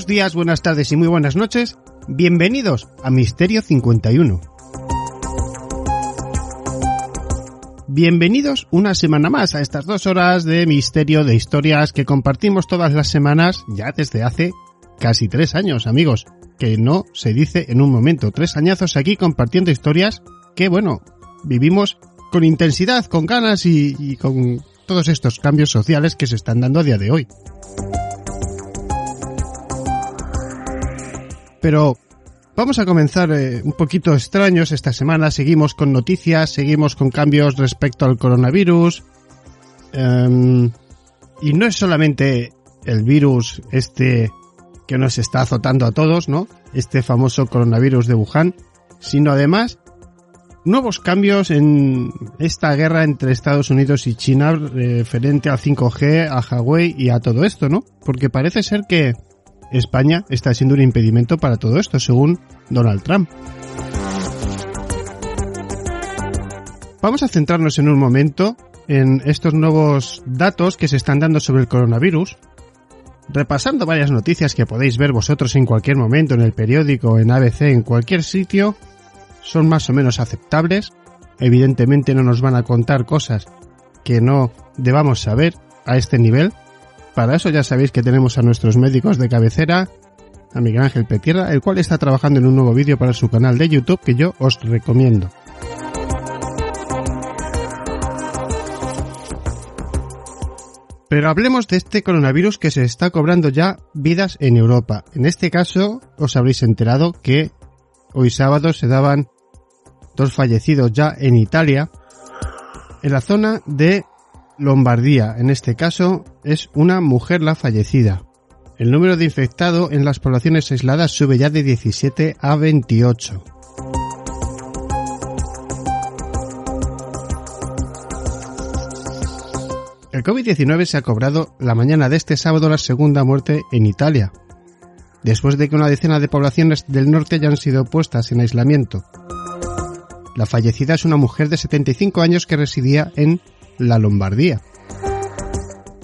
Buenos días, buenas tardes y muy buenas noches. Bienvenidos a Misterio 51. Bienvenidos una semana más a estas dos horas de misterio de historias que compartimos todas las semanas ya desde hace casi tres años, amigos. Que no se dice en un momento. Tres añazos aquí compartiendo historias que, bueno, vivimos con intensidad, con ganas y, y con todos estos cambios sociales que se están dando a día de hoy. Pero vamos a comenzar eh, un poquito extraños esta semana. Seguimos con noticias, seguimos con cambios respecto al coronavirus. Em, y no es solamente el virus este que nos está azotando a todos, ¿no? Este famoso coronavirus de Wuhan, sino además nuevos cambios en esta guerra entre Estados Unidos y China referente al 5G, a Huawei y a todo esto, ¿no? Porque parece ser que España está siendo un impedimento para todo esto, según Donald Trump. Vamos a centrarnos en un momento en estos nuevos datos que se están dando sobre el coronavirus, repasando varias noticias que podéis ver vosotros en cualquier momento en el periódico, en ABC, en cualquier sitio, son más o menos aceptables. Evidentemente no nos van a contar cosas que no debamos saber a este nivel, para eso ya sabéis que tenemos a nuestros médicos de cabecera, a Miguel Ángel Petierra, el cual está trabajando en un nuevo vídeo para su canal de YouTube que yo os recomiendo. Pero hablemos de este coronavirus que se está cobrando ya vidas en Europa. En este caso, os habréis enterado que hoy sábado se daban dos fallecidos ya en Italia, en la zona de Lombardía, en este caso, es una mujer la fallecida. El número de infectados en las poblaciones aisladas sube ya de 17 a 28. El COVID-19 se ha cobrado la mañana de este sábado la segunda muerte en Italia, después de que una decena de poblaciones del norte hayan sido puestas en aislamiento. La fallecida es una mujer de 75 años que residía en la Lombardía.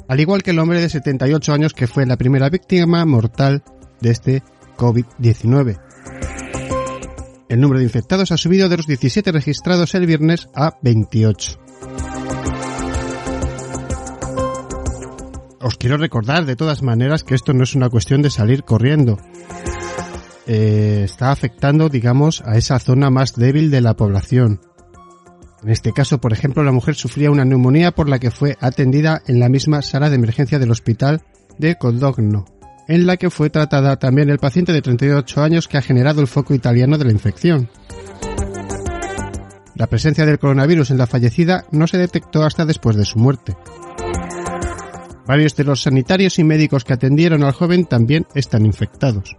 Al igual que el hombre de 78 años que fue la primera víctima mortal de este COVID-19. El número de infectados ha subido de los 17 registrados el viernes a 28. Os quiero recordar de todas maneras que esto no es una cuestión de salir corriendo. Eh, está afectando, digamos, a esa zona más débil de la población. En este caso, por ejemplo, la mujer sufría una neumonía por la que fue atendida en la misma sala de emergencia del hospital de Codogno, en la que fue tratada también el paciente de 38 años que ha generado el foco italiano de la infección. La presencia del coronavirus en la fallecida no se detectó hasta después de su muerte. Varios de los sanitarios y médicos que atendieron al joven también están infectados.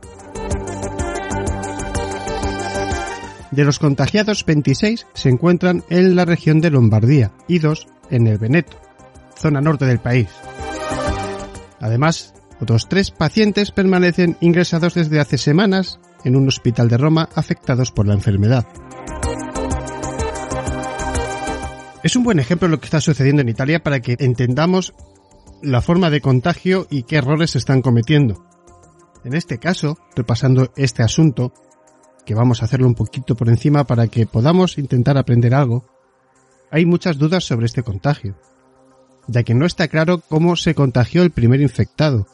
De los contagiados, 26 se encuentran en la región de Lombardía y 2 en el Veneto, zona norte del país. Además, otros tres pacientes permanecen ingresados desde hace semanas en un hospital de Roma afectados por la enfermedad. Es un buen ejemplo lo que está sucediendo en Italia para que entendamos la forma de contagio y qué errores se están cometiendo. En este caso, repasando este asunto, que vamos a hacerlo un poquito por encima para que podamos intentar aprender algo, hay muchas dudas sobre este contagio, ya que no está claro cómo se contagió el primer infectado,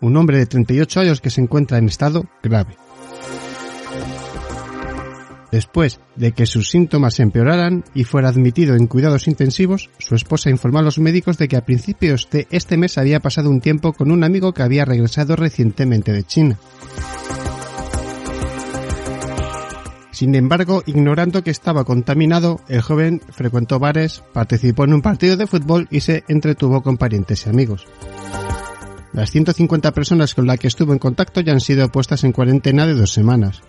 un hombre de 38 años que se encuentra en estado grave. Después de que sus síntomas empeoraran y fuera admitido en cuidados intensivos, su esposa informó a los médicos de que a principios de este mes había pasado un tiempo con un amigo que había regresado recientemente de China. Sin embargo, ignorando que estaba contaminado, el joven frecuentó bares, participó en un partido de fútbol y se entretuvo con parientes y amigos. Las 150 personas con las que estuvo en contacto ya han sido puestas en cuarentena de dos semanas.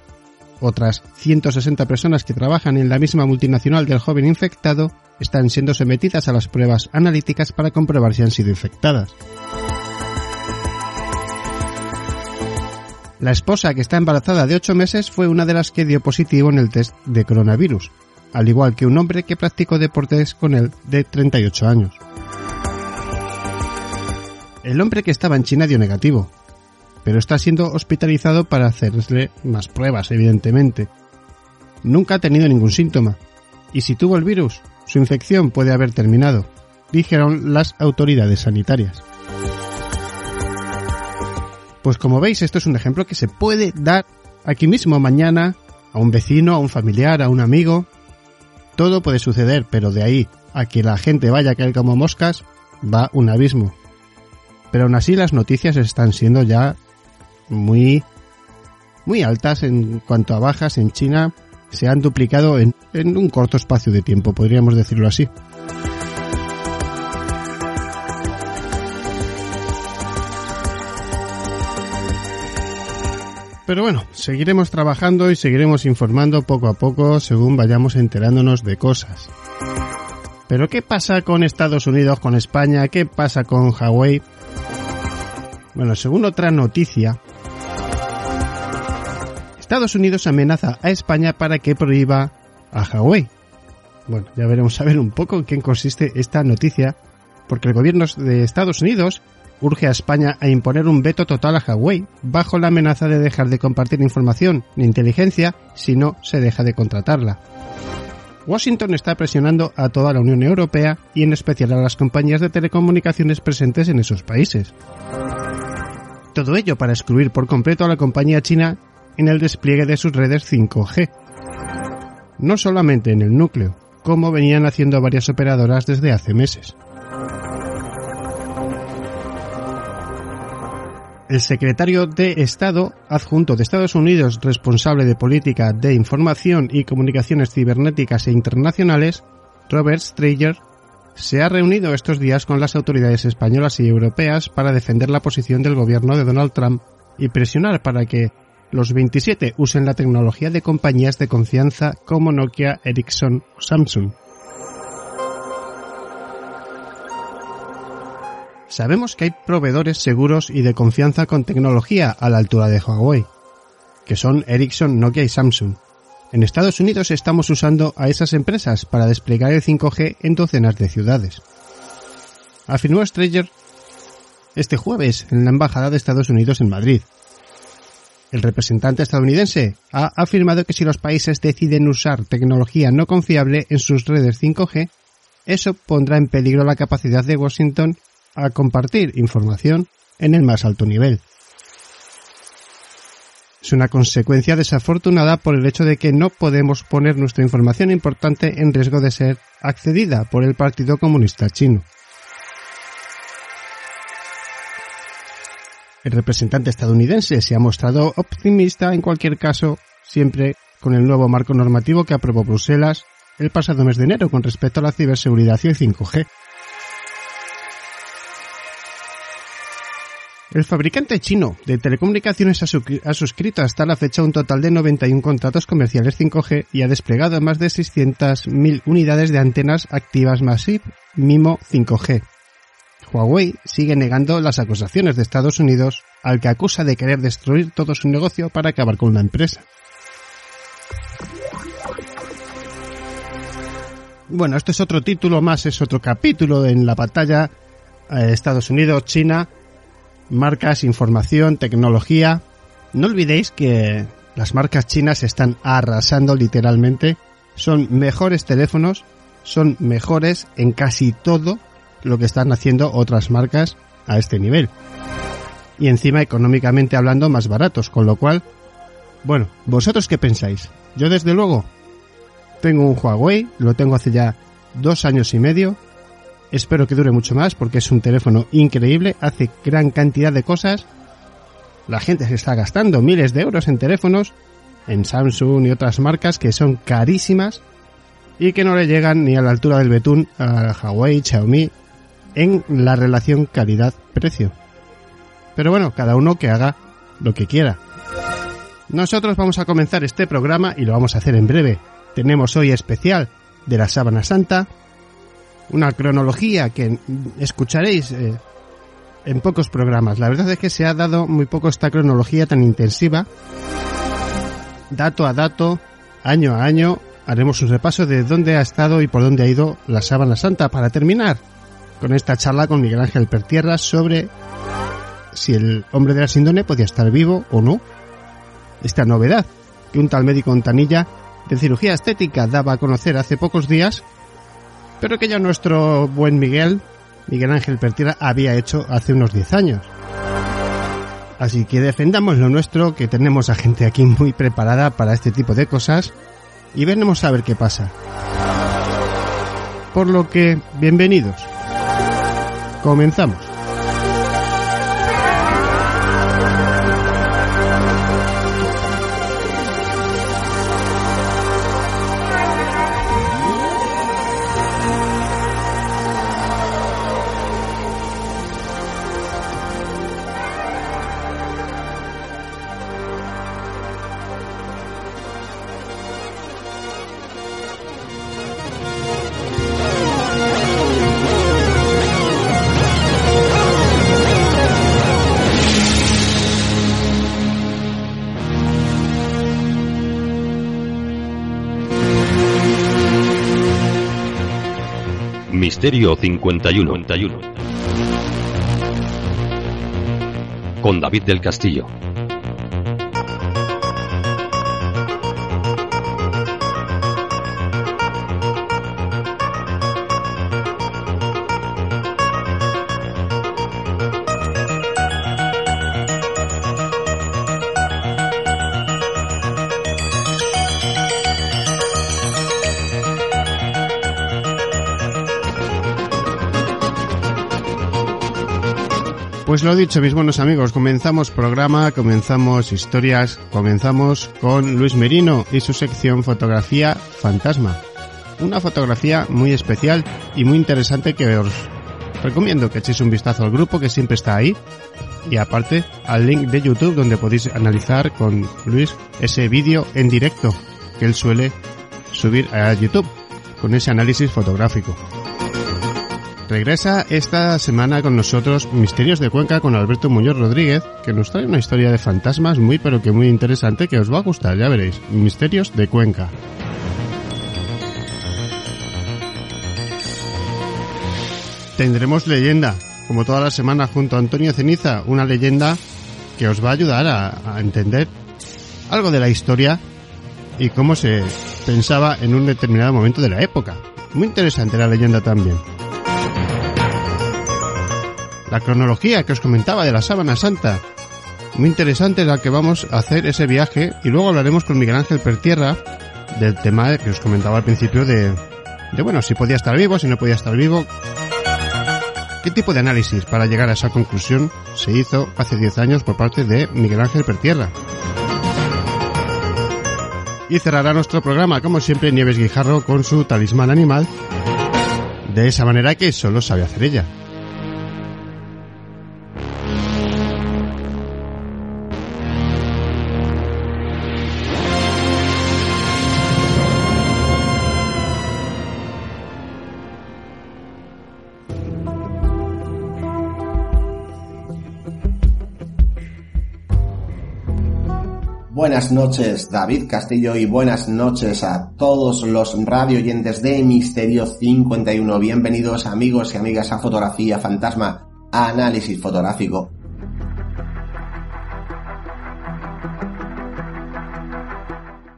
Otras 160 personas que trabajan en la misma multinacional del joven infectado están siendo sometidas a las pruebas analíticas para comprobar si han sido infectadas. La esposa, que está embarazada de 8 meses, fue una de las que dio positivo en el test de coronavirus, al igual que un hombre que practicó deportes con él de 38 años. El hombre que estaba en China dio negativo. pero está siendo hospitalizado para hacerle más pruebas, evidentemente. Nunca ha tenido ningún síntoma, y si tuvo el virus, su infección puede haber terminado, dijeron las autoridades sanitarias. Pues como veis, esto es un ejemplo que se puede dar aquí mismo mañana a un vecino, a un familiar, a un amigo. Todo puede suceder, pero de ahí a que la gente vaya a caer como moscas, va un abismo. Pero aún así las noticias están siendo ya muy muy altas en cuanto a bajas en China se han duplicado en, en un corto espacio de tiempo, podríamos decirlo así. Pero bueno, seguiremos trabajando y seguiremos informando poco a poco según vayamos enterándonos de cosas. Pero ¿qué pasa con Estados Unidos, con España? ¿Qué pasa con Huawei? Bueno, según otra noticia, Estados Unidos amenaza a España para que prohíba a Huawei. Bueno, ya veremos a ver un poco en qué consiste esta noticia, porque el gobierno de Estados Unidos urge a España a imponer un veto total a Huawei, bajo la amenaza de dejar de compartir información ni inteligencia si no se deja de contratarla. Washington está presionando a toda la Unión Europea y en especial a las compañías de telecomunicaciones presentes en esos países. Todo ello para excluir por completo a la compañía china en el despliegue de sus redes 5G. No solamente en el núcleo, como venían haciendo varias operadoras desde hace meses. El secretario de Estado adjunto de Estados Unidos responsable de política de información y comunicaciones cibernéticas e internacionales, Robert Strayer, se ha reunido estos días con las autoridades españolas y europeas para defender la posición del gobierno de Donald Trump y presionar para que los 27 usen la tecnología de compañías de confianza como Nokia, Ericsson o Samsung. Sabemos que hay proveedores seguros y de confianza con tecnología a la altura de Huawei, que son Ericsson, Nokia y Samsung. En Estados Unidos estamos usando a esas empresas para desplegar el 5G en docenas de ciudades. Afirmó Strayer este jueves en la Embajada de Estados Unidos en Madrid. El representante estadounidense ha afirmado que si los países deciden usar tecnología no confiable en sus redes 5G, eso pondrá en peligro la capacidad de Washington a compartir información en el más alto nivel. Es una consecuencia desafortunada por el hecho de que no podemos poner nuestra información importante en riesgo de ser accedida por el Partido Comunista Chino. El representante estadounidense se ha mostrado optimista en cualquier caso, siempre con el nuevo marco normativo que aprobó Bruselas el pasado mes de enero con respecto a la ciberseguridad y el 5G. El fabricante chino de telecomunicaciones ha, suscrito hasta la fecha un total de 91 contratos comerciales 5G y ha desplegado más de 600.000 unidades de antenas activas Massive MIMO 5G. Huawei sigue negando las acusaciones de Estados Unidos, al que acusa de querer destruir todo su negocio para acabar con la empresa. Bueno, esto es otro título más, es otro capítulo en la batalla eh, Estados Unidos-China marcas, información, tecnología. No olvidéis que las marcas chinas están arrasando literalmente. Son mejores teléfonos, son mejores en casi todo lo que están haciendo otras marcas a este nivel. Y encima económicamente hablando más baratos, con lo cual, bueno, ¿vosotros qué pensáis? Yo desde luego tengo un Huawei, lo tengo hace ya dos años y medio, Espero que dure mucho más porque es un teléfono increíble, hace gran cantidad de cosas. La gente se está gastando miles de euros en teléfonos, en Samsung y otras marcas que son carísimas y que no le llegan ni a la altura del betún a Huawei, Xiaomi en la relación calidad-precio. Pero bueno, cada uno que haga lo que quiera. Nosotros vamos a comenzar este programa y lo vamos a hacer en breve. Tenemos hoy especial de la Sábana Santa, una cronología que escucharéis eh, en pocos programas. La verdad es que se ha dado muy poco esta cronología tan intensiva. Dato a dato, año a año, haremos un repaso de dónde ha estado y por dónde ha ido la sábana santa para terminar con esta charla con Miguel Ángel Pertierra sobre si el hombre de la síndrome podía estar vivo o no. Esta novedad que un tal médico Ontanilla de cirugía estética daba a conocer hace pocos días, pero que ya nuestro buen Miguel, Miguel Ángel Pertira, había hecho hace unos 10 años. Así que defendamos lo nuestro, que tenemos a gente aquí muy preparada para este tipo de cosas y veremos a ver qué pasa. Por lo que, bienvenidos. Comenzamos. Misterio 51. Con David del Castillo. Dicho, mis buenos amigos, comenzamos programa, comenzamos historias, comenzamos con Luis Merino y su sección Fotografía Fantasma. Una fotografía muy especial y muy interesante que os recomiendo que echéis un vistazo al grupo que siempre está ahí y aparte al link de YouTube donde podéis analizar con Luis ese vídeo en directo que él suele subir a YouTube con ese análisis fotográfico. Regresa esta semana con nosotros Misterios de Cuenca con Alberto Muñoz Rodríguez, que nos trae una historia de fantasmas muy pero que muy interesante que os va a gustar, ya veréis. Misterios de Cuenca. Tendremos leyenda, como toda la semana junto a Antonio Ceniza, una leyenda que os va a ayudar a, a entender algo de la historia y cómo se pensaba en un determinado momento de la época. Muy interesante la leyenda también la cronología que os comentaba de la sábana santa. Muy interesante la que vamos a hacer ese viaje y luego hablaremos con Miguel Ángel Pertierra del tema que os comentaba al principio de, de bueno, si podía estar vivo, si no podía estar vivo. ¿Qué tipo de análisis para llegar a esa conclusión se hizo hace 10 años por parte de Miguel Ángel Pertierra? Y cerrará nuestro programa, como siempre, Nieves Guijarro con su talismán animal, de esa manera que solo sabe hacer ella. Buenas noches, David Castillo, y buenas noches a todos los radio oyentes de Misterio 51. Bienvenidos, amigos y amigas, a Fotografía Fantasma, a Análisis Fotográfico.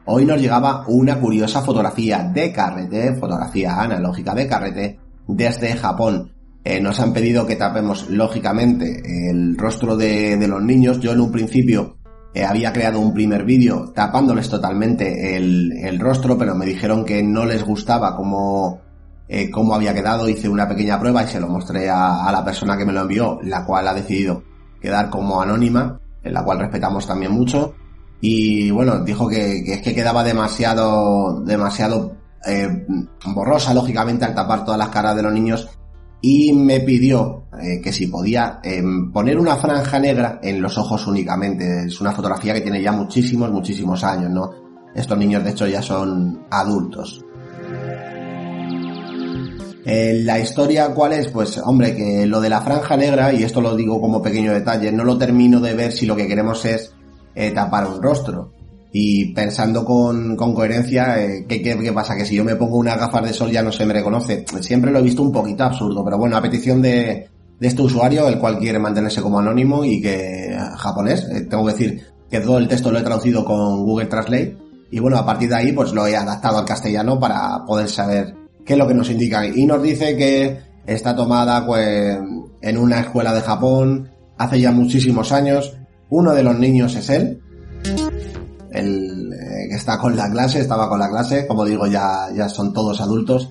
Hoy nos llegaba una curiosa fotografía de carrete, fotografía analógica de carrete, desde Japón. Eh, nos han pedido que tapemos, lógicamente, el rostro de, de los niños. Yo en un principio eh, había creado un primer vídeo tapándoles totalmente el, el, rostro, pero me dijeron que no les gustaba cómo, eh, cómo había quedado. Hice una pequeña prueba y se lo mostré a, a, la persona que me lo envió, la cual ha decidido quedar como anónima, en la cual respetamos también mucho. Y bueno, dijo que, que es que quedaba demasiado, demasiado eh, borrosa, lógicamente, al tapar todas las caras de los niños y me pidió eh, que si podía eh, poner una franja negra en los ojos únicamente. Es una fotografía que tiene ya muchísimos, muchísimos años, ¿no? Estos niños de hecho ya son adultos. Eh, la historia cuál es? Pues hombre, que lo de la franja negra, y esto lo digo como pequeño detalle, no lo termino de ver si lo que queremos es eh, tapar un rostro. Y pensando con, coherencia, eh, ¿qué, pasa? Que si yo me pongo unas gafas de sol ya no se me reconoce. Siempre lo he visto un poquito absurdo, pero bueno, a petición de, de este usuario, el cual quiere mantenerse como anónimo y que japonés. Eh, tengo que decir que todo el texto lo he traducido con Google Translate y bueno, a partir de ahí pues lo he adaptado al castellano para poder saber qué es lo que nos indica. Y nos dice que está tomada pues en una escuela de Japón hace ya muchísimos años. Uno de los niños es él. El eh, que está con la clase, estaba con la clase, como digo, ya, ya son todos adultos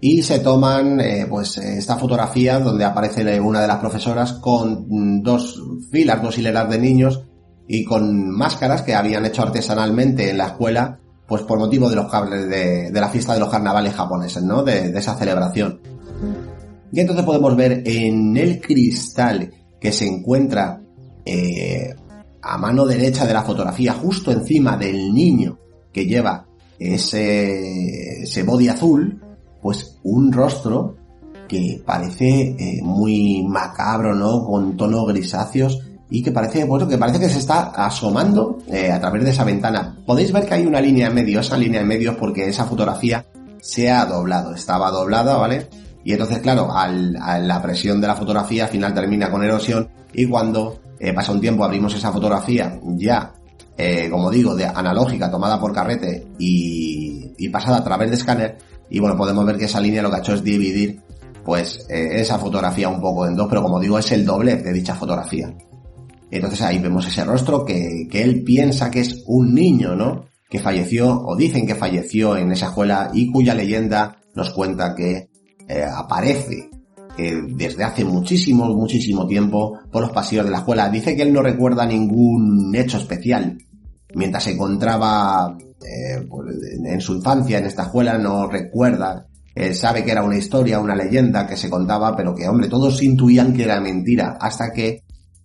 y se toman eh, pues esta fotografía donde aparece una de las profesoras con dos filas, dos hileras de niños y con máscaras que habían hecho artesanalmente en la escuela pues por motivo de los cables de, la fiesta de los carnavales japoneses, ¿no? De, esa celebración. Y entonces podemos ver en el cristal que se encuentra eh, a mano derecha de la fotografía, justo encima del niño que lleva ese, ese body azul, pues un rostro que parece eh, muy macabro, ¿no? Con tonos grisáceos y que parece, bueno, que parece que se está asomando eh, a través de esa ventana. Podéis ver que hay una línea en medio, esa línea en medio porque esa fotografía se ha doblado, estaba doblada, ¿vale? Y entonces, claro, al, a la presión de la fotografía al final termina con erosión y cuando eh, pasa un tiempo abrimos esa fotografía ya, como digo, de analógica tomada por carrete y, pasada a través de escáner, y bueno, podemos ver que esa línea lo que ha hecho es dividir pues eh, esa fotografía un poco en dos, pero como digo, es el doble de dicha fotografía. Entonces ahí vemos ese rostro que, que él piensa que es un niño, ¿no? Que falleció, o dicen que falleció en esa escuela y cuya leyenda nos cuenta que eh, aparece eh, desde hace muchísimo, muchísimo tiempo por los pasillos de la escuela. Dice que él no recuerda ningún hecho especial. Mientras se encontraba eh, pues, en su infancia en esta escuela no recuerda, eh, sabe que era una historia, una leyenda que se contaba, pero que, hombre, todos intuían que era mentira, hasta que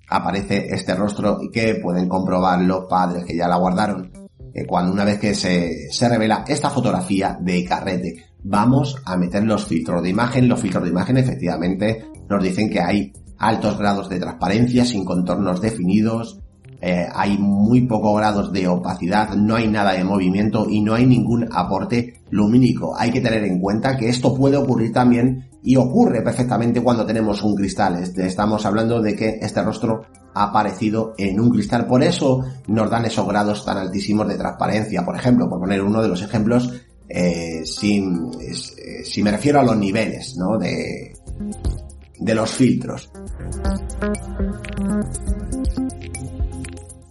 aparece este rostro y que pueden comprobar los padres que ya la guardaron. Eh, cuando una vez que se, se revela esta fotografía de Carrete, vamos a meter los filtros de imagen. Los filtros de imagen efectivamente nos dicen que hay altos grados de transparencia sin contornos definidos, eh, hay muy pocos grados de opacidad, no hay nada de movimiento y no hay ningún aporte lumínico. Hay que tener en cuenta que esto puede ocurrir también y ocurre perfectamente cuando tenemos un cristal. Este, estamos hablando de que este rostro ha aparecido en un cristal. Por eso nos dan esos grados tan altísimos de transparencia. Por ejemplo, por poner uno de los ejemplos, eh, si, eh, si me refiero a los niveles, ¿no? De, de los filtros.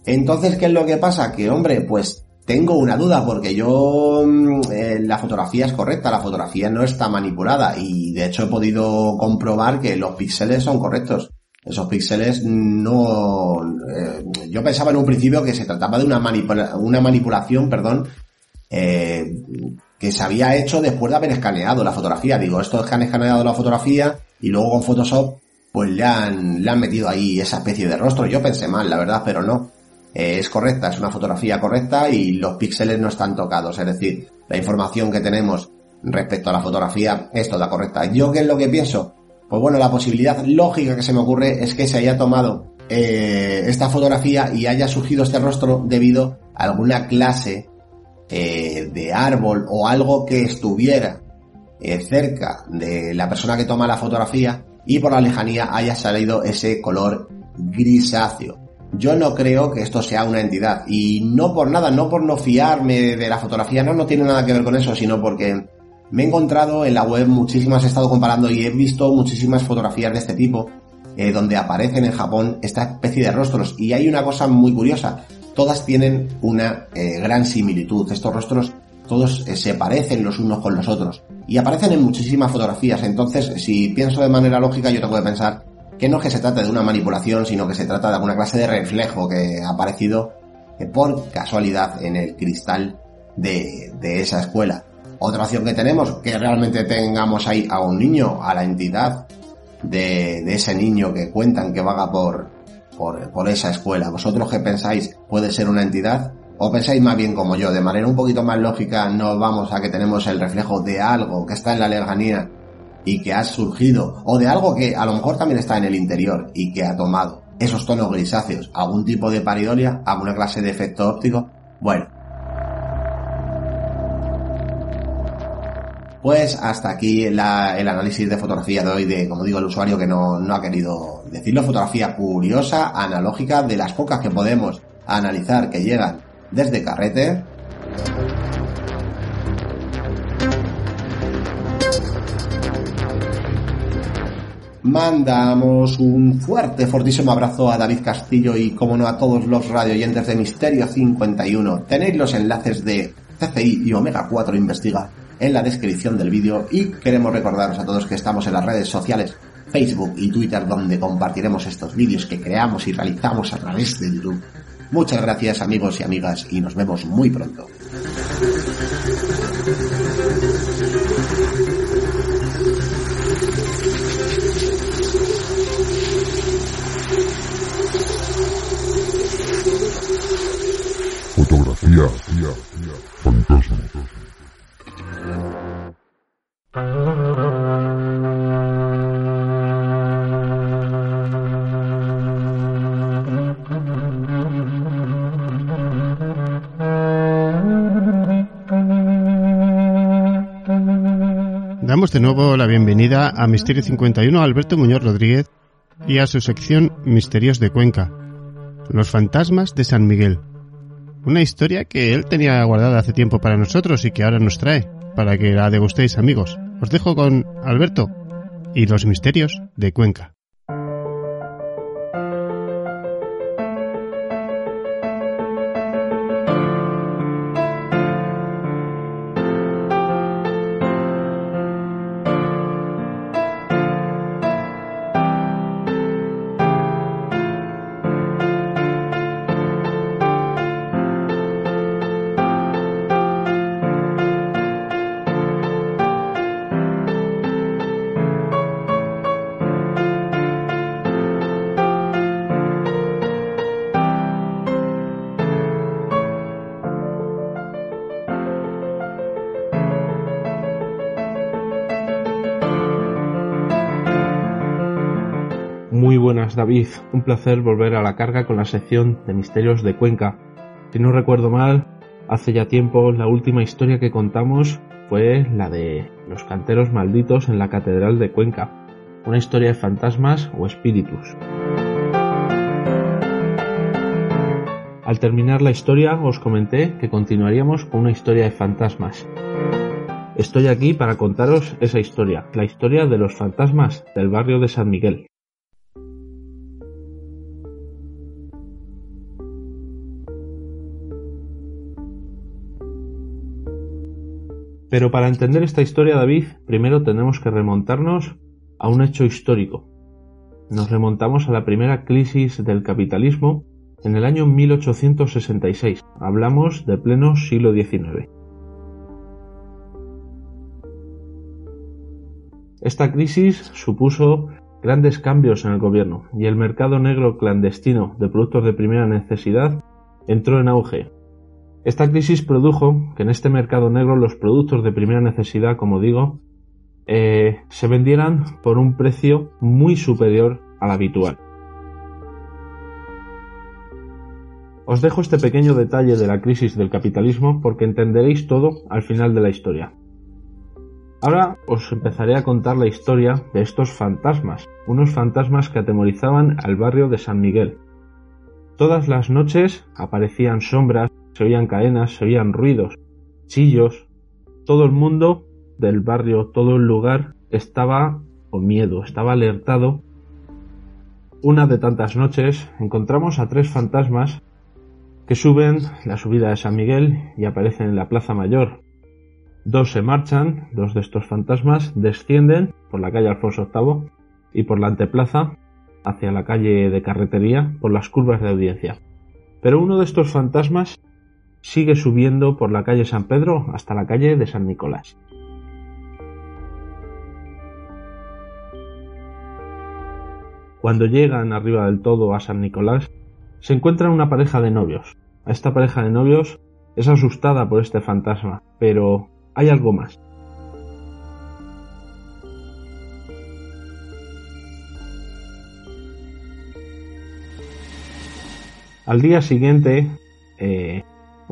Entonces, ¿qué es lo que pasa? Que, hombre, pues tengo una duda porque yo mm, eh, la fotografía es correcta, la fotografía no está manipulada y de hecho he podido comprobar que los píxeles son correctos. Esos píxeles no... Eh, yo pensaba en un principio que se trataba de una, una manipulación, perdón, eh, que se había hecho después de haber escaneado la fotografía. Digo, esto es que han escaneado la fotografía y luego con Photoshop pues le han, le han metido ahí esa especie de rostro. Yo pensé mal, la verdad, pero no. Eh, es correcta, es una fotografía correcta y los píxeles no están tocados, es decir, la información que tenemos respecto a la fotografía es toda correcta. ¿Yo qué es lo que pienso? Pues bueno, la posibilidad lógica que se me ocurre es que se haya tomado eh, esta fotografía y haya surgido este rostro debido a alguna clase eh, de árbol o algo que estuviera cerca de la persona que toma la fotografía y por la lejanía haya salido ese color grisáceo. Yo no creo que esto sea una entidad. Y no por nada, no por no fiarme de la fotografía, no, no tiene nada que ver con eso, sino porque me he encontrado en la web muchísimas, he estado comparando y he visto muchísimas fotografías de este tipo, eh, donde aparecen en Japón esta especie de rostros. Y hay una cosa muy curiosa, todas tienen una eh, gran similitud. Estos rostros todos eh, se parecen los unos con los otros. Y aparecen en muchísimas fotografías. Entonces, si pienso de manera lógica, yo tengo que pensar que no es que se trate de una manipulación, sino que se trata de alguna clase de reflejo que ha aparecido eh, por casualidad en el cristal de, esa escuela. Otra opción que tenemos, que realmente tengamos ahí a un niño, a la entidad de, ese niño que cuentan que vaga por, por, esa escuela. ¿Vosotros qué pensáis? ¿Puede ser una entidad? ¿O pensáis más bien como yo? De manera un poquito más lógica, no vamos a que tenemos el reflejo de algo que está en la lejanía y que ha surgido, o de algo que a lo mejor también está en el interior y que ha tomado esos tonos grisáceos, algún tipo de paridolia, alguna clase de efecto óptico, bueno. Pues hasta aquí el análisis de fotografía de hoy de, como digo, el usuario que no, no ha querido decirlo, fotografía curiosa, analógica, de las pocas que podemos analizar que llegan desde carrete. Mandamos un fuerte, fortísimo abrazo a David Castillo y, como no, a todos los radioyentes de Misterio 51. Tenéis los enlaces de CCI y Omega 4 Investiga en la descripción del vídeo y queremos recordaros a todos que estamos en las redes sociales Facebook y Twitter donde compartiremos estos vídeos que creamos y realizamos a través de YouTube. Muchas gracias amigos y amigas y nos vemos muy pronto. Fotografía, fantasma. De nuevo la bienvenida a Misterio 51 a Alberto Muñoz Rodríguez y a su sección Misterios de Cuenca, los fantasmas de San Miguel. Una historia que él tenía guardada hace tiempo para nosotros y que ahora nos trae, para que la degustéis amigos. Os dejo con Alberto y los misterios de Cuenca. David, un placer volver a la carga con la sección de Misterios de Cuenca. Si no recuerdo mal, hace ya tiempo la última historia que contamos fue la de los canteros malditos en la Catedral de Cuenca, una historia de fantasmas o espíritus. Al terminar la historia os comenté que continuaríamos con una historia de fantasmas. Estoy aquí para contaros esa historia, la historia de los fantasmas del barrio de San Miguel. Pero para entender esta historia, David, primero tenemos que remontarnos a un hecho histórico. Nos remontamos a la primera crisis del capitalismo en el año 1866. Hablamos de pleno siglo XIX. Esta crisis supuso grandes cambios en el gobierno y el mercado negro clandestino de productos de primera necesidad entró en auge, esta crisis produjo que en este mercado negro los productos de primera necesidad, como digo, eh, se vendieran por un precio muy superior al habitual. Os dejo este pequeño detalle de la crisis del capitalismo porque entenderéis todo al final de la historia. Ahora os empezaré a contar la historia de estos fantasmas, unos fantasmas que atemorizaban al barrio de San Miguel. Todas las noches aparecían sombras se oían cadenas, se oían ruidos, chillos. Todo el mundo del barrio, todo el lugar estaba con miedo, estaba alertado. Una de tantas noches encontramos a tres fantasmas que suben la subida de San Miguel y aparecen en la Plaza Mayor. Dos se marchan, dos de estos fantasmas descienden por la calle Alfonso VIII y por la anteplaza hacia la calle de carretería por las curvas de audiencia. Pero uno de estos fantasmas sigue subiendo por la calle San Pedro hasta la calle de San Nicolás. Cuando llegan arriba del todo a San Nicolás, se encuentran una pareja de novios. A esta pareja de novios es asustada por este fantasma, pero hay algo más. Al día siguiente, eh,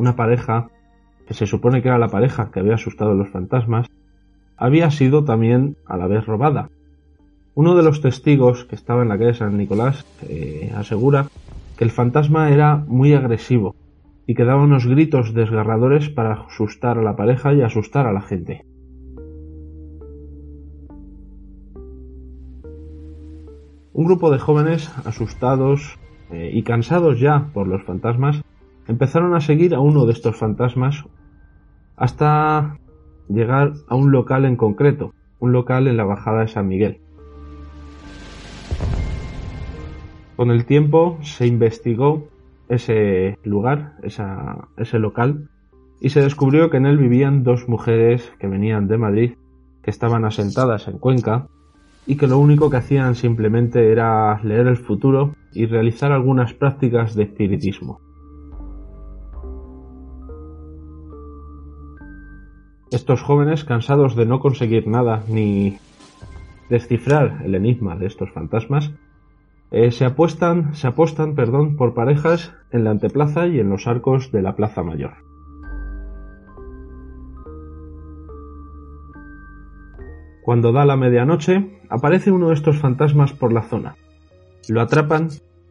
una pareja, que se supone que era la pareja que había asustado a los fantasmas, había sido también a la vez robada. Uno de los testigos que estaba en la calle San Nicolás eh, asegura que el fantasma era muy agresivo y que daba unos gritos desgarradores para asustar a la pareja y asustar a la gente. Un grupo de jóvenes asustados eh, y cansados ya por los fantasmas empezaron a seguir a uno de estos fantasmas hasta llegar a un local en concreto, un local en la bajada de San Miguel. Con el tiempo se investigó ese lugar, ese local, y se descubrió que en él vivían dos mujeres que venían de Madrid, que estaban asentadas en Cuenca, y que lo único que hacían simplemente era leer el futuro y realizar algunas prácticas de espiritismo. Estos jóvenes, cansados de no conseguir nada ni descifrar el enigma de estos fantasmas, eh, se apuestan, se apostan, perdón, por parejas en la anteplaza y en los arcos de la plaza mayor. Cuando da la medianoche, aparece uno de estos fantasmas por la zona. Lo atrapan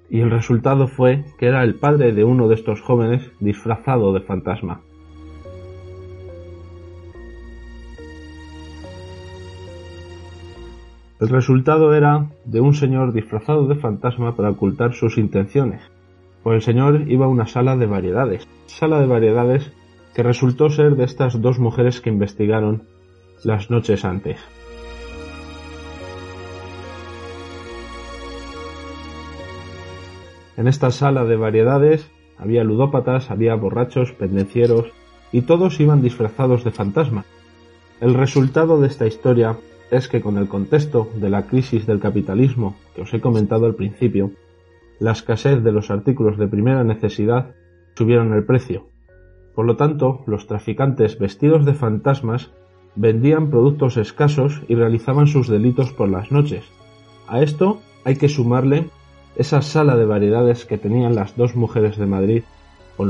y el resultado fue que era el padre de uno de estos jóvenes disfrazado de fantasma. El resultado era de un señor disfrazado de fantasma para ocultar sus intenciones, pues el señor iba a una sala de variedades, sala de variedades que resultó ser de estas dos mujeres que investigaron las noches antes. En esta sala de variedades había ludópatas, había borrachos, pendencieros, y todos iban disfrazados de fantasmas. El resultado de esta historia es que con el contexto de la crisis del capitalismo que os he comentado al principio, la escasez de los artículos de primera necesidad subieron el precio. Por lo tanto, los traficantes vestidos de fantasmas vendían productos escasos y realizaban sus delitos por las noches. A esto hay que sumarle esa sala de variedades que tenían las dos mujeres de Madrid, con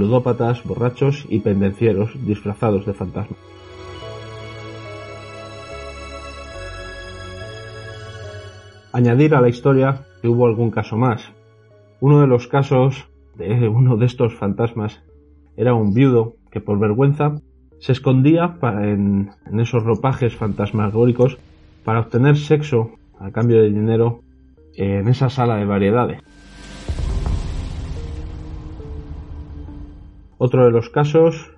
borrachos y pendencieros disfrazados de fantasmas. Añadir a la historia que hubo algún caso más. Uno de los casos de uno de estos fantasmas era un viudo que por vergüenza se escondía en, en esos ropajes fantasmagóricos para obtener sexo a cambio de dinero en esa sala de variedades. Otro de los casos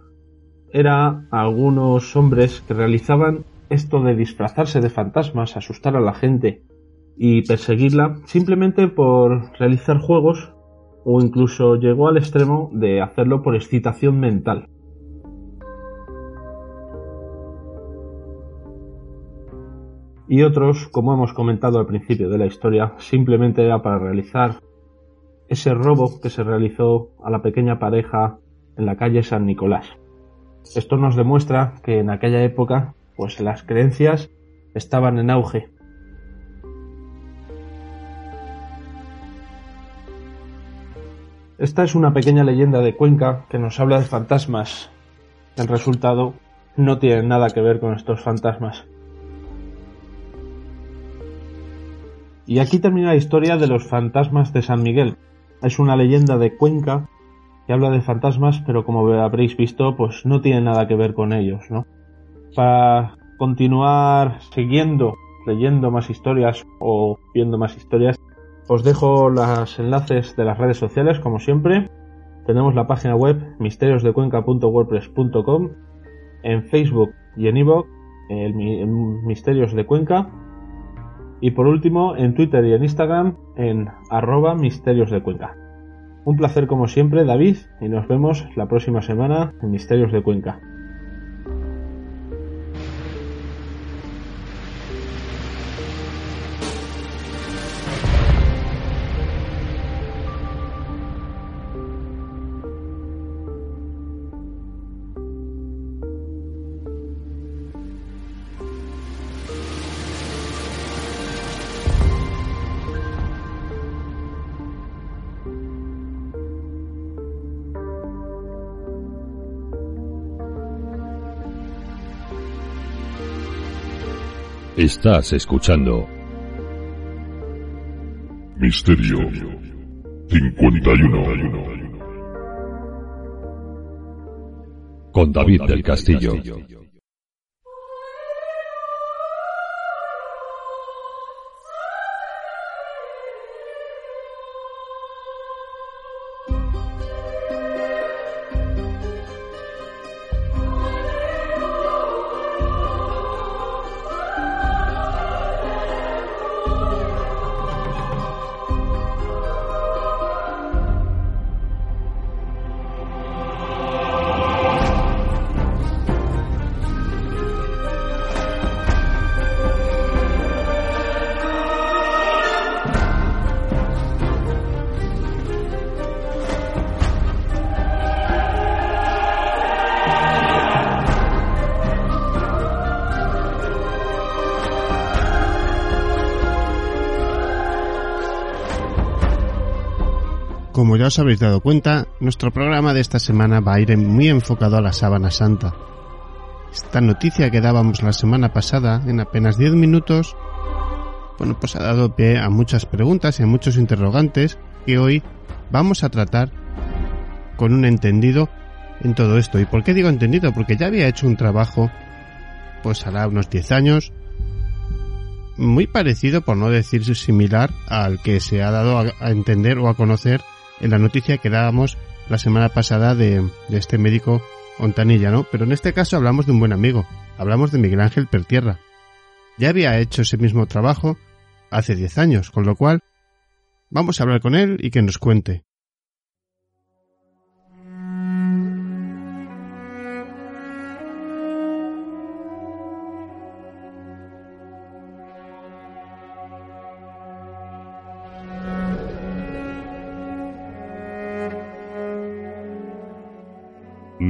era algunos hombres que realizaban esto de disfrazarse de fantasmas, asustar a la gente y perseguirla simplemente por realizar juegos o incluso llegó al extremo de hacerlo por excitación mental. y otros, como hemos comentado al principio de la historia, simplemente era para realizar ese robo que se realizó a la pequeña pareja en la calle San Nicolás. Esto nos demuestra que en aquella época, pues las creencias estaban en auge. Esta es una pequeña leyenda de Cuenca que nos habla de fantasmas. El resultado no tiene nada que ver con estos fantasmas. Y aquí termina la historia de los fantasmas de San Miguel. Es una leyenda de Cuenca que habla de fantasmas, pero como habréis visto, pues no tiene nada que ver con ellos, ¿no? Para continuar siguiendo, leyendo más historias o viendo más historias, os dejo los enlaces de las redes sociales, como siempre. Tenemos la página web misteriosdecuenca.wordpress.com, en Facebook y en iVoox, el Misterios de Cuenca, y por último, en Twitter y en Instagram, en arroba misterios de Cuenca. Un placer como siempre, David, y nos vemos la próxima semana en Misterios de Cuenca. Estás escuchando Misterio 51. con David del Castillo. Ya os habréis dado cuenta, nuestro programa de esta semana va a ir muy enfocado a la sábana santa. Esta noticia que dábamos la semana pasada, en apenas 10 minutos, bueno, pues ha dado pie a muchas preguntas y a muchos interrogantes que hoy vamos a tratar con un entendido en todo esto. ¿Y por qué digo entendido? Porque ya había hecho un trabajo, pues hará unos 10 años, muy parecido, por no decir similar, al que se ha dado a, entender o a conocer en la noticia que dábamos la semana pasada de, este médico Ontanilla, ¿no? Pero en este caso hablamos de un buen amigo, hablamos de Miguel Ángel Pertierra. Ya había hecho ese mismo trabajo hace 10 años, con lo cual vamos a hablar con él y que nos cuente.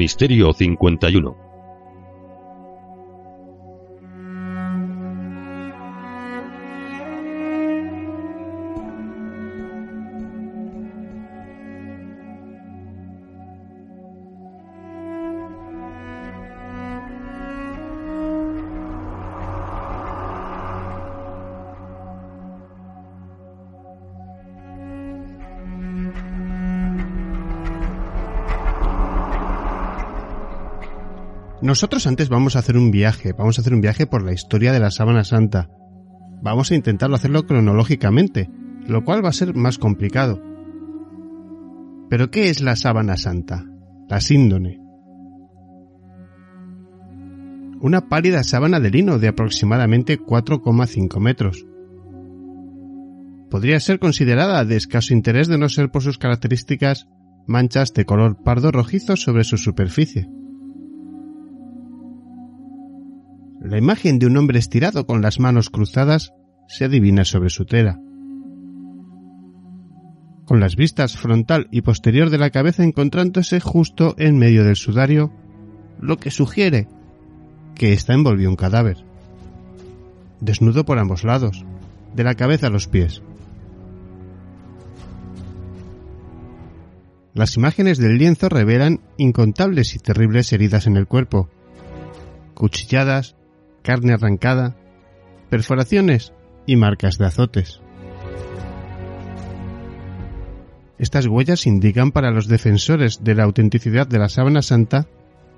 Misterio 51. Nosotros antes vamos a hacer un viaje, vamos a hacer un viaje por la historia de la sábana santa. Vamos a intentarlo hacerlo cronológicamente, lo cual va a ser más complicado. Pero ¿qué es la sábana santa? La síndone. Una pálida sábana de lino de aproximadamente 4,5 metros. Podría ser considerada de escaso interés de no ser por sus características manchas de color pardo rojizo sobre su superficie. La imagen de un hombre estirado con las manos cruzadas se adivina sobre su tela. Con las vistas frontal y posterior de la cabeza encontrándose justo en medio del sudario, lo que sugiere que está envolvió un cadáver. Desnudo por ambos lados, de la cabeza a los pies. Las imágenes del lienzo revelan incontables y terribles heridas en el cuerpo, cuchilladas, carne arrancada, perforaciones y marcas de azotes. Estas huellas indican para los defensores de la autenticidad de la sábana santa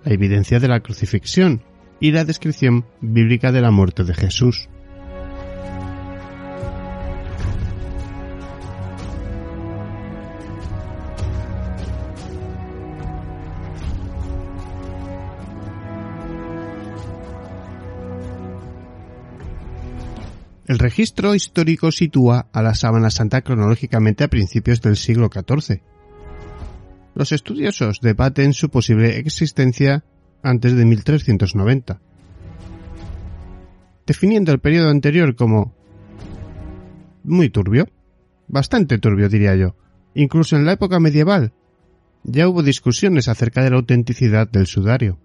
la evidencia de la crucifixión y la descripción bíblica de la muerte de Jesús. El registro histórico sitúa a la sábana santa cronológicamente a principios del siglo XIV. Los estudiosos debaten su posible existencia antes de 1390, definiendo el periodo anterior como muy turbio, bastante turbio diría yo. Incluso en la época medieval ya hubo discusiones acerca de la autenticidad del sudario,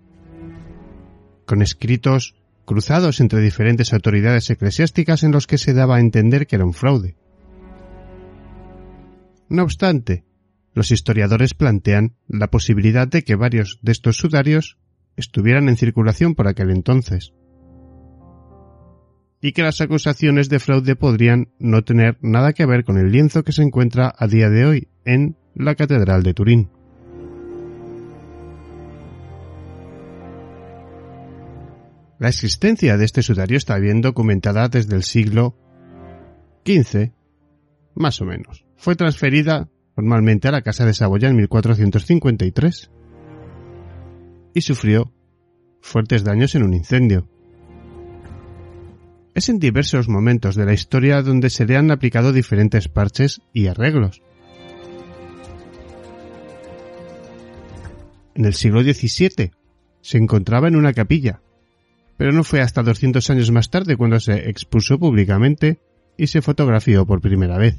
con escritos cruzados entre diferentes autoridades eclesiásticas en los que se daba a entender que era un fraude. No obstante, los historiadores plantean la posibilidad de que varios de estos sudarios estuvieran en circulación por aquel entonces. y que las acusaciones de fraude podrían no tener nada que ver con el lienzo que se encuentra a día de hoy en la Catedral de Turín. La existencia de este sudario está bien documentada desde el siglo XV, más o menos. Fue transferida formalmente a la Casa de Saboya en 1453 y sufrió fuertes daños en un incendio. Es en diversos momentos de la historia donde se le han aplicado diferentes parches y arreglos. En el siglo XVII se encontraba en una capilla, pero no fue hasta 200 años más tarde cuando se expuso públicamente y se fotografió por primera vez.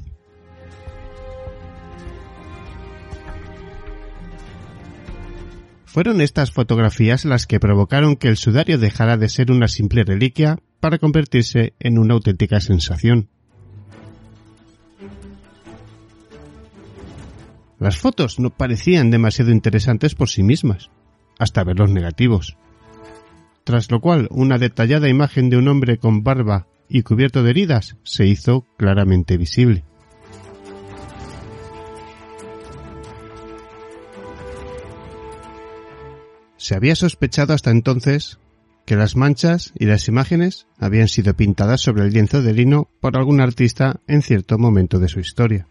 Fueron estas fotografías las que provocaron que el sudario dejara de ser una simple reliquia para convertirse en una auténtica sensación. Las fotos no parecían demasiado interesantes por sí mismas, hasta ver los negativos tras lo cual una detallada imagen de un hombre con barba y cubierto de heridas se hizo claramente visible. Se había sospechado hasta entonces que las manchas y las imágenes habían sido pintadas sobre el lienzo de lino por algún artista en cierto momento de su historia.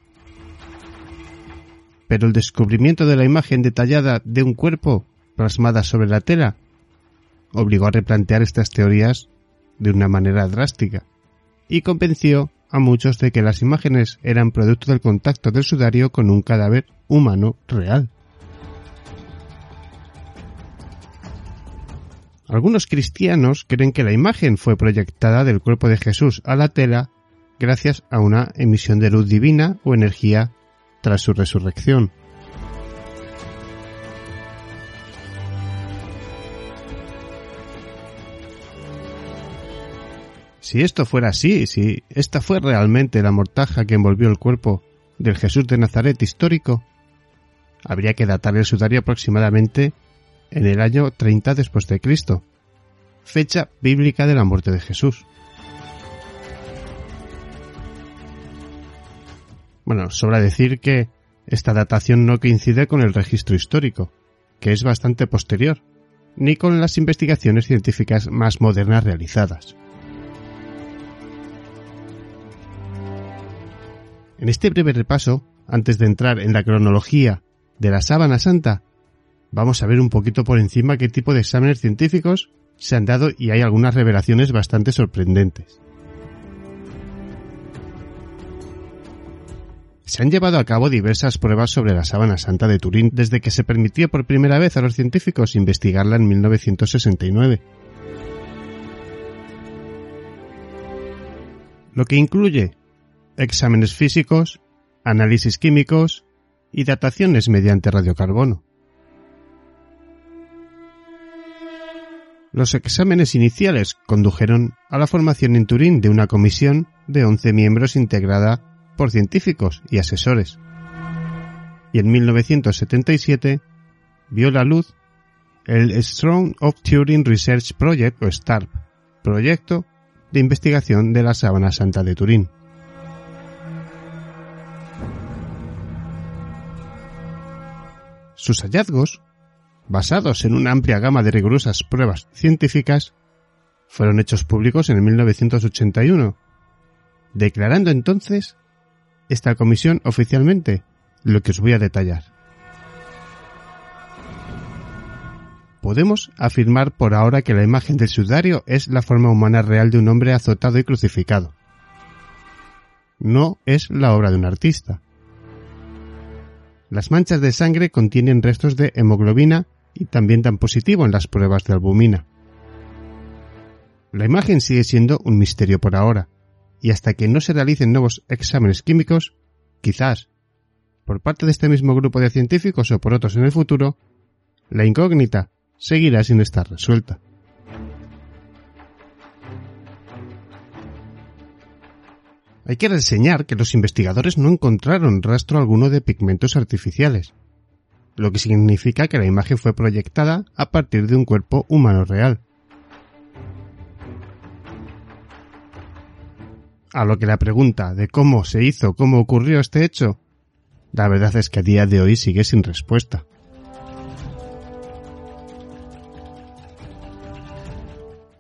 Pero el descubrimiento de la imagen detallada de un cuerpo plasmada sobre la tela obligó a replantear estas teorías de una manera drástica y convenció a muchos de que las imágenes eran producto del contacto del sudario con un cadáver humano real. Algunos cristianos creen que la imagen fue proyectada del cuerpo de Jesús a la tela gracias a una emisión de luz divina o energía tras su resurrección. Si esto fuera así, si esta fue realmente la mortaja que envolvió el cuerpo del Jesús de Nazaret histórico, habría que datar el sudario aproximadamente en el año 30 después de Cristo, fecha bíblica de la muerte de Jesús. Bueno, sobra decir que esta datación no coincide con el registro histórico, que es bastante posterior, ni con las investigaciones científicas más modernas realizadas. En este breve repaso, antes de entrar en la cronología de la sábana santa, vamos a ver un poquito por encima qué tipo de exámenes científicos se han dado y hay algunas revelaciones bastante sorprendentes. Se han llevado a cabo diversas pruebas sobre la sábana santa de Turín desde que se permitió por primera vez a los científicos investigarla en 1969. Lo que incluye exámenes físicos, análisis químicos y dataciones mediante radiocarbono. Los exámenes iniciales condujeron a la formación en Turín de una comisión de 11 miembros integrada por científicos y asesores. Y en 1977 vio la luz el Strong of Turing Research Project o STARP, proyecto de investigación de la Sábana Santa de Turín. Sus hallazgos, basados en una amplia gama de rigurosas pruebas científicas, fueron hechos públicos en 1981, declarando entonces esta comisión oficialmente lo que os voy a detallar. Podemos afirmar por ahora que la imagen del sudario es la forma humana real de un hombre azotado y crucificado. No es la obra de un artista. Las manchas de sangre contienen restos de hemoglobina y también dan positivo en las pruebas de albumina. La imagen sigue siendo un misterio por ahora, y hasta que no se realicen nuevos exámenes químicos, quizás, por parte de este mismo grupo de científicos o por otros en el futuro, la incógnita seguirá sin estar resuelta. Hay que reseñar que los investigadores no encontraron rastro alguno de pigmentos artificiales, lo que significa que la imagen fue proyectada a partir de un cuerpo humano real. a lo que la pregunta de cómo se hizo, cómo ocurrió este hecho, la verdad es que a día de hoy sigue sin respuesta.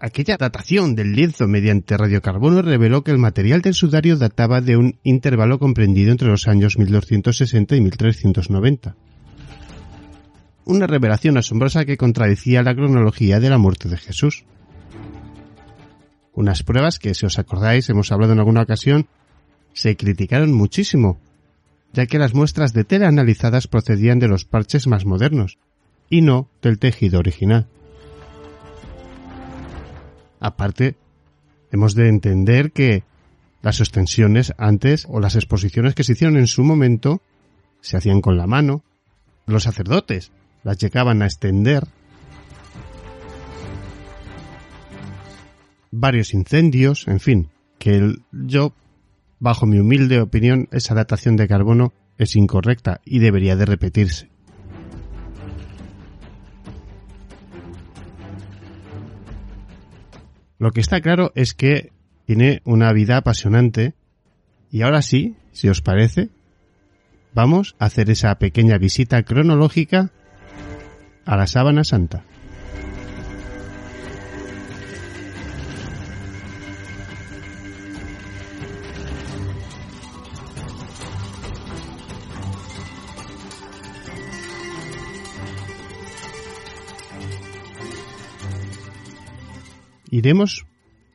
Aquella datación del lienzo mediante radiocarbono reveló que el material del sudario databa de un intervalo comprendido entre los años 1260 y 1390. Una revelación asombrosa que contradecía la cronología de la muerte de Jesús. Unas pruebas que, si os acordáis, hemos hablado en alguna ocasión, se criticaron muchísimo, ya que las muestras de tela analizadas procedían de los parches más modernos, y no del tejido original. Aparte, hemos de entender que las extensiones antes o las exposiciones que se hicieron en su momento se hacían con la mano. Los sacerdotes las llegaban a extender. Varios incendios, en fin, que el, yo, bajo mi humilde opinión, esa datación de carbono es incorrecta y debería de repetirse. Lo que está claro es que tiene una vida apasionante y ahora sí, si os parece, vamos a hacer esa pequeña visita cronológica a la sábana santa. Iremos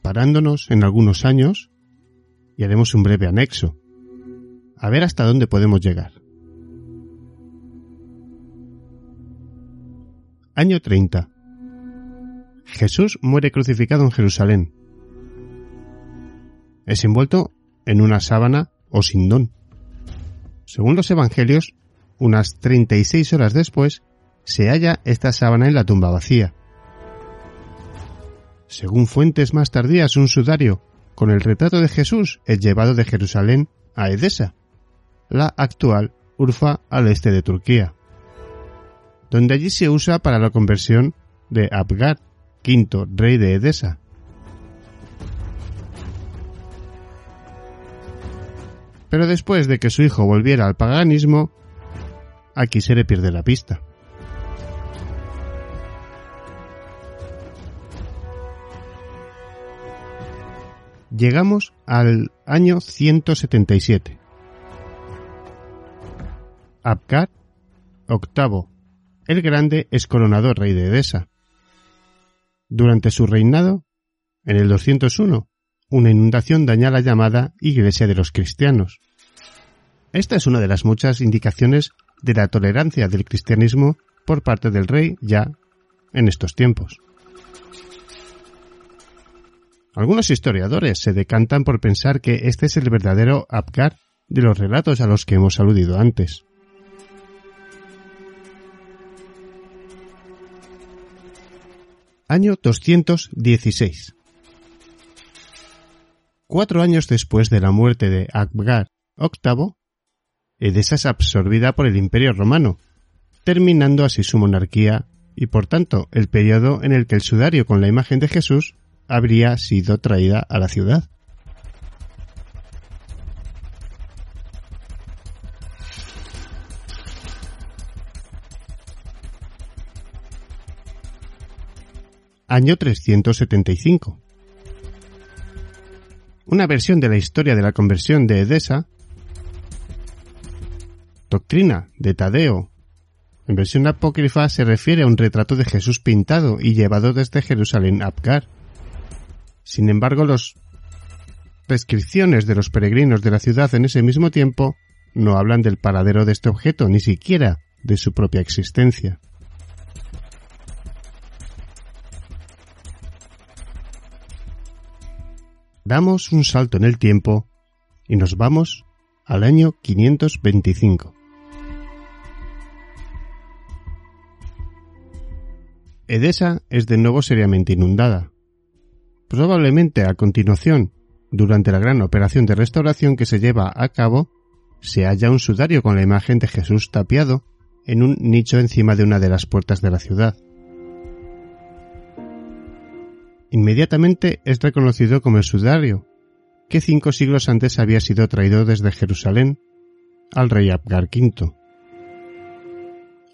parándonos en algunos años y haremos un breve anexo, a ver hasta dónde podemos llegar. Año 30. Jesús muere crucificado en Jerusalén. Es envuelto en una sábana o sindón. Según los evangelios, unas 36 horas después, se halla esta sábana en la tumba vacía. Según fuentes más tardías, un sudario con el retrato de Jesús es llevado de Jerusalén a Edesa, la actual Urfa al este de Turquía, donde allí se usa para la conversión de Abgar, quinto rey de Edesa. Pero después de que su hijo volviera al paganismo, aquí se le pierde la pista. Llegamos al año 177. Abgar, octavo, el Grande es coronado rey de Edesa. Durante su reinado, en el 201, una inundación daña la llamada Iglesia de los Cristianos. Esta es una de las muchas indicaciones de la tolerancia del cristianismo por parte del rey ya en estos tiempos. Algunos historiadores se decantan por pensar que este es el verdadero Abgar de los relatos a los que hemos aludido antes. Año 216. Cuatro años después de la muerte de Abgar VIII, Edesa es absorbida por el Imperio Romano, terminando así su monarquía y por tanto el periodo en el que el sudario con la imagen de Jesús habría sido traída a la ciudad. Año 375. Una versión de la historia de la conversión de Edesa, doctrina de Tadeo, en versión apócrifa se refiere a un retrato de Jesús pintado y llevado desde Jerusalén a Abgar. Sin embargo, las descripciones de los peregrinos de la ciudad en ese mismo tiempo no hablan del paradero de este objeto, ni siquiera de su propia existencia. Damos un salto en el tiempo y nos vamos al año 525. Edesa es de nuevo seriamente inundada. Probablemente a continuación, durante la gran operación de restauración que se lleva a cabo, se halla un sudario con la imagen de Jesús tapiado en un nicho encima de una de las puertas de la ciudad. Inmediatamente es reconocido como el sudario, que cinco siglos antes había sido traído desde Jerusalén al rey Abgar V.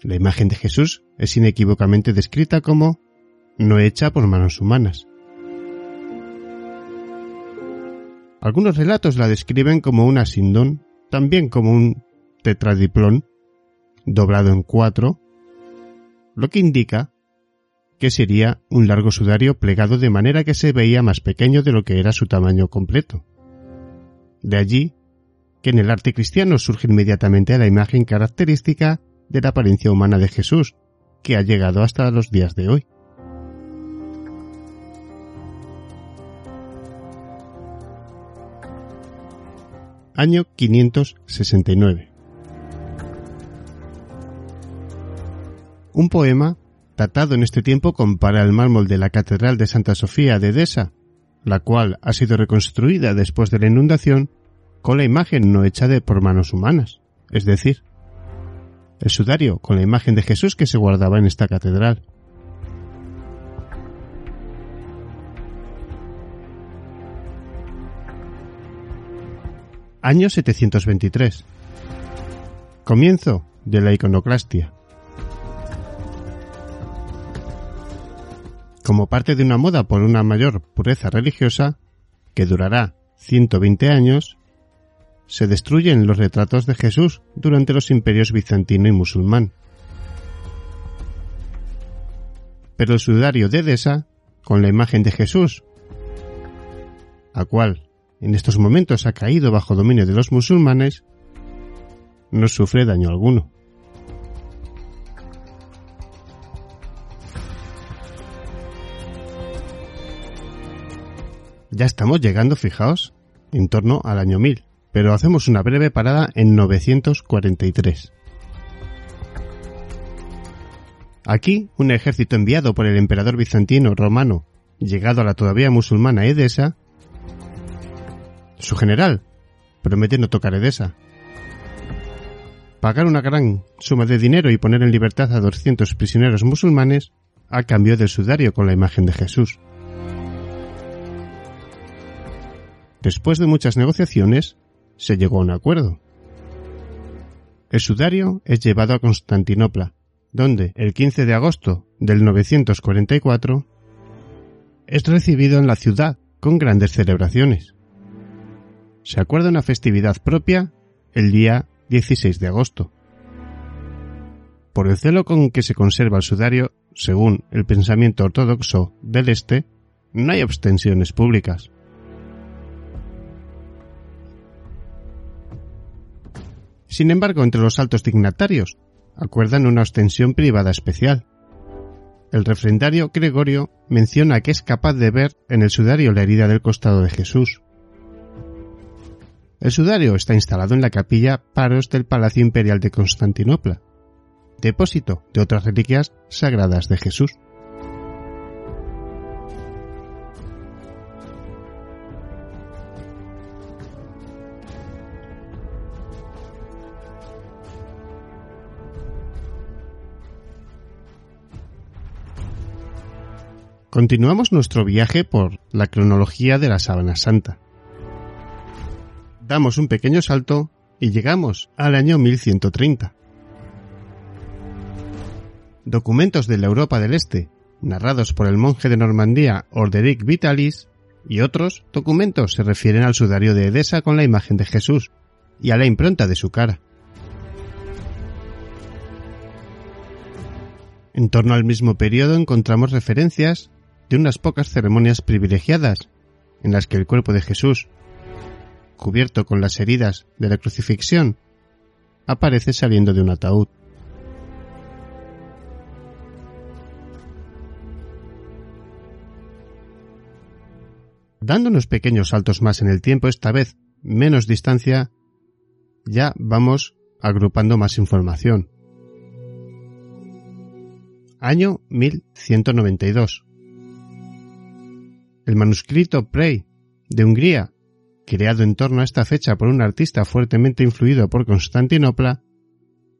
La imagen de Jesús es inequívocamente descrita como no hecha por manos humanas. Algunos relatos la describen como una sindón, también como un tetradiplón, doblado en cuatro, lo que indica que sería un largo sudario plegado de manera que se veía más pequeño de lo que era su tamaño completo. De allí que en el arte cristiano surge inmediatamente la imagen característica de la apariencia humana de Jesús, que ha llegado hasta los días de hoy. Año 569. Un poema datado en este tiempo compara el mármol de la Catedral de Santa Sofía de Edesa, la cual ha sido reconstruida después de la inundación, con la imagen no hecha de por manos humanas, es decir, el sudario con la imagen de Jesús que se guardaba en esta catedral. Año 723. Comienzo de la iconoclastia. Como parte de una moda por una mayor pureza religiosa, que durará 120 años, se destruyen los retratos de Jesús durante los imperios bizantino y musulmán. Pero el sudario de Edesa, con la imagen de Jesús, a cual en estos momentos ha caído bajo dominio de los musulmanes, no sufre daño alguno. Ya estamos llegando, fijaos, en torno al año 1000, pero hacemos una breve parada en 943. Aquí, un ejército enviado por el emperador bizantino romano, llegado a la todavía musulmana Edesa, su general promete no tocar Edesa. Pagar una gran suma de dinero y poner en libertad a 200 prisioneros musulmanes a cambio del sudario con la imagen de Jesús. Después de muchas negociaciones, se llegó a un acuerdo. El sudario es llevado a Constantinopla, donde el 15 de agosto del 944 es recibido en la ciudad con grandes celebraciones se acuerda una festividad propia el día 16 de agosto. Por el celo con que se conserva el sudario, según el pensamiento ortodoxo del Este, no hay abstenciones públicas. Sin embargo, entre los altos dignatarios acuerdan una ostensión privada especial. El refrendario Gregorio menciona que es capaz de ver en el sudario la herida del costado de Jesús. El sudario está instalado en la capilla Paros del Palacio Imperial de Constantinopla, depósito de otras reliquias sagradas de Jesús. Continuamos nuestro viaje por la cronología de la Sábana Santa damos un pequeño salto y llegamos al año 1130. Documentos de la Europa del Este, narrados por el monje de Normandía Orderic Vitalis, y otros documentos se refieren al sudario de Edesa con la imagen de Jesús y a la impronta de su cara. En torno al mismo periodo encontramos referencias de unas pocas ceremonias privilegiadas, en las que el cuerpo de Jesús cubierto con las heridas de la crucifixión, aparece saliendo de un ataúd. Dando unos pequeños saltos más en el tiempo, esta vez menos distancia, ya vamos agrupando más información. Año 1192. El manuscrito Prey de Hungría creado en torno a esta fecha por un artista fuertemente influido por Constantinopla,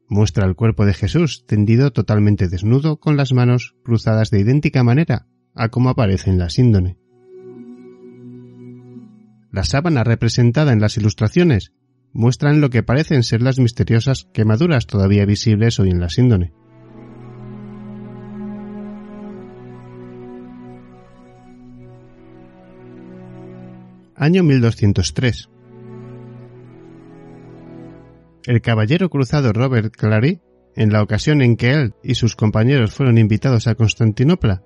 muestra el cuerpo de Jesús tendido totalmente desnudo con las manos cruzadas de idéntica manera a como aparece en la síndone. La sábana representada en las ilustraciones muestran lo que parecen ser las misteriosas quemaduras todavía visibles hoy en la síndone. Año 1203. El caballero cruzado Robert Clary, en la ocasión en que él y sus compañeros fueron invitados a Constantinopla,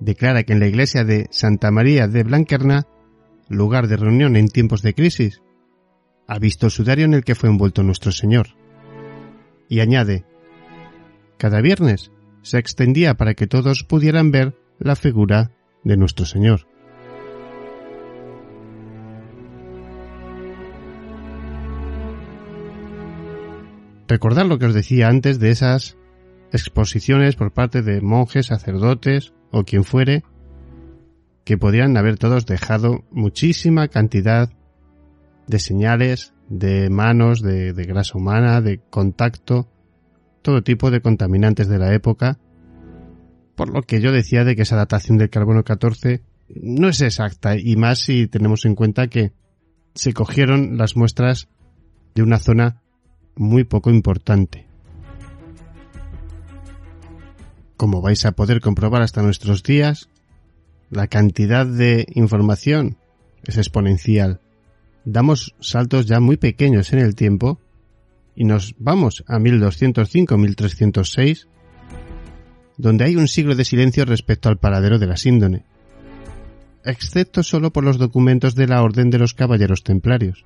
declara que en la iglesia de Santa María de Blanquerna, lugar de reunión en tiempos de crisis, ha visto el sudario en el que fue envuelto nuestro Señor. Y añade, cada viernes se extendía para que todos pudieran ver la figura de nuestro Señor. Recordad lo que os decía antes de esas exposiciones por parte de monjes, sacerdotes o quien fuere, que podrían haber todos dejado muchísima cantidad de señales, de manos, de, grasa humana, de contacto, todo tipo de contaminantes de la época, por lo que yo decía de que esa datación del carbono 14 no es exacta, y más si tenemos en cuenta que se cogieron las muestras de una zona muy poco importante. Como vais a poder comprobar hasta nuestros días, la cantidad de información es exponencial. Damos saltos ya muy pequeños en el tiempo y nos vamos a 1205-1306, donde hay un siglo de silencio respecto al paradero de la síndone, excepto solo por los documentos de la Orden de los Caballeros Templarios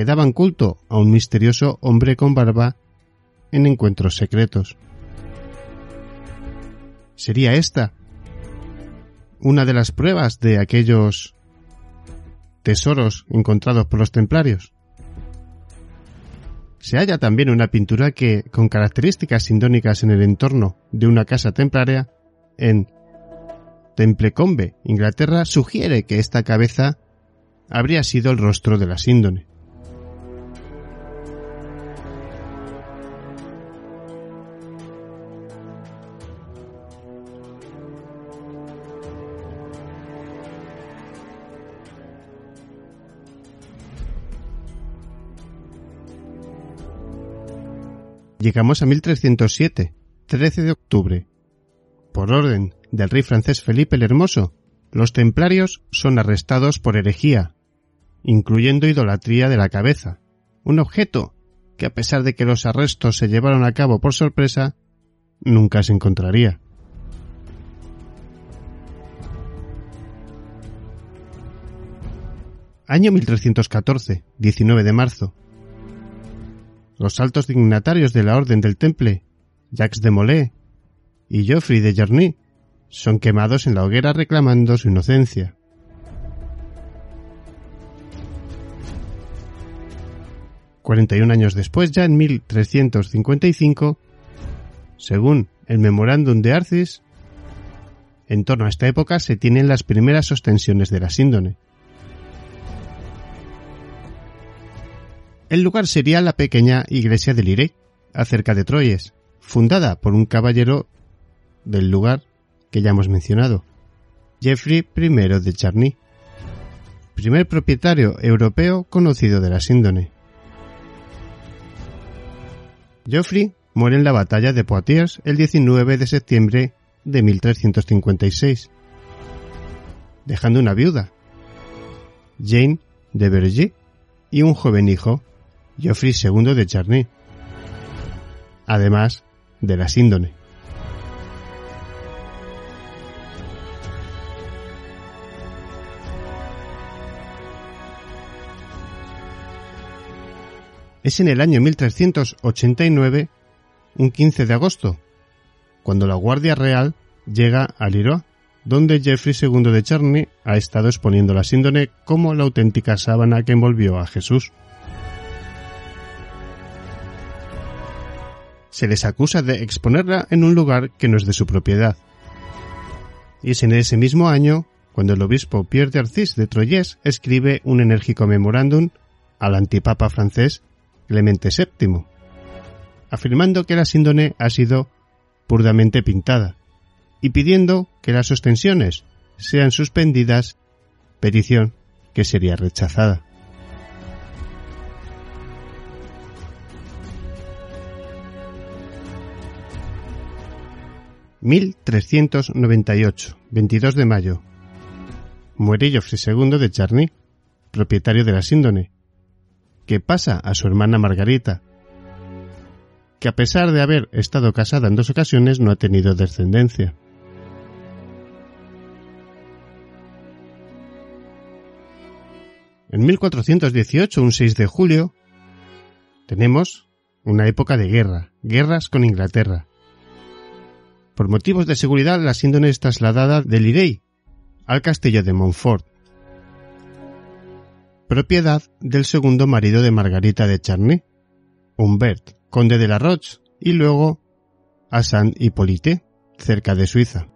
que daban culto a un misterioso hombre con barba en encuentros secretos. ¿Sería esta una de las pruebas de aquellos tesoros encontrados por los templarios? Se halla también una pintura que, con características sindónicas en el entorno de una casa templaria, en Templecombe, Inglaterra, sugiere que esta cabeza habría sido el rostro de la síndone. Llegamos a 1307, 13 de octubre. Por orden del rey francés Felipe el Hermoso, los templarios son arrestados por herejía, incluyendo idolatría de la cabeza, un objeto que a pesar de que los arrestos se llevaron a cabo por sorpresa, nunca se encontraría. Año 1314, 19 de marzo los altos dignatarios de la Orden del Temple, Jacques de Molay y Geoffrey de Jarny, son quemados en la hoguera reclamando su inocencia. Cuarenta y un años después, ya en 1355, según el Memorándum de Arcis, en torno a esta época se tienen las primeras ostensiones de la síndone. El lugar sería la pequeña iglesia de Lirey, acerca de Troyes, fundada por un caballero del lugar que ya hemos mencionado, Geoffrey I de Charny, primer propietario europeo conocido de la síndone. Geoffrey muere en la batalla de Poitiers el 19 de septiembre de 1356, dejando una viuda, Jane de Vergy, y un joven hijo, Geoffrey II de Charny, además de la síndone. Es en el año 1389, un 15 de agosto, cuando la Guardia Real llega a Liroa, donde Geoffrey II de Charny ha estado exponiendo la síndone como la auténtica sábana que envolvió a Jesús. Se les acusa de exponerla en un lugar que no es de su propiedad. Y es en ese mismo año cuando el obispo Pierre de de Troyes escribe un enérgico memorándum al antipapa francés Clemente VII, afirmando que la síndone ha sido puramente pintada y pidiendo que las ostensiones sean suspendidas petición que sería rechazada. ...1398, 22 de mayo... ...muere Geoffrey II de Charny... ...propietario de la síndone... ...que pasa a su hermana Margarita... ...que a pesar de haber estado casada en dos ocasiones... ...no ha tenido descendencia... En 1418, un 6 de julio, tenemos una época de guerra, guerras con Inglaterra. Por motivos de seguridad, la síndone es trasladada de Lirey al castillo de Montfort, propiedad del segundo marido de Margarita de Charny, Humbert, conde de la Roche, y luego a Saint-Hippolyte, cerca de Suiza.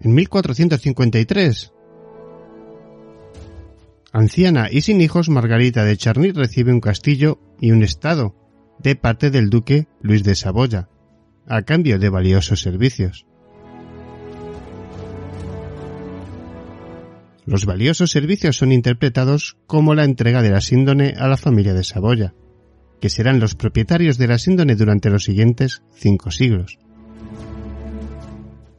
En 1453, anciana y sin hijos, Margarita de Charny recibe un castillo y un estado de parte del duque Luis de Saboya, a cambio de valiosos servicios. Los valiosos servicios son interpretados como la entrega de la síndone a la familia de Saboya, que serán los propietarios de la síndone durante los siguientes cinco siglos.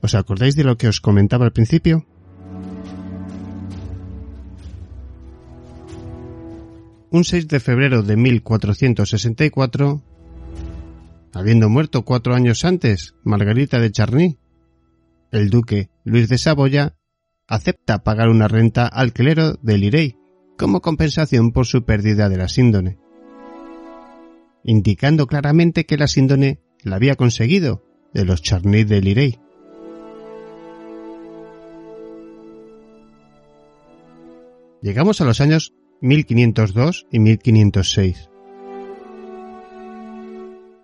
¿Os acordáis de lo que os comentaba al principio? Un 6 de febrero de 1464, habiendo muerto cuatro años antes Margarita de Charny, el duque Luis de Saboya acepta pagar una renta al clero de Lirey como compensación por su pérdida de la síndone, indicando claramente que la síndone la había conseguido de los Charny de Lirey. Llegamos a los años 1502 y 1506.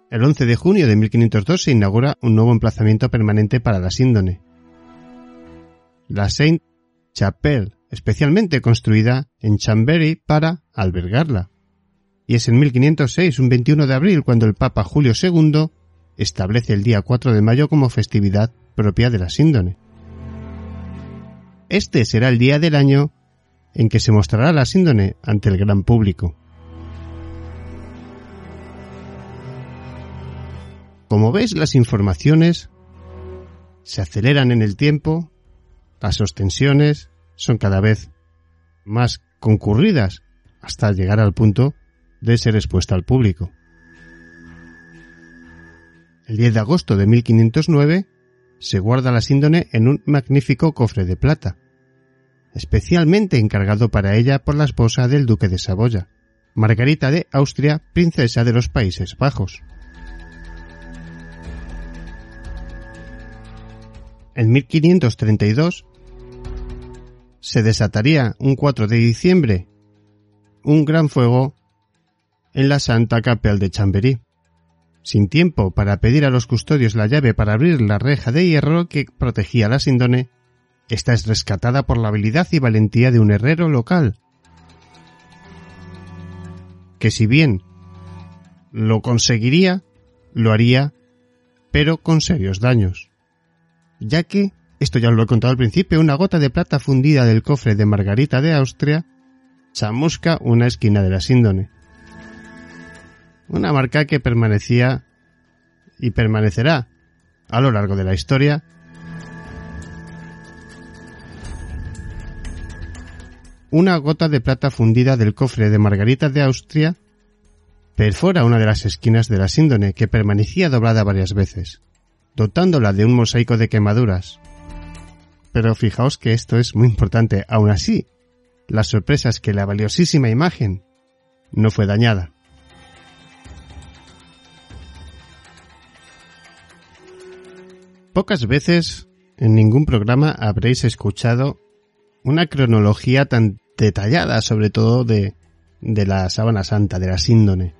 El 11 de junio de 1502 se inaugura un nuevo emplazamiento permanente para la síndone. La Saint Chapelle, especialmente construida en Chambéry para albergarla. Y es en 1506, un 21 de abril, cuando el Papa Julio II establece el día 4 de mayo como festividad propia de la síndone. Este será el día del año en que se mostrará la síndone ante el gran público. Como veis, las informaciones se aceleran en el tiempo, las ostensiones son cada vez más concurridas hasta llegar al punto de ser expuesta al público. El 10 de agosto de 1509 se guarda la síndone en un magnífico cofre de plata, especialmente encargado para ella por la esposa del duque de Saboya, Margarita de Austria, princesa de los Países Bajos. En 1532 se desataría un 4 de diciembre un gran fuego en la Santa Capel de Chamberí. Sin tiempo para pedir a los custodios la llave para abrir la reja de hierro que protegía la Sindone, esta es rescatada por la habilidad y valentía de un herrero local, que si bien lo conseguiría, lo haría, pero con serios daños, ya que, esto ya os lo he contado al principio, una gota de plata fundida del cofre de Margarita de Austria chamusca una esquina de la síndone. Una marca que permanecía y permanecerá a lo largo de la historia una gota de plata fundida del cofre de Margarita de Austria perfora una de las esquinas de la síndone que permanecía doblada varias veces, dotándola de un mosaico de quemaduras. Pero fijaos que esto es muy importante, aún así, la sorpresa es que la valiosísima imagen no fue dañada. Pocas veces en ningún programa habréis escuchado una cronología tan detallada, sobre todo de, de la sábana santa, de la síndone.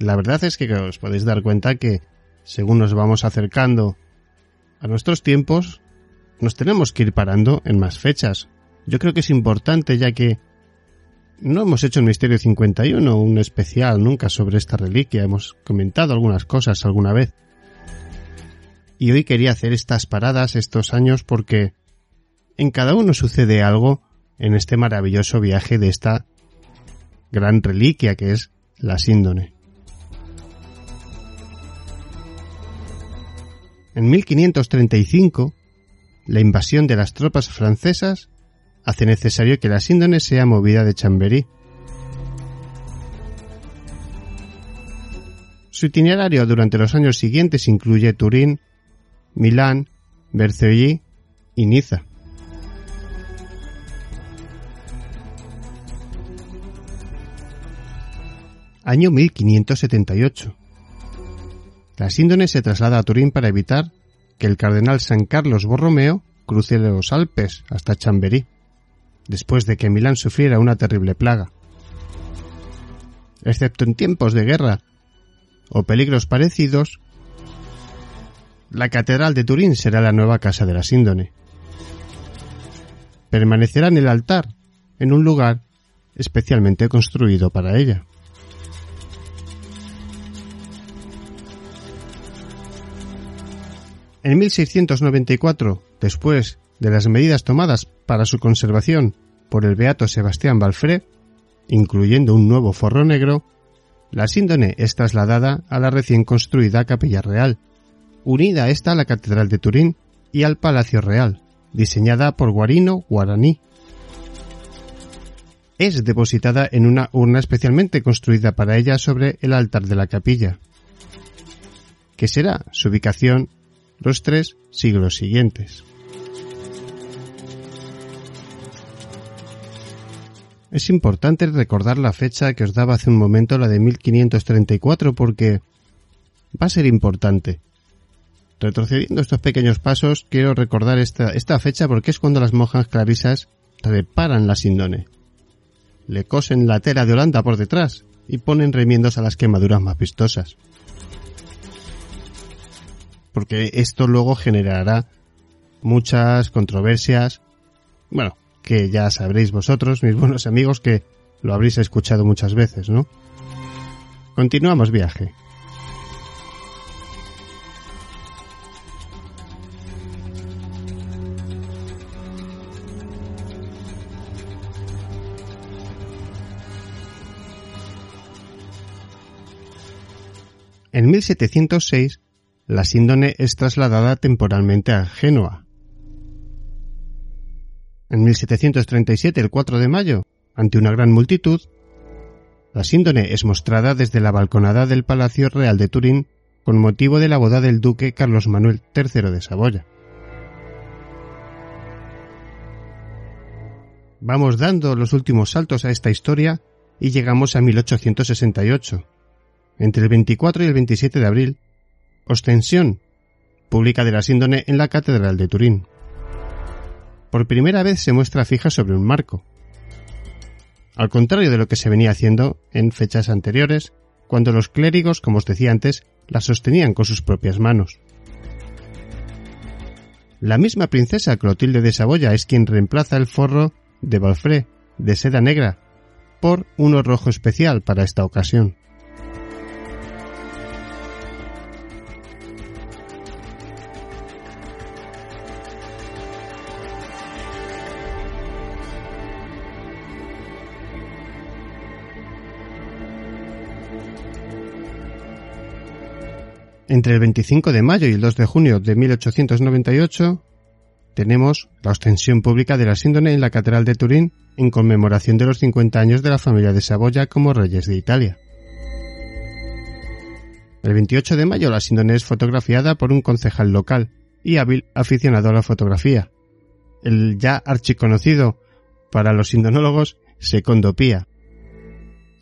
La verdad es que os podéis dar cuenta que según nos vamos acercando a nuestros tiempos, nos tenemos que ir parando en más fechas. Yo creo que es importante ya que no hemos hecho en Misterio 51 un especial nunca sobre esta reliquia, hemos comentado algunas cosas alguna vez. Y hoy quería hacer estas paradas estos años porque en cada uno sucede algo en este maravilloso viaje de esta gran reliquia que es la síndone. En 1535, la invasión de las tropas francesas hace necesario que la síndone sea movida de Chamberí. Su itinerario durante los años siguientes incluye Turín, Milán, Vercelli y Niza. Año 1578. La síndone se traslada a Turín para evitar que el cardenal San Carlos Borromeo cruce los Alpes hasta Chamberí, después de que Milán sufriera una terrible plaga. Excepto en tiempos de guerra o peligros parecidos, la Catedral de Turín será la nueva casa de la síndone. Permanecerá en el altar, en un lugar especialmente construido para ella. En 1694, después de las medidas tomadas para su conservación por el beato Sebastián Balfré, incluyendo un nuevo forro negro, la síndone es trasladada a la recién construida Capilla Real, unida esta a la Catedral de Turín y al Palacio Real, diseñada por Guarino Guaraní. Es depositada en una urna especialmente construida para ella sobre el altar de la capilla, que será su ubicación los tres siglos siguientes. Es importante recordar la fecha que os daba hace un momento, la de 1534, porque va a ser importante. Retrocediendo estos pequeños pasos, quiero recordar esta, fecha porque es cuando las monjas clarisas reparan la sindone. Le cosen la tela de Holanda por detrás y ponen remiendos a las quemaduras más vistosas porque esto luego generará muchas controversias, bueno, que ya sabréis vosotros, mis buenos amigos, que lo habréis escuchado muchas veces, ¿no? Continuamos viaje. En 1706 la síndone es trasladada temporalmente a Génova. En 1737, el 4 de mayo, ante una gran multitud, la síndone es mostrada desde la balconada del Palacio Real de Turín con motivo de la boda del duque Carlos Manuel III de Saboya. Vamos dando los últimos saltos a esta historia y llegamos a 1868. Entre el 24 y el 27 de abril, Ostensión, pública de la síndone en la Catedral de Turín. Por primera vez se muestra fija sobre un marco. Al contrario de lo que se venía haciendo en fechas anteriores, cuando los clérigos, como os decía antes, la sostenían con sus propias manos. La misma princesa Clotilde de Saboya es quien reemplaza el forro de Balfré de seda negra por uno rojo especial para esta ocasión. Entre el 25 de mayo y el 2 de junio de 1898 tenemos la ostensión pública de la síndone en la Catedral de Turín en conmemoración de los 50 años de la familia de Saboya como reyes de Italia. El 28 de mayo la síndone es fotografiada por un concejal local y hábil aficionado a la fotografía, el ya archiconocido para los sindonólogos Secondo Pía,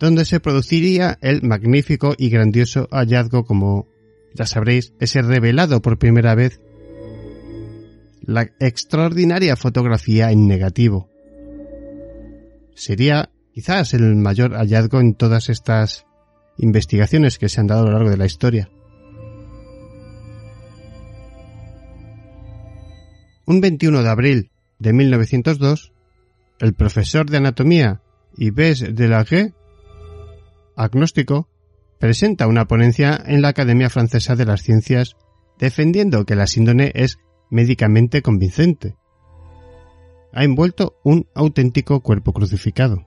donde se produciría el magnífico y grandioso hallazgo como ya sabréis, ese revelado por primera vez la extraordinaria fotografía en negativo. Sería quizás el mayor hallazgo en todas estas investigaciones que se han dado a lo largo de la historia. Un 21 de abril de 1902, el profesor de anatomía Yves Delague, agnóstico, presenta una ponencia en la Academia Francesa de las Ciencias defendiendo que la síndone es médicamente convincente. Ha envuelto un auténtico cuerpo crucificado.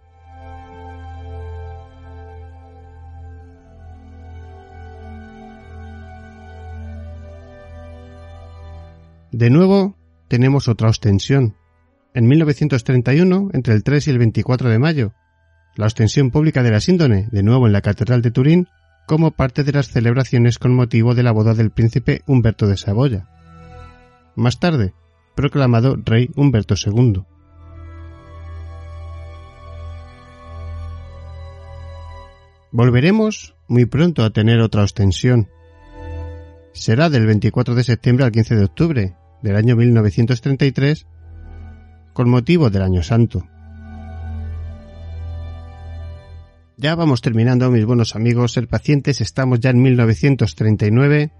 De nuevo, tenemos otra ostensión. En 1931, entre el 3 y el 24 de mayo, la ostensión pública de la síndone, de nuevo en la Catedral de Turín, como parte de las celebraciones con motivo de la boda del príncipe Humberto de Saboya. Más tarde, proclamado rey Humberto II. Volveremos muy pronto a tener otra ostensión. Será del 24 de septiembre al 15 de octubre del año 1933 con motivo del Año Santo. Ya vamos terminando, mis buenos amigos, ser pacientes, estamos ya en 1939,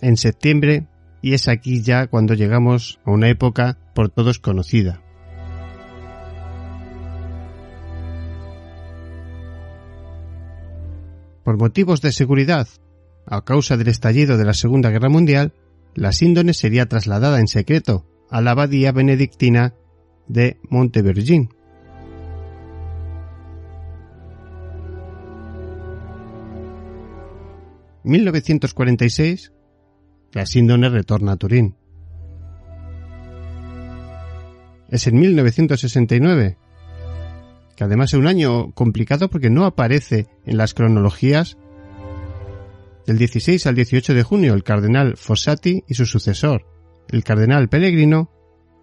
en septiembre, y es aquí ya cuando llegamos a una época por todos conocida. Por motivos de seguridad, a causa del estallido de la Segunda Guerra Mundial, la síndone sería trasladada en secreto a la abadía benedictina de Montevergin. ...1946... La síndone retorna a Turín. Es en 1969... ...que además es un año complicado porque no aparece en las cronologías... ...del 16 al 18 de junio el cardenal Fossati y su sucesor, el cardenal Pellegrino,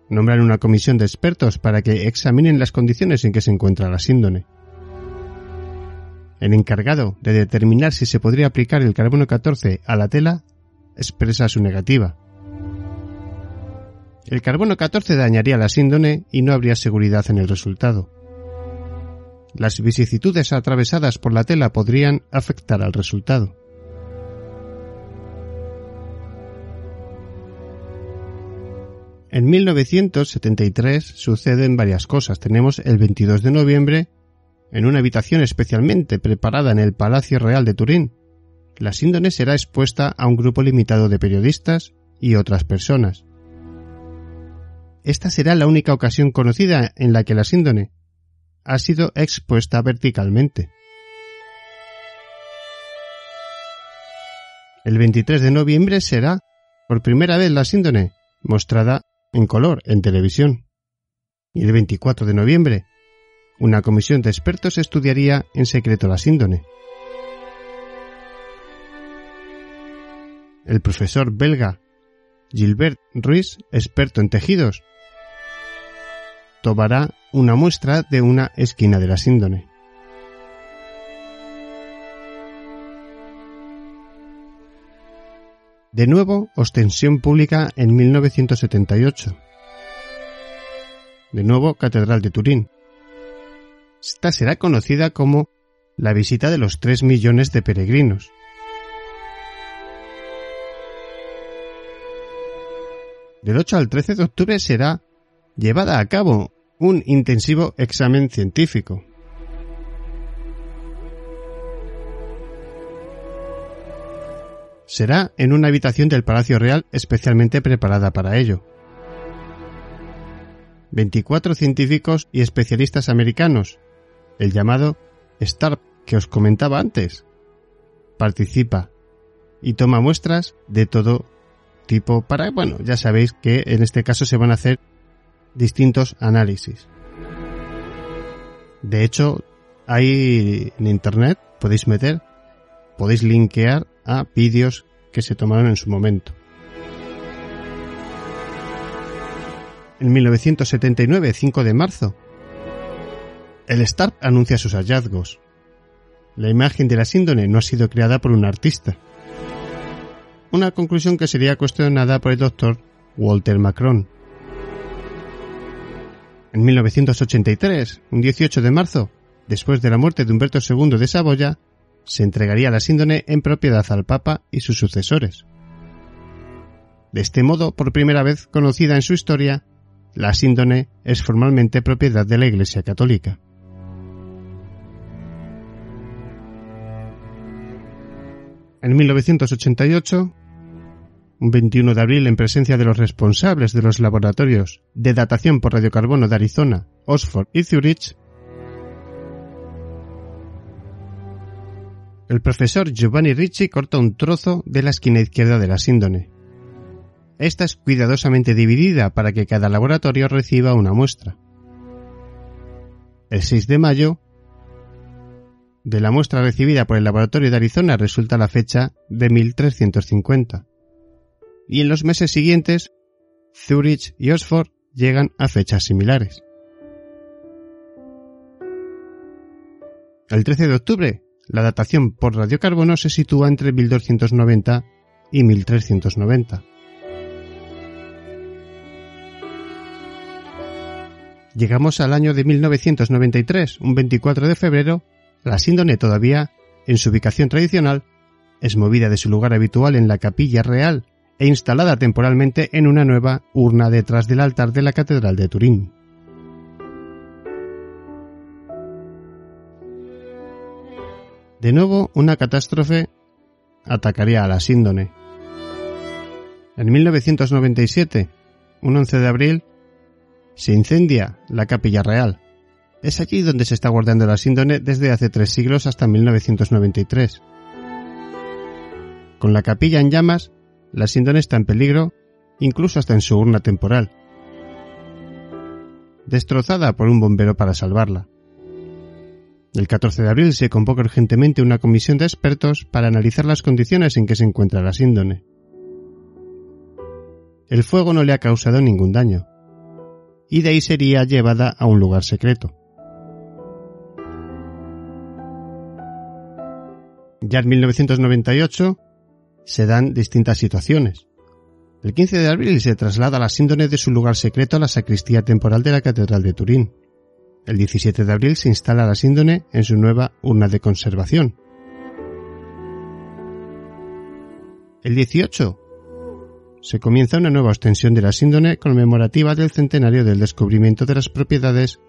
nombran una comisión de expertos para que examinen las condiciones en que se encuentra la síndone. El encargado de determinar si se podría aplicar el carbono 14 a la tela expresa su negativa. El carbono 14 dañaría la síndone y no habría seguridad en el resultado. Las vicisitudes atravesadas por la tela podrían afectar al resultado. En 1973 suceden varias cosas. Tenemos el 22 de noviembre, en una habitación especialmente preparada en el Palacio Real de Turín, la síndone será expuesta a un grupo limitado de periodistas y otras personas. Esta será la única ocasión conocida en la que la síndone ha sido expuesta verticalmente. El 23 de noviembre será, por primera vez, la síndone mostrada en color en televisión. Y el 24 de noviembre, una comisión de expertos estudiaría en secreto la síndone. El profesor belga Gilbert Ruiz, experto en tejidos, tomará una muestra de una esquina de la síndone. De nuevo, ostensión pública en 1978. De nuevo, Catedral de Turín. Esta será conocida como la visita de los tres millones de peregrinos. Del 8 al 13 de octubre será llevada a cabo un intensivo examen científico. será en una habitación del Palacio Real especialmente preparada para ello. 24 científicos y especialistas americanos, el llamado STARP que os comentaba antes, participa y toma muestras de todo tipo para, bueno, ya sabéis que en este caso se van a hacer distintos análisis. De hecho, hay en internet, podéis meter, podéis linkear a vídeos que se tomaron en su momento. En 1979, 5 de marzo, el Starp anuncia sus hallazgos. La imagen de la síndone no ha sido creada por un artista. Una conclusión que sería cuestionada por el doctor Walter Macron. En 1983, un 18 de marzo, después de la muerte de Humberto II de Saboya, se entregaría la síndone en propiedad al Papa y sus sucesores. De este modo, por primera vez conocida en su historia, la síndone es formalmente propiedad de la Iglesia Católica. En 1988, un 21 de abril, en presencia de los responsables de los laboratorios de datación por radiocarbono de Arizona, Oxford y Zurich, el profesor Giovanni Ricci corta un trozo de la esquina izquierda de la síndone. Esta es cuidadosamente dividida para que cada laboratorio reciba una muestra. El 6 de mayo, de la muestra recibida por el laboratorio de Arizona resulta la fecha de 1350. Y en los meses siguientes, Zurich y Oxford llegan a fechas similares. El 13 de octubre, la datación por radiocarbono se sitúa entre 1290 y 1390. Llegamos al año de 1993, un 24 de febrero, la síndone todavía, en su ubicación tradicional, es movida de su lugar habitual en la capilla real e instalada temporalmente en una nueva urna detrás del altar de la Catedral de Turín. De nuevo, una catástrofe atacaría a la síndone. En 1997, un 11 de abril, se incendia la capilla real. Es allí donde se está guardando la síndone desde hace tres siglos hasta 1993. Con la capilla en llamas, la síndone está en peligro, incluso hasta en su urna temporal. Destrozada por un bombero para salvarla. El 14 de abril se convoca urgentemente una comisión de expertos para analizar las condiciones en que se encuentra la síndone. El fuego no le ha causado ningún daño, y de ahí sería llevada a un lugar secreto. Ya en 1998 se dan distintas situaciones. El 15 de abril se traslada la síndone de su lugar secreto a la sacristía temporal de la Catedral de Turín. El 17 de abril se instala la síndone en su nueva urna de conservación. El 18 se comienza una nueva extensión de la síndone conmemorativa del centenario del descubrimiento de las propiedades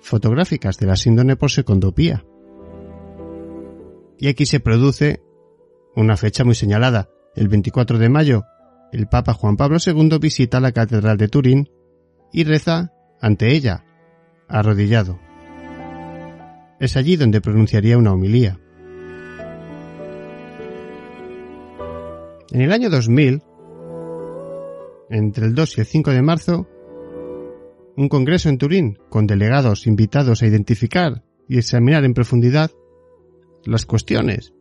fotográficas de la síndone por secondopía. Y aquí se produce una fecha muy señalada. El 24 de mayo, el Papa Juan Pablo II visita la Catedral de Turín y reza ante ella, arrodillado. Es allí donde pronunciaría una homilía. En el año 2000, entre el 2 y el 5 de marzo, un congreso en Turín con delegados invitados a identificar y examinar en profundidad las cuestiones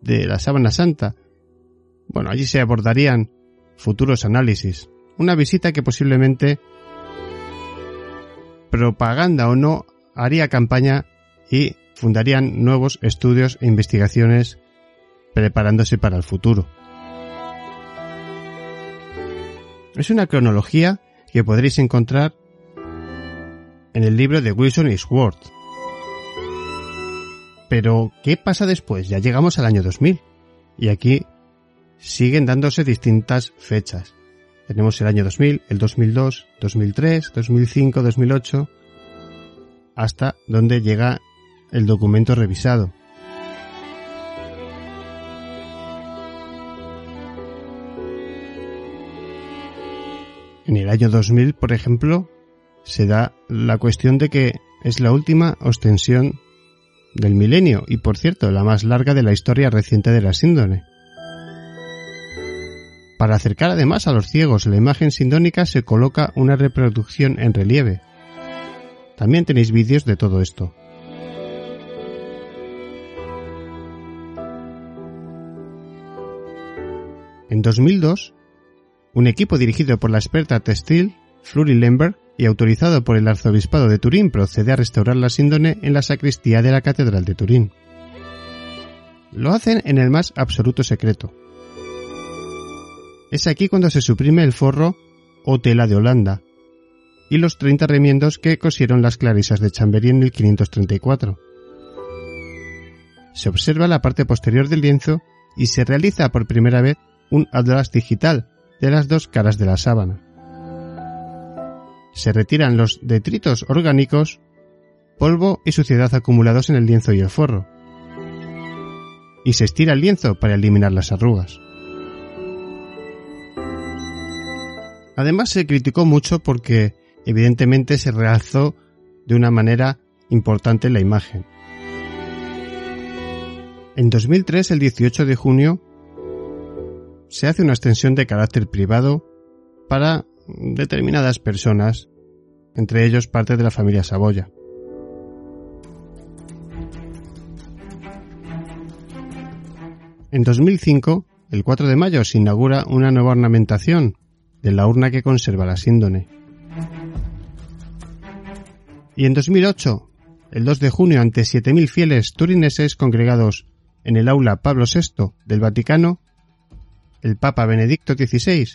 de la sábana santa. Bueno, allí se abordarían futuros análisis. Una visita que posiblemente propaganda o no, haría campaña y fundarían nuevos estudios e investigaciones preparándose para el futuro. Es una cronología que podréis encontrar en el libro de Wilson y Sword. Pero, ¿qué pasa después? Ya llegamos al año 2000. Y aquí siguen dándose distintas fechas. Tenemos el año 2000, el 2002, 2003, 2005, 2008, hasta donde llega el documento revisado. En el año 2000, por ejemplo, se da la cuestión de que es la última ostensión del milenio y, por cierto, la más larga de la historia reciente de la síndone. Para acercar además a los ciegos la imagen sindónica se coloca una reproducción en relieve. También tenéis vídeos de todo esto. En 2002, un equipo dirigido por la experta textil Flori Lemberg y autorizado por el arzobispado de Turín procede a restaurar la síndone en la sacristía de la Catedral de Turín. Lo hacen en el más absoluto secreto. Es aquí cuando se suprime el forro o tela de Holanda y los 30 remiendos que cosieron las clarisas de Chambery en 1534. Se observa la parte posterior del lienzo y se realiza por primera vez un atlas digital de las dos caras de la sábana. Se retiran los detritos orgánicos, polvo y suciedad acumulados en el lienzo y el forro. Y se estira el lienzo para eliminar las arrugas. Además se criticó mucho porque evidentemente se realzó de una manera importante la imagen. En 2003, el 18 de junio, se hace una extensión de carácter privado para determinadas personas, entre ellos parte de la familia Saboya. En 2005, el 4 de mayo, se inaugura una nueva ornamentación de la urna que conserva la síndone. Y en 2008, el 2 de junio, ante 7.000 fieles turineses congregados en el aula Pablo VI del Vaticano, el Papa Benedicto XVI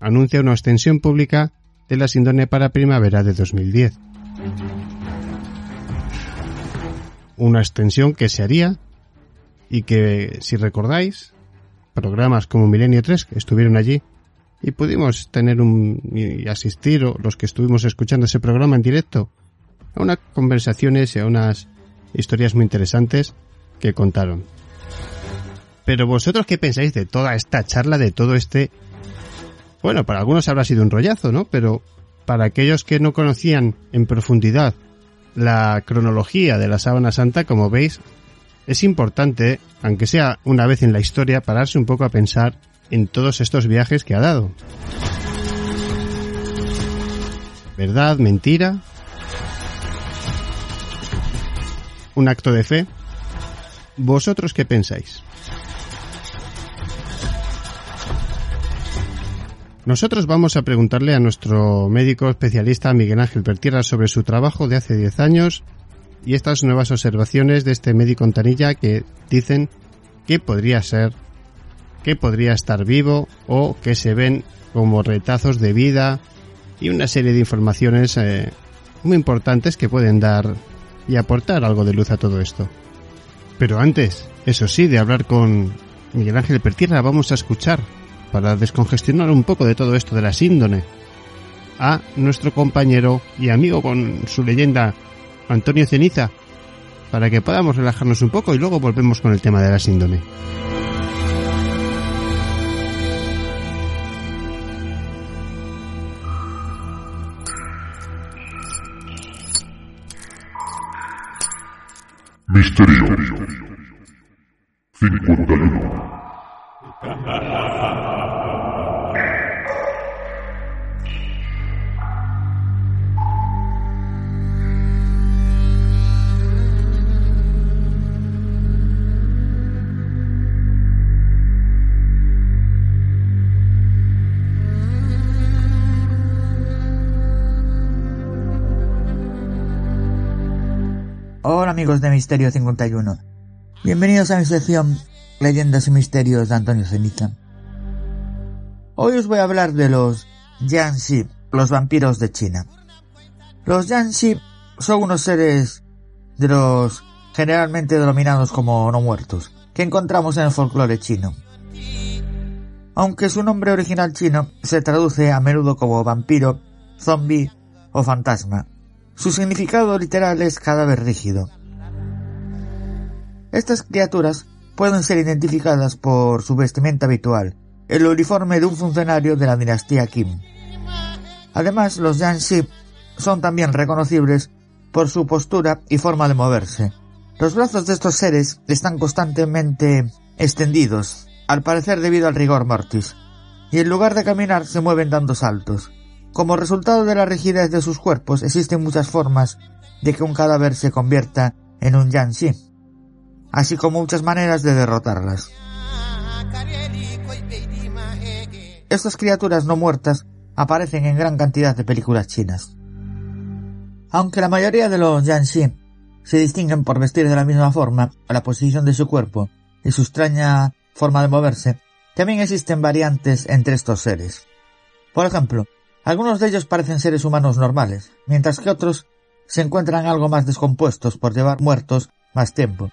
anuncia una extensión pública de la síndone para primavera de 2010. Una extensión que se haría y que, si recordáis, programas como Milenio 3 que estuvieron allí y pudimos tener un y asistir o los que estuvimos escuchando ese programa en directo a unas conversaciones y a unas historias muy interesantes que contaron. Pero vosotros qué pensáis de toda esta charla, de todo este... Bueno, para algunos habrá sido un rollazo, ¿no? Pero para aquellos que no conocían en profundidad la cronología de la sábana santa, como veis, es importante, aunque sea una vez en la historia, pararse un poco a pensar en todos estos viajes que ha dado. ¿Verdad? ¿Mentira? ¿Un acto de fe? ¿Vosotros qué pensáis? Nosotros vamos a preguntarle a nuestro médico especialista Miguel Ángel Pertierra sobre su trabajo de hace 10 años y estas nuevas observaciones de este médico Ontanilla que dicen que podría ser, que podría estar vivo o que se ven como retazos de vida y una serie de informaciones eh, muy importantes que pueden dar y aportar algo de luz a todo esto. Pero antes, eso sí, de hablar con Miguel Ángel Pertierra, vamos a escuchar para descongestionar un poco de todo esto de la síndone, a nuestro compañero y amigo con su leyenda, Antonio Ceniza, para que podamos relajarnos un poco y luego volvemos con el tema de la síndone. Misterio 51 amigos de Misterio 51. Bienvenidos a mi sección Leyendas y Misterios de Antonio Ceniza. Hoy os voy a hablar de los Yanxi, los vampiros de China. Los Yanxi son unos seres de los generalmente denominados como no muertos, que encontramos en el folclore chino. Aunque su nombre original chino se traduce a menudo como vampiro, zombie o fantasma, su significado literal es cadáver rígido. Estas criaturas pueden ser identificadas por su vestimenta habitual, el uniforme de un funcionario de la dinastía Kim. Además, los Yanxi son también reconocibles por su postura y forma de moverse. Los brazos de estos seres están constantemente extendidos, al parecer debido al rigor mortis, y en lugar de caminar se mueven dando saltos. Como resultado de la rigidez de sus cuerpos existen muchas formas de que un cadáver se convierta en un Yanxi así como muchas maneras de derrotarlas. Estas criaturas no muertas aparecen en gran cantidad de películas chinas. Aunque la mayoría de los Yanxi se distinguen por vestir de la misma forma, la posición de su cuerpo y su extraña forma de moverse, también existen variantes entre estos seres. Por ejemplo, algunos de ellos parecen seres humanos normales, mientras que otros se encuentran algo más descompuestos por llevar muertos más tiempo,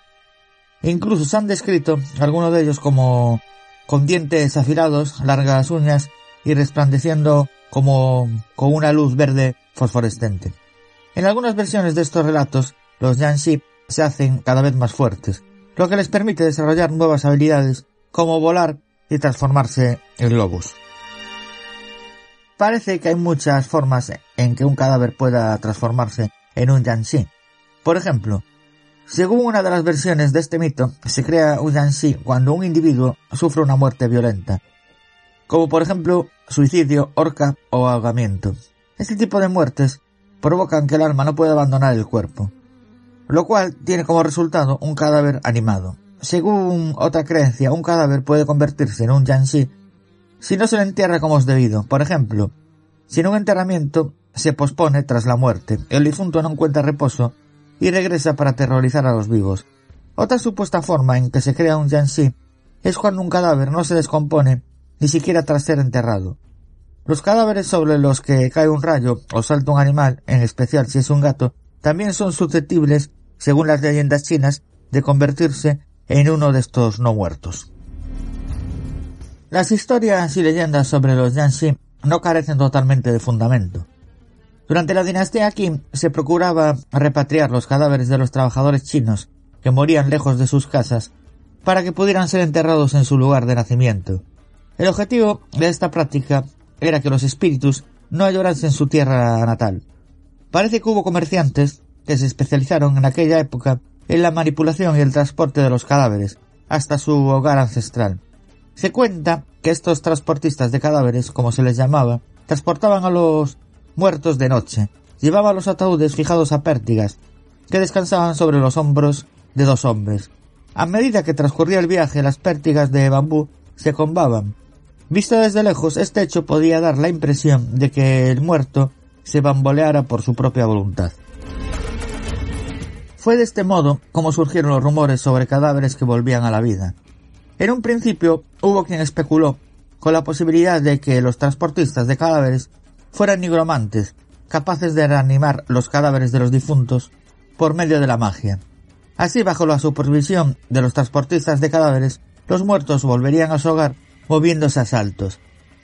Incluso se han descrito algunos de ellos como con dientes afilados, largas uñas y resplandeciendo como con una luz verde fosforescente. En algunas versiones de estos relatos, los Yanxi se hacen cada vez más fuertes, lo que les permite desarrollar nuevas habilidades como volar y transformarse en lobos. Parece que hay muchas formas en que un cadáver pueda transformarse en un Yanxi. Por ejemplo, según una de las versiones de este mito, se crea un Yanxi cuando un individuo sufre una muerte violenta, como por ejemplo suicidio, horca o ahogamiento. Este tipo de muertes provocan que el alma no pueda abandonar el cuerpo, lo cual tiene como resultado un cadáver animado. Según otra creencia, un cadáver puede convertirse en un Yanxi si no se le entierra como es debido. Por ejemplo, si en un enterramiento se pospone tras la muerte, el difunto no encuentra reposo y regresa para aterrorizar a los vivos. Otra supuesta forma en que se crea un Yanxi es cuando un cadáver no se descompone ni siquiera tras ser enterrado. Los cadáveres sobre los que cae un rayo o salta un animal, en especial si es un gato, también son susceptibles, según las leyendas chinas, de convertirse en uno de estos no muertos. Las historias y leyendas sobre los Yanxi no carecen totalmente de fundamento. Durante la dinastía Qin se procuraba repatriar los cadáveres de los trabajadores chinos que morían lejos de sus casas para que pudieran ser enterrados en su lugar de nacimiento. El objetivo de esta práctica era que los espíritus no llorasen en su tierra natal. Parece que hubo comerciantes que se especializaron en aquella época en la manipulación y el transporte de los cadáveres hasta su hogar ancestral. Se cuenta que estos transportistas de cadáveres, como se les llamaba, transportaban a los muertos de noche. Llevaban los ataúdes fijados a pértigas, que descansaban sobre los hombros de dos hombres. A medida que transcurría el viaje, las pértigas de bambú se combaban. Visto desde lejos, este hecho podía dar la impresión de que el muerto se bamboleara por su propia voluntad. Fue de este modo como surgieron los rumores sobre cadáveres que volvían a la vida. En un principio hubo quien especuló con la posibilidad de que los transportistas de cadáveres fueran nigromantes, capaces de reanimar los cadáveres de los difuntos por medio de la magia. Así, bajo la supervisión de los transportistas de cadáveres, los muertos volverían a su hogar moviéndose a saltos.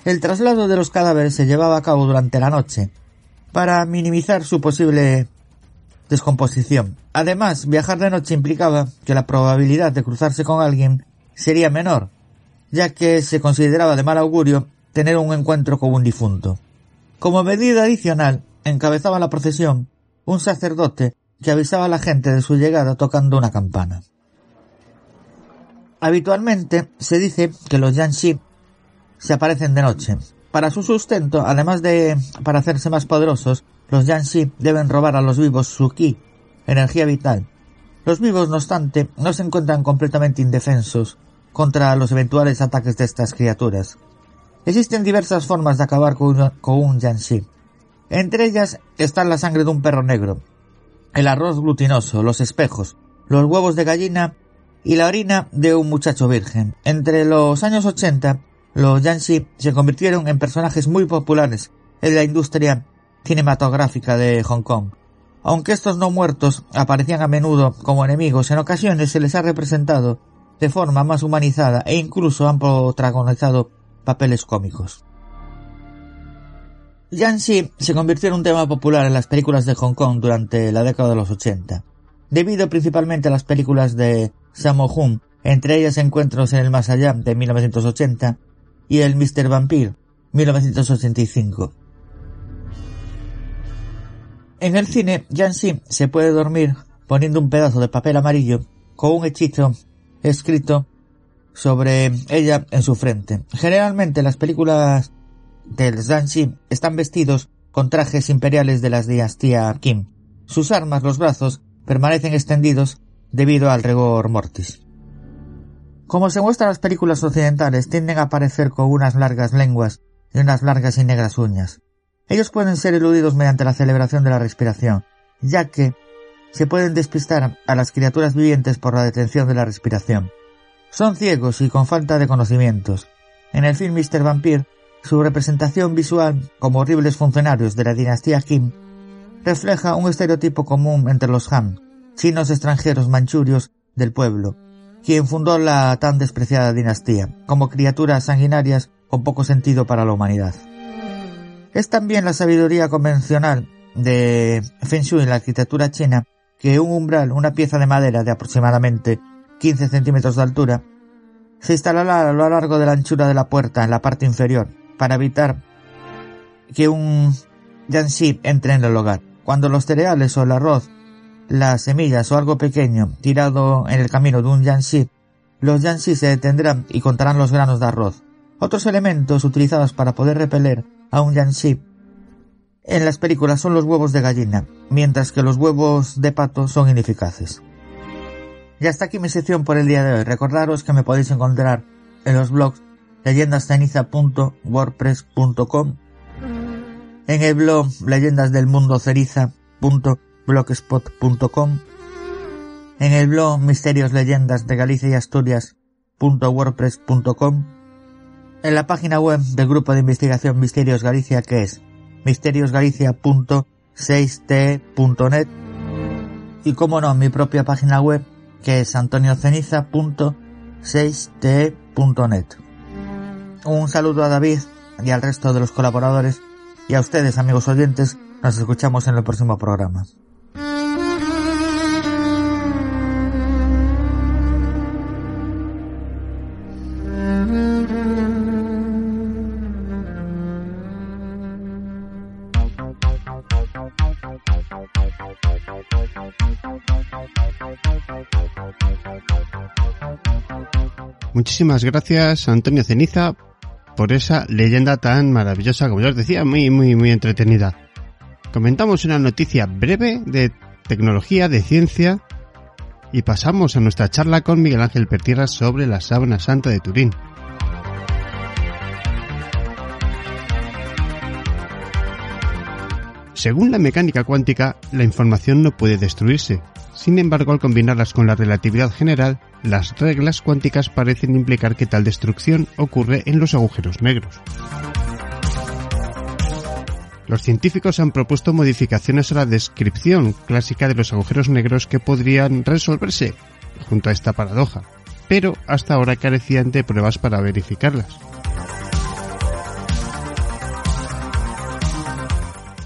El traslado de los cadáveres se llevaba a cabo durante la noche, para minimizar su posible descomposición. Además, viajar de noche implicaba que la probabilidad de cruzarse con alguien sería menor, ya que se consideraba de mal augurio tener un encuentro con un difunto. Como medida adicional, encabezaba la procesión un sacerdote que avisaba a la gente de su llegada tocando una campana. Habitualmente se dice que los Yanxi se aparecen de noche. Para su sustento, además de para hacerse más poderosos, los Yanxi deben robar a los vivos su ki, energía vital. Los vivos, no obstante, no se encuentran completamente indefensos contra los eventuales ataques de estas criaturas. Existen diversas formas de acabar con un, Yanxi. Entre ellas están la sangre de un perro negro, el arroz glutinoso, los espejos, los huevos de gallina y la orina de un muchacho virgen. Entre los años 80, los Yanxi se convirtieron en personajes muy populares en la industria cinematográfica de Hong Kong. Aunque estos no muertos aparecían a menudo como enemigos, en ocasiones se les ha representado de forma más humanizada e incluso han protagonizado papeles cómicos. Yanxi se convirtió en un tema popular en las películas de Hong Kong durante la década de los 80, debido principalmente a las películas de Sammo Hung, entre ellas Encuentros en el Más Allá de 1980 y el Mr. Vampire 1985. En el cine, Yanxi se puede dormir poniendo un pedazo de papel amarillo con un hechizo escrito sobre ella en su frente. Generalmente las películas del Zanshi están vestidos con trajes imperiales de las dinastía Kim. Sus armas, los brazos, permanecen extendidos debido al rigor mortis. Como se muestra en las películas occidentales, tienden a aparecer con unas largas lenguas y unas largas y negras uñas. Ellos pueden ser eludidos mediante la celebración de la respiración, ya que se pueden despistar a las criaturas vivientes por la detención de la respiración. Son ciegos y con falta de conocimientos. En el film Mr. Vampire, su representación visual como horribles funcionarios de la dinastía Kim refleja un estereotipo común entre los Han, chinos extranjeros manchurios del pueblo, quien fundó la tan despreciada dinastía, como criaturas sanguinarias con poco sentido para la humanidad. Es también la sabiduría convencional de Feng Shui en la arquitectura china que un umbral, una pieza de madera de aproximadamente 15 centímetros de altura, se instalará a lo largo de la anchura de la puerta en la parte inferior para evitar que un Yanshi entre en el hogar. Cuando los cereales o el arroz, las semillas o algo pequeño tirado en el camino de un Yanshi, los Yanshi se detendrán y contarán los granos de arroz. Otros elementos utilizados para poder repeler a un Yanshi en las películas son los huevos de gallina, mientras que los huevos de pato son ineficaces. Y hasta aquí mi sección por el día de hoy. Recordaros que me podéis encontrar en los blogs leyendasceniza.wordpress.com en el blog leyendasdelmundoceriza.blogspot.com en el blog misterios leyendas de Galicia y Asturias.wordpress.com en la página web del grupo de investigación Misterios Galicia que es misteriosgalicia.6t.net y como no mi propia página web que es antonioceniza.6t.net. Un saludo a David y al resto de los colaboradores y a ustedes amigos oyentes, nos escuchamos en el próximo programa. Muchísimas gracias, Antonio Ceniza, por esa leyenda tan maravillosa, como ya os decía, muy, muy, muy entretenida. Comentamos una noticia breve de tecnología, de ciencia, y pasamos a nuestra charla con Miguel Ángel Pertierra sobre la sábana santa de Turín. Según la mecánica cuántica, la información no puede destruirse. Sin embargo, al combinarlas con la relatividad general, las reglas cuánticas parecen implicar que tal destrucción ocurre en los agujeros negros. Los científicos han propuesto modificaciones a la descripción clásica de los agujeros negros que podrían resolverse junto a esta paradoja, pero hasta ahora carecían de pruebas para verificarlas.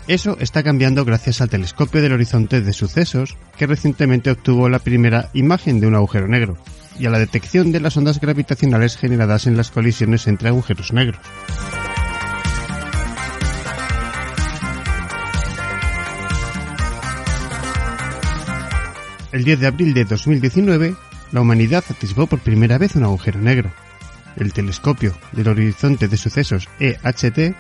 Eso está cambiando gracias al telescopio del horizonte de sucesos, que recientemente obtuvo la primera imagen de un agujero negro, y a la detección de las ondas gravitacionales generadas en las colisiones entre agujeros negros. El 10 de abril de 2019, la humanidad atisbó por primera vez un agujero negro. El telescopio del horizonte de sucesos EHT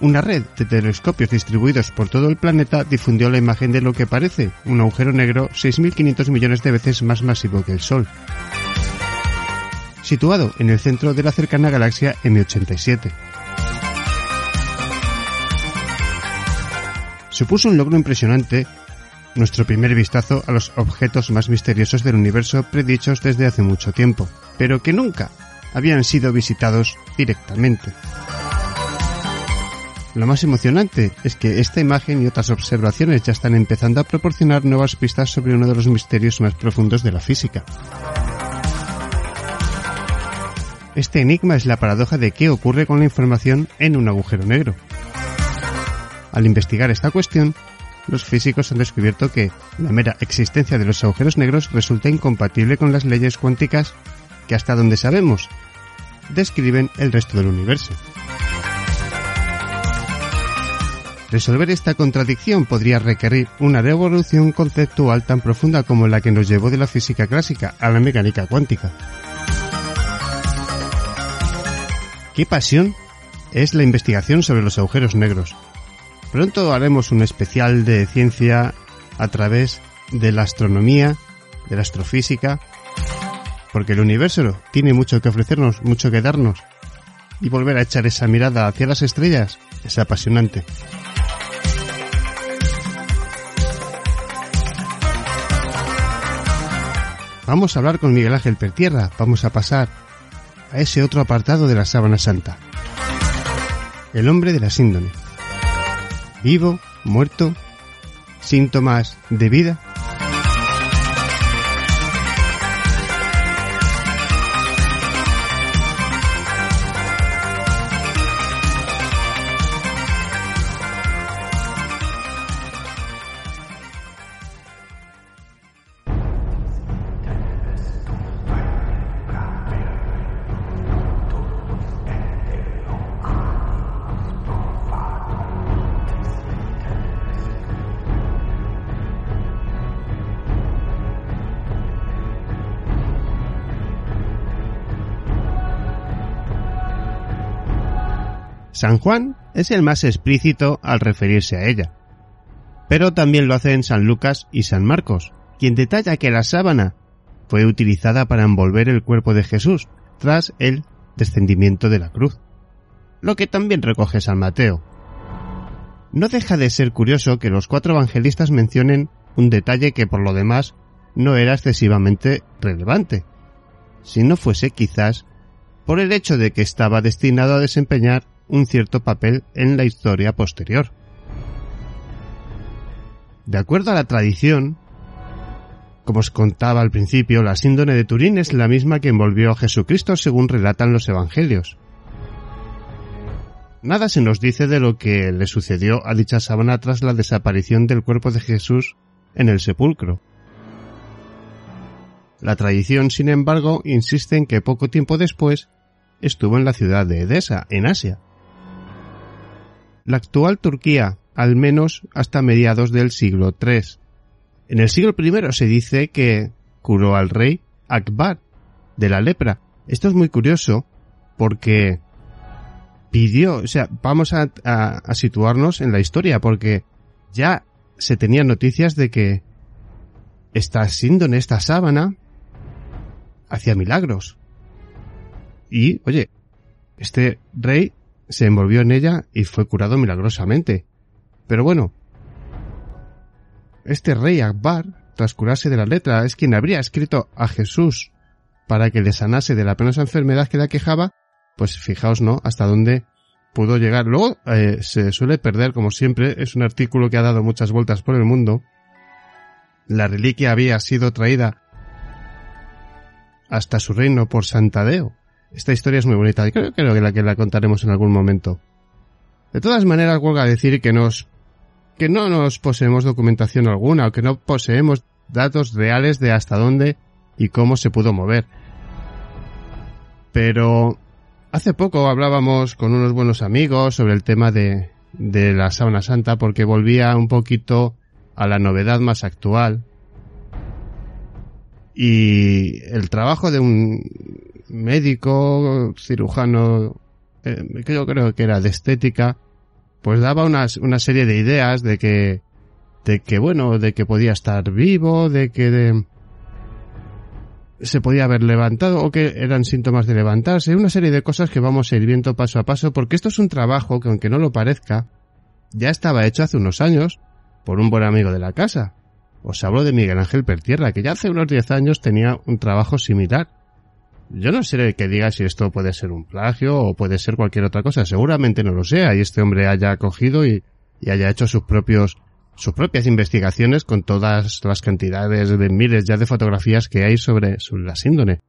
una red de telescopios distribuidos por todo el planeta difundió la imagen de lo que parece un agujero negro 6.500 millones de veces más masivo que el Sol, situado en el centro de la cercana galaxia M87. Supuso un logro impresionante nuestro primer vistazo a los objetos más misteriosos del universo predichos desde hace mucho tiempo, pero que nunca habían sido visitados directamente. Lo más emocionante es que esta imagen y otras observaciones ya están empezando a proporcionar nuevas pistas sobre uno de los misterios más profundos de la física. Este enigma es la paradoja de qué ocurre con la información en un agujero negro. Al investigar esta cuestión, los físicos han descubierto que la mera existencia de los agujeros negros resulta incompatible con las leyes cuánticas que hasta donde sabemos describen el resto del universo. Resolver esta contradicción podría requerir una revolución conceptual tan profunda como la que nos llevó de la física clásica a la mecánica cuántica. ¿Qué pasión es la investigación sobre los agujeros negros? Pronto haremos un especial de ciencia a través de la astronomía, de la astrofísica, porque el universo tiene mucho que ofrecernos, mucho que darnos, y volver a echar esa mirada hacia las estrellas es apasionante. Vamos a hablar con Miguel Ángel Pertierra, vamos a pasar a ese otro apartado de la sábana santa. El hombre de la síndrome. Vivo, muerto, síntomas de vida. San Juan es el más explícito al referirse a ella, pero también lo hacen San Lucas y San Marcos, quien detalla que la sábana fue utilizada para envolver el cuerpo de Jesús tras el descendimiento de la cruz, lo que también recoge San Mateo. No deja de ser curioso que los cuatro evangelistas mencionen un detalle que por lo demás no era excesivamente relevante, si no fuese quizás por el hecho de que estaba destinado a desempeñar un cierto papel en la historia posterior. De acuerdo a la tradición, como os contaba al principio, la síndone de Turín es la misma que envolvió a Jesucristo según relatan los evangelios. Nada se nos dice de lo que le sucedió a dicha sábana tras la desaparición del cuerpo de Jesús en el sepulcro. La tradición, sin embargo, insiste en que poco tiempo después estuvo en la ciudad de Edesa, en Asia. La actual Turquía, al menos hasta mediados del siglo III. En el siglo I se dice que curó al rey Akbar de la lepra. Esto es muy curioso porque pidió, o sea, vamos a, situarnos en la historia porque ya se tenían noticias de que esta síndone, esta sábana, hacía milagros. Y, oye, este rey se envolvió en ella y fue curado milagrosamente. Pero bueno, este rey Akbar, tras curarse de la letra, es quien habría escrito a Jesús para que le sanase de la penosa enfermedad que la quejaba pues fijaos, ¿no? Hasta dónde pudo llegar. Luego eh, se suele perder, como siempre, es un artículo que ha dado muchas vueltas por el mundo. La reliquia había sido traída hasta su reino por Santadeo. Esta historia es muy bonita y creo, que la que la contaremos en algún momento. De todas maneras, a decir que nos que no nos poseemos documentación alguna o que no poseemos datos reales de hasta dónde y cómo se pudo mover. Pero Hace poco hablábamos con unos buenos amigos sobre el tema de, de la sábana santa porque volvía un poquito a la novedad más actual. Y el trabajo de un médico, cirujano, eh, yo creo que era de estética, pues daba una, una serie de ideas de que, de que bueno, de que podía estar vivo, de que de, se podía haber levantado o que eran síntomas de levantarse, una serie de cosas que vamos a ir viendo paso a paso porque esto es un trabajo que aunque no lo parezca, ya estaba hecho hace unos años por un buen amigo de la casa. Os hablo de Miguel Ángel Pertierra, que ya hace unos 10 años tenía un trabajo similar. Yo no sé que diga si esto puede ser un plagio o puede ser cualquier otra cosa, seguramente no lo sea, y este hombre haya cogido y, haya hecho sus propios sus propias investigaciones con todas las cantidades de miles ya de fotografías que hay sobre, la síndone.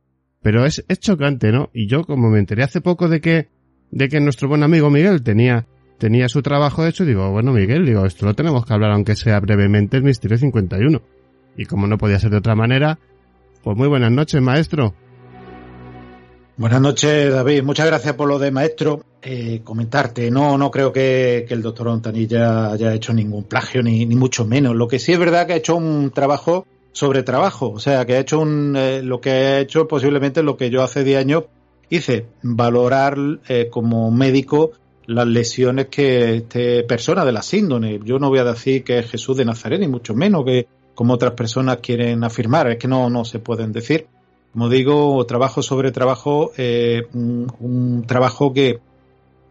Pero es, es chocante, ¿no? Y yo como me enteré hace poco de que, de que nuestro buen amigo Miguel tenía, tenía su trabajo hecho, digo, bueno Miguel, digo, esto lo tenemos que hablar aunque sea brevemente el Misterio 51. Y como no podía ser de otra manera, pues muy buenas noches, maestro. Buenas noches, David. Muchas gracias por lo de maestro. Eh, comentarte, no, no creo que, el doctor Ontanilla haya hecho ningún plagio, ni, mucho menos. Lo que sí es verdad que ha hecho un trabajo sobre trabajo, o sea, que ha hecho un, eh, lo que ha hecho posiblemente lo que yo hace 10 años hice, valorar eh, como médico las lesiones que este persona de la síndrome. Yo no voy a decir que es Jesús de Nazaret, ni mucho menos que como otras personas quieren afirmar, es que no, no se pueden decir como digo, trabajo sobre trabajo, eh, un, trabajo que,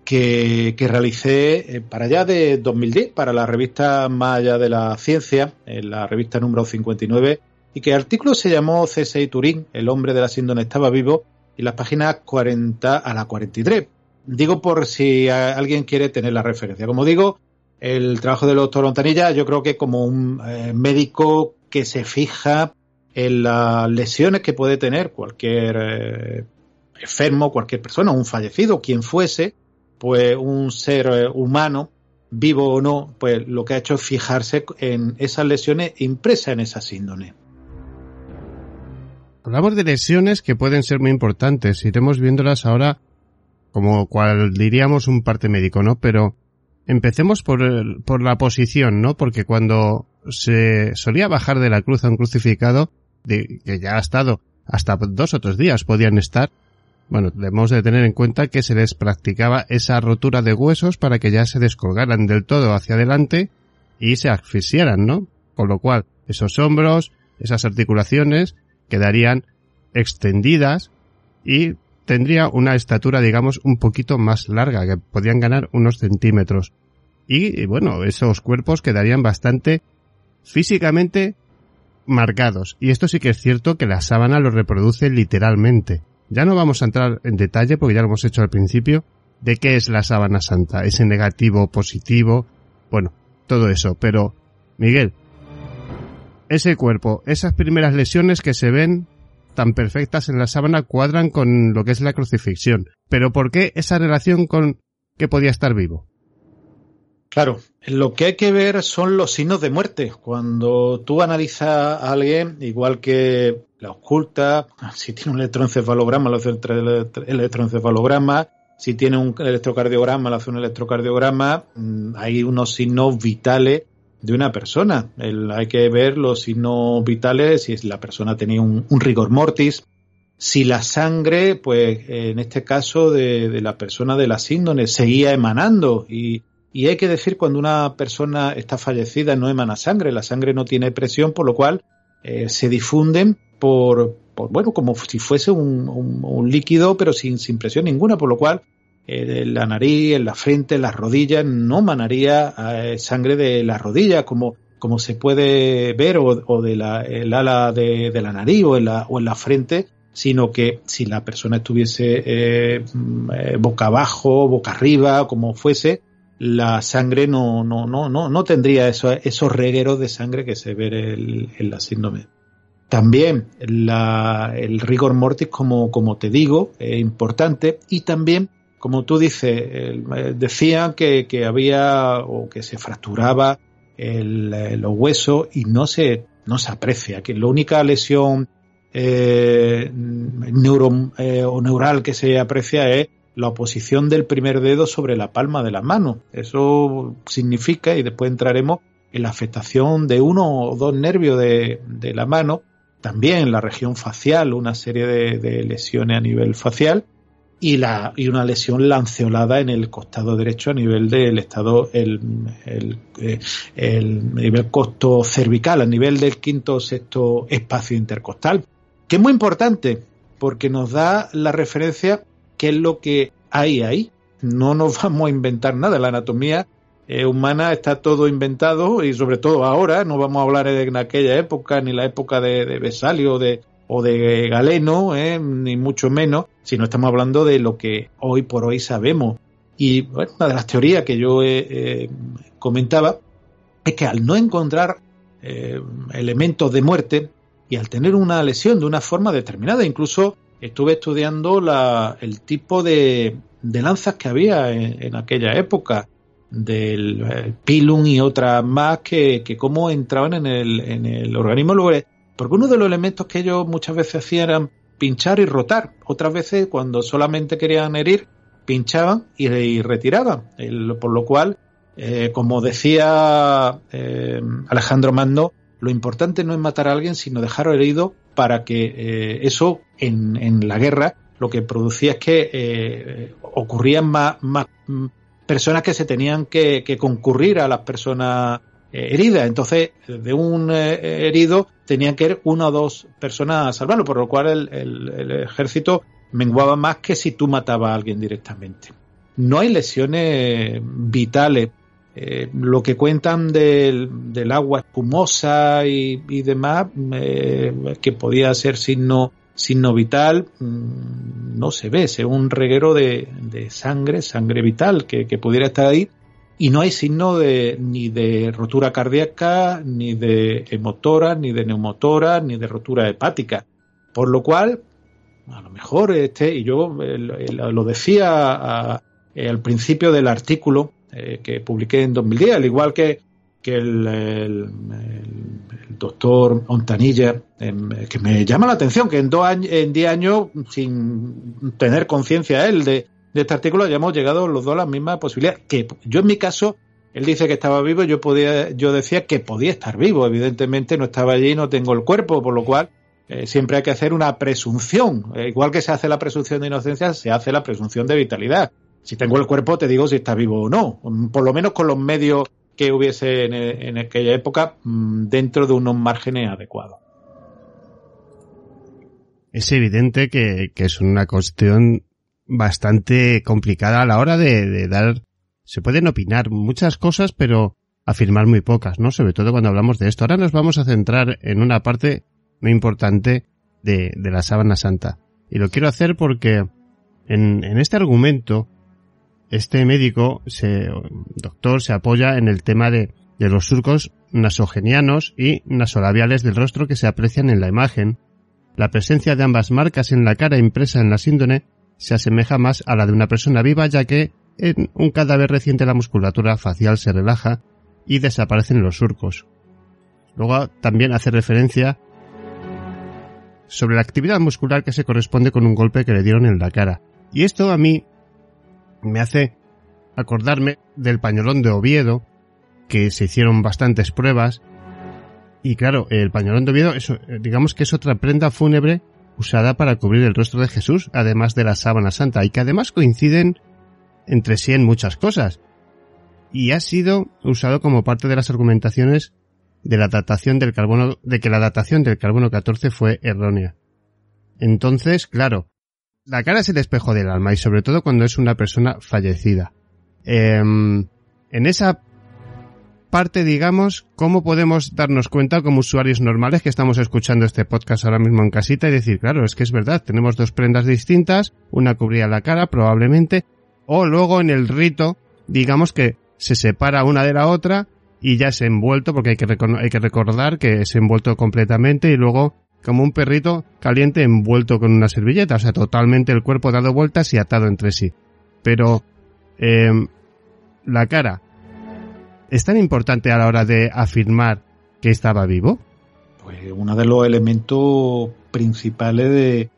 que, realicé eh, para allá de 2010, para la revista Más allá de la ciencia, en la revista número 59, y que el artículo se llamó C6 Turín, el hombre de la síndrome estaba vivo, y las páginas 40 a la 43. Digo por si alguien quiere tener la referencia. Como digo, el trabajo del doctor Ontanilla, yo creo que como un eh, médico que se fija en las lesiones que puede tener cualquier eh, enfermo, cualquier persona, un fallecido, quien fuese, pues un ser eh, humano, vivo o no, pues lo que ha hecho es fijarse en esas lesiones impresas en esa síndrome. Hablamos de lesiones que pueden ser muy importantes, iremos viéndolas ahora como cual diríamos un parte médico, ¿no? Pero empecemos por, por la posición, ¿no? Porque cuando se solía bajar de la cruz a un crucificado, de, que ya ha estado hasta dos o tres días podían estar, bueno, debemos de tener en cuenta que se les practicaba esa rotura de huesos para que ya se descolgaran del todo hacia adelante y se asfixiaran, ¿no? Con lo cual, esos hombros, esas articulaciones quedarían extendidas y tendría una estatura, digamos, un poquito más larga, que podían ganar unos centímetros. Y, y bueno, esos cuerpos quedarían bastante físicamente marcados. Y esto sí que es cierto que la sábana lo reproduce literalmente. Ya no vamos a entrar en detalle, porque ya lo hemos hecho al principio, de qué es la sábana santa, ese negativo, positivo, bueno, todo eso. Pero, Miguel, ese cuerpo, esas primeras lesiones que se ven tan perfectas en la sábana cuadran con lo que es la crucifixión. Pero ¿por qué esa relación con que podía estar vivo? Claro, lo que hay que ver son los signos de muerte. Cuando tú analizas a alguien, igual que la oculta, si tiene un electroencefalograma, lo hace el electroencefalograma, si tiene un electrocardiograma, lo hace un electrocardiograma, mm, hay unos signos vitales de una persona. Hay que ver los signos vitales, si la persona tenía un, un rigor mortis, si la sangre, pues en este caso de, de la persona de la síndrome, seguía emanando y y hay que decir cuando una persona está fallecida no emana sangre, la sangre no tiene presión, por lo cual eh, se difunden por, bueno, como si fuese un, líquido, pero sin, sin, presión ninguna, por lo cual eh, en la nariz, en la frente, en las rodillas, no emanaría eh, sangre de las rodillas, como, como se puede ver, o, o de ala de, la nariz o en la, o en la frente, sino que si la persona estuviese eh, boca abajo, boca arriba, como fuese, la sangre no, no, no, no, no tendría eso, esos regueros de sangre que se ve en, la síndrome. También la, el rigor mortis, como, como te digo, es importante y también, como tú dices, el, decían que, que, había o que se fracturaba el, los huesos y no se, no se aprecia, que la única lesión eh, eh, o neural que se aprecia es la oposición del primer dedo sobre la palma de la mano. Eso significa, y después entraremos en la afectación de uno o dos nervios de, de la mano, también la región facial, una serie de, de, lesiones a nivel facial y, la, y una lesión lanceolada en el costado derecho a nivel del estado, el, el, el nivel costo cervical, a nivel del quinto o sexto espacio intercostal, que es muy importante porque nos da la referencia qué es lo que hay ahí. No nos vamos a inventar nada. La anatomía eh, humana está todo inventado y sobre todo ahora, no vamos a hablar de aquella época, ni la época de, de Besalio de, o de Galeno, eh, ni mucho menos, sino estamos hablando de lo que hoy por hoy sabemos. Y bueno, una de las teorías que yo eh, comentaba es que al no encontrar elementos de muerte y al tener una lesión de una forma determinada, incluso estuve estudiando la, el tipo de, de, lanzas que había en, aquella época del eh, pilum y otras más que, que cómo entraban en el, en el organismo. Porque uno de los elementos que ellos muchas veces hacían eran pinchar y rotar. Otras veces cuando solamente querían herir pinchaban y, retiraban. El, por lo cual eh, como decía eh, Alejandro Mando lo importante no es matar a alguien, sino dejarlo herido para que eh, eso en, en, la guerra lo que producía es que eh, ocurrían más, más, personas que se tenían que, que concurrir a las personas eh, heridas. Entonces, de un herido tenían que ir una o dos personas a salvarlo, por lo cual el, el, el ejército menguaba más que si tú matabas a alguien directamente. No hay lesiones vitales eh, lo que cuentan del, del agua espumosa y, demás, eh, que podía ser signo, signo vital, mmm, no se ve, es un reguero de, de sangre, sangre vital que, que, pudiera estar ahí, y no hay signo de, ni de rotura cardíaca, ni de hemotora, ni de neumotora, ni de rotura hepática. Por lo cual, a lo mejor este, y yo eh, lo decía al principio del artículo, eh, que publiqué en 2010, al igual que, que el, doctor Ontanilla, eh, que me llama la atención que en, dos años, en diez años, sin tener conciencia él de, este artículo, hayamos llegado los dos a la misma posibilidad. Que yo en mi caso, él dice que estaba vivo, yo podía, yo decía que podía estar vivo, evidentemente no estaba allí, no tengo el cuerpo, por lo cual eh, siempre hay que hacer una presunción. Eh, igual que se hace la presunción de inocencia, se hace la presunción de vitalidad. Si tengo el cuerpo, te digo si está vivo o no. Por lo menos con los medios que hubiese en, en aquella época mm, dentro de unos márgenes adecuados. Es evidente que, que es una cuestión bastante complicada a la hora de, dar. Se pueden opinar muchas cosas, pero afirmar muy pocas, ¿no? Sobre todo cuando hablamos de esto. Ahora nos vamos a centrar en una parte muy importante de, de la sábana santa. Y lo quiero hacer porque en este argumento, este médico, se, doctor, se apoya en el tema de, de los surcos nasogenianos y nasolabiales del rostro que se aprecian en la imagen. La presencia de ambas marcas en la cara impresa en la síndone se asemeja más a la de una persona viva ya que en un cadáver reciente la musculatura facial se relaja y desaparecen los surcos. Luego también hace referencia sobre la actividad muscular que se corresponde con un golpe que le dieron en la cara. Y esto a mí me hace acordarme del pañolón de Oviedo, que se hicieron bastantes pruebas. Y claro, el pañolón de Oviedo, eso, digamos que es otra prenda fúnebre usada para cubrir el rostro de Jesús, además de la sábana santa, y que además coinciden entre sí en muchas cosas. Y ha sido usado como parte de las argumentaciones de la datación del carbono, de que la datación del carbono 14 fue errónea. Entonces, claro, la cara es el espejo del alma y sobre todo cuando es una persona fallecida. Eh, en esa parte, digamos, cómo podemos darnos cuenta como usuarios normales que estamos escuchando este podcast ahora mismo en casita y decir, claro, es que es verdad, tenemos dos prendas distintas, una cubría la cara probablemente, o luego en el rito, digamos que se separa una de la otra y ya es envuelto, porque hay que, hay que recordar que es envuelto completamente y luego como un perrito caliente envuelto con una servilleta, o sea, totalmente el cuerpo dado vueltas y atado entre sí. Pero eh, la cara es tan importante a la hora de afirmar que estaba vivo. Pues uno de los elementos principales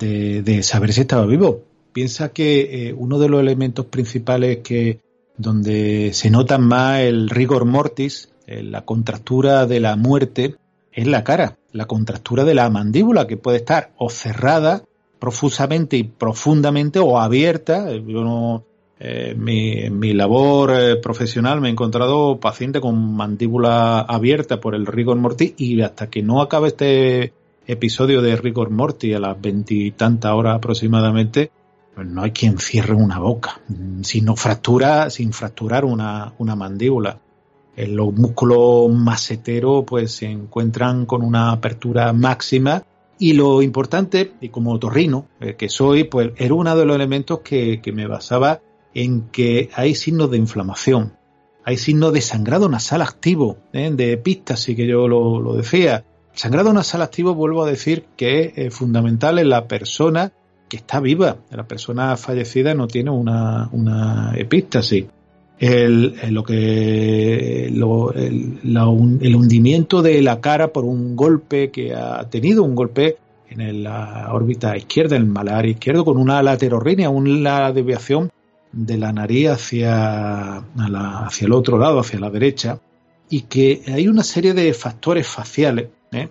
de, saber si estaba vivo. Piensa que eh, uno de los elementos principales que donde se nota más el rigor mortis, eh, la contractura de la muerte, es la cara, la contractura de la mandíbula, que puede estar o cerrada profusamente y profundamente o abierta. Yo no, eh, mi, labor eh, profesional me he encontrado pacientes con mandíbula abierta por el rigor mortis y hasta que no acabe este episodio de rigor mortis a las veintitantas horas aproximadamente, pues no hay quien cierre una boca, sino fractura, sin fracturar una, una mandíbula. Los músculos maseteros pues se encuentran con una apertura máxima y lo importante, y como otorrino eh, que soy, pues era uno de los elementos que, que me basaba en que hay signos de inflamación, hay signos de sangrado nasal activo, ¿eh? de epístasis que yo lo, lo decía. Sangrado nasal activo, vuelvo a decir, que es eh, fundamental en la persona que está viva. La persona fallecida no tiene una, una epístasis. El, el, lo que lo, el, el, hundimiento de la cara por un golpe que ha tenido, un golpe en la órbita izquierda, en el malar izquierdo, con una laterorrinea, una desviación de la nariz hacia, hacia el otro lado, hacia la derecha, y que hay una serie de factores faciales, ¿eh?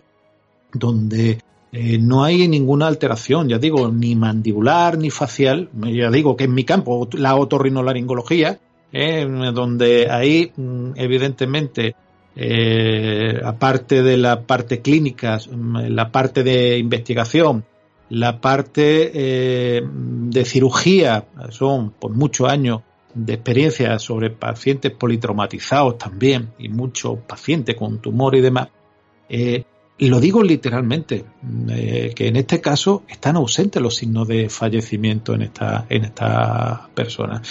donde eh, no hay ninguna alteración, ya digo, ni mandibular ni facial, ya digo que en mi campo, la otorrinolaringología, eh, donde ahí mm, evidentemente eh, aparte de la parte clínica, mm, la parte de investigación, la parte eh, de cirugía, son por muchos años de experiencia sobre pacientes politraumatizados también y muchos pacientes con tumor y demás, eh, lo digo literalmente, eh, que en este caso están ausentes los signos de fallecimiento en esta, en esta persona.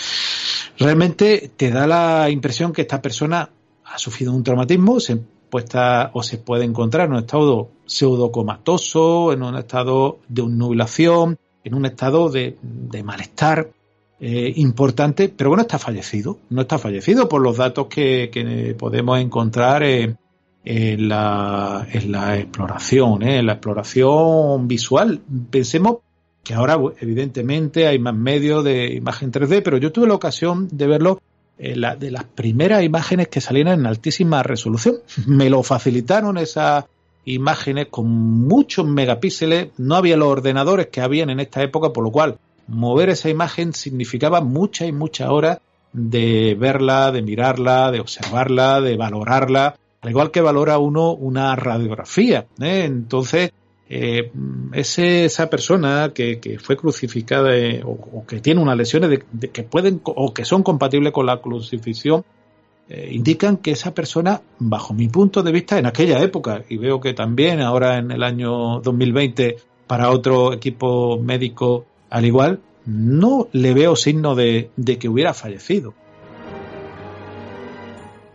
Realmente te da la impresión que esta persona ha sufrido un traumatismo, se puesta o se puede encontrar en un estado pseudocomatoso, en un estado de nubilación, en un estado de, de malestar eh, importante, pero bueno, está fallecido, no está fallecido por los datos que, podemos encontrar en en la, en la exploración, ¿eh? en la exploración visual. Pensemos que ahora, evidentemente, hay más medios de imagen 3D, pero yo tuve la ocasión de verlo en la, de las primeras imágenes que salieron en altísima resolución. Me lo facilitaron esa imágenes con muchos megapíxeles, no había los ordenadores que habían en esta época, por lo cual mover esa imagen significaba muchas y muchas horas de verla, de mirarla, de observarla, de valorarla, al igual que valora uno una radiografía. ¿eh? Entonces, eh, ese, esa persona que, fue crucificada eh, o, que tiene unas lesiones de que pueden o que son compatibles con la crucifixión, eh, indican que esa persona, bajo mi punto de vista, en aquella época, y veo que también ahora en el año 2020, para otro equipo médico al igual, no le veo signo de, de que hubiera fallecido.